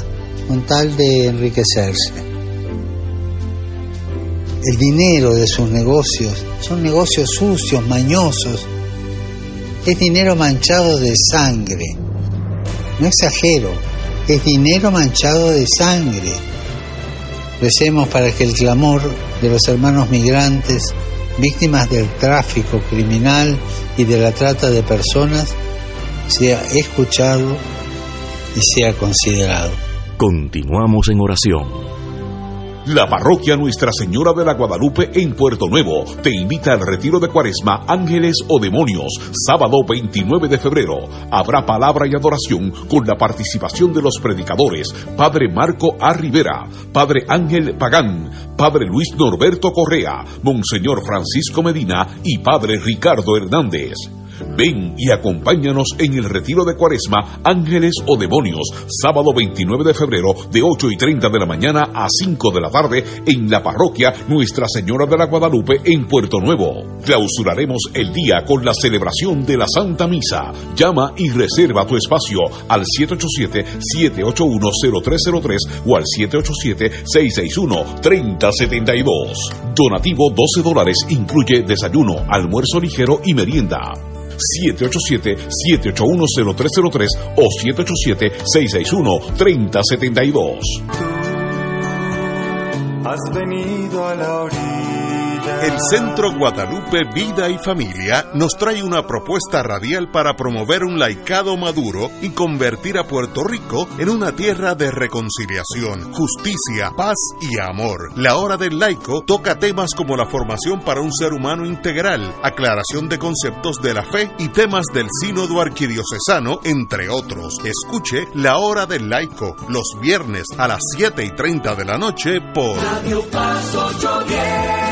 S13: con tal de enriquecerse. El dinero de sus negocios son negocios sucios, mañosos. Es dinero manchado de sangre. No exagero, es dinero manchado de sangre. Recemos para que el clamor de los hermanos migrantes, víctimas del tráfico criminal y de la trata de personas, sea escuchado y sea considerado.
S5: Continuamos en oración.
S6: La parroquia Nuestra Señora de la Guadalupe en Puerto Nuevo te invita al retiro de Cuaresma Ángeles o Demonios, sábado 29 de febrero. Habrá palabra y adoración con la participación de los predicadores Padre Marco A. Rivera, Padre Ángel Pagán, Padre Luis Norberto Correa, Monseñor Francisco Medina y Padre Ricardo Hernández. Ven y acompáñanos en el retiro de Cuaresma Ángeles o Demonios, sábado 29 de febrero de 8 y 30 de la mañana a 5 de la tarde en la parroquia Nuestra Señora de la Guadalupe en Puerto Nuevo. Clausuraremos el día con la celebración de la Santa Misa. Llama y reserva tu espacio al 787-781-0303 o al 787-661-3072. Donativo 12 dólares incluye desayuno, almuerzo ligero y merienda. 787-781-0303 o 787-661-3072.
S14: Has venido a la orilla
S3: el Centro Guadalupe Vida y Familia nos trae una propuesta radial para promover un laicado maduro y convertir a Puerto Rico en una tierra de reconciliación, justicia, paz y amor. La Hora del Laico toca temas como la formación para un ser humano integral, aclaración de conceptos de la fe y temas del sínodo arquidiocesano, entre otros. Escuche La Hora del Laico los viernes a las 7 y 30 de la noche por Radio Paz 810.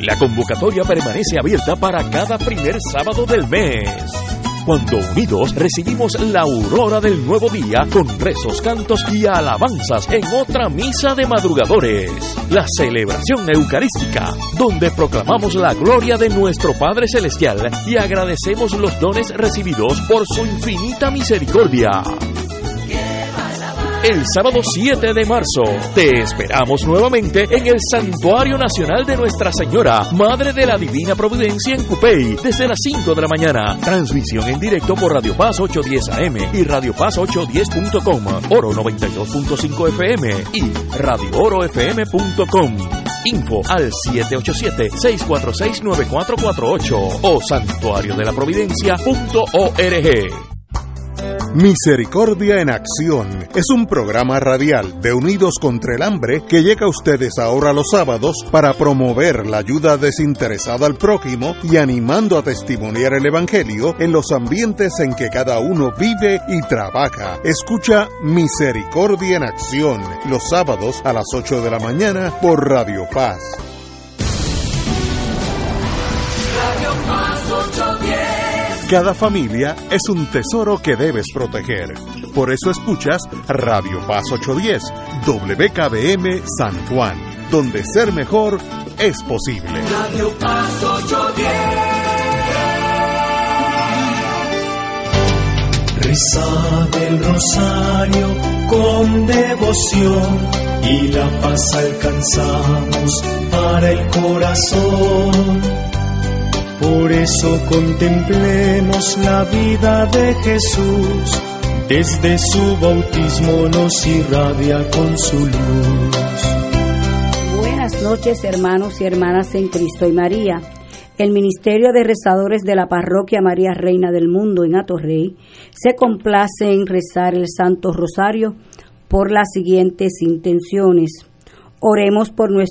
S5: La convocatoria permanece abierta para cada primer sábado del mes. Cuando unidos recibimos la aurora del nuevo día con rezos, cantos y alabanzas en otra misa de madrugadores. La celebración eucarística, donde proclamamos la gloria de nuestro Padre Celestial y agradecemos los dones recibidos por su infinita misericordia. El sábado 7 de marzo te esperamos nuevamente en el Santuario Nacional de Nuestra Señora, Madre de la Divina Providencia en Cupey, desde las 5 de la mañana. Transmisión en directo por Radio Paz 810 AM y Radio Paz 810.com, Oro 92.5 FM y radioorofm.com. Info al 787-646-9448 o santuariodelaprovidencia.org.
S3: Misericordia en Acción es un programa radial de Unidos contra el Hambre que llega a ustedes ahora los sábados para promover la ayuda desinteresada al prójimo y animando a testimoniar el Evangelio en los ambientes en que cada uno vive y trabaja. Escucha Misericordia en Acción los sábados a las 8 de la mañana por Radio Paz.
S10: Radio Paz 810.
S3: Cada familia es un tesoro que debes proteger. Por eso escuchas Radio Paz 810, WKBM San Juan, donde ser mejor es posible.
S10: Radio Paz 810.
S14: Reza del rosario con devoción y la paz alcanzamos para el corazón. Por eso contemplemos la vida de Jesús, desde su bautismo nos irradia con su luz.
S15: Buenas noches hermanos y hermanas en Cristo y María. El Ministerio de Rezadores de la Parroquia María Reina del Mundo en Atorrey se complace en rezar el Santo Rosario por las siguientes intenciones. Oremos por nuestro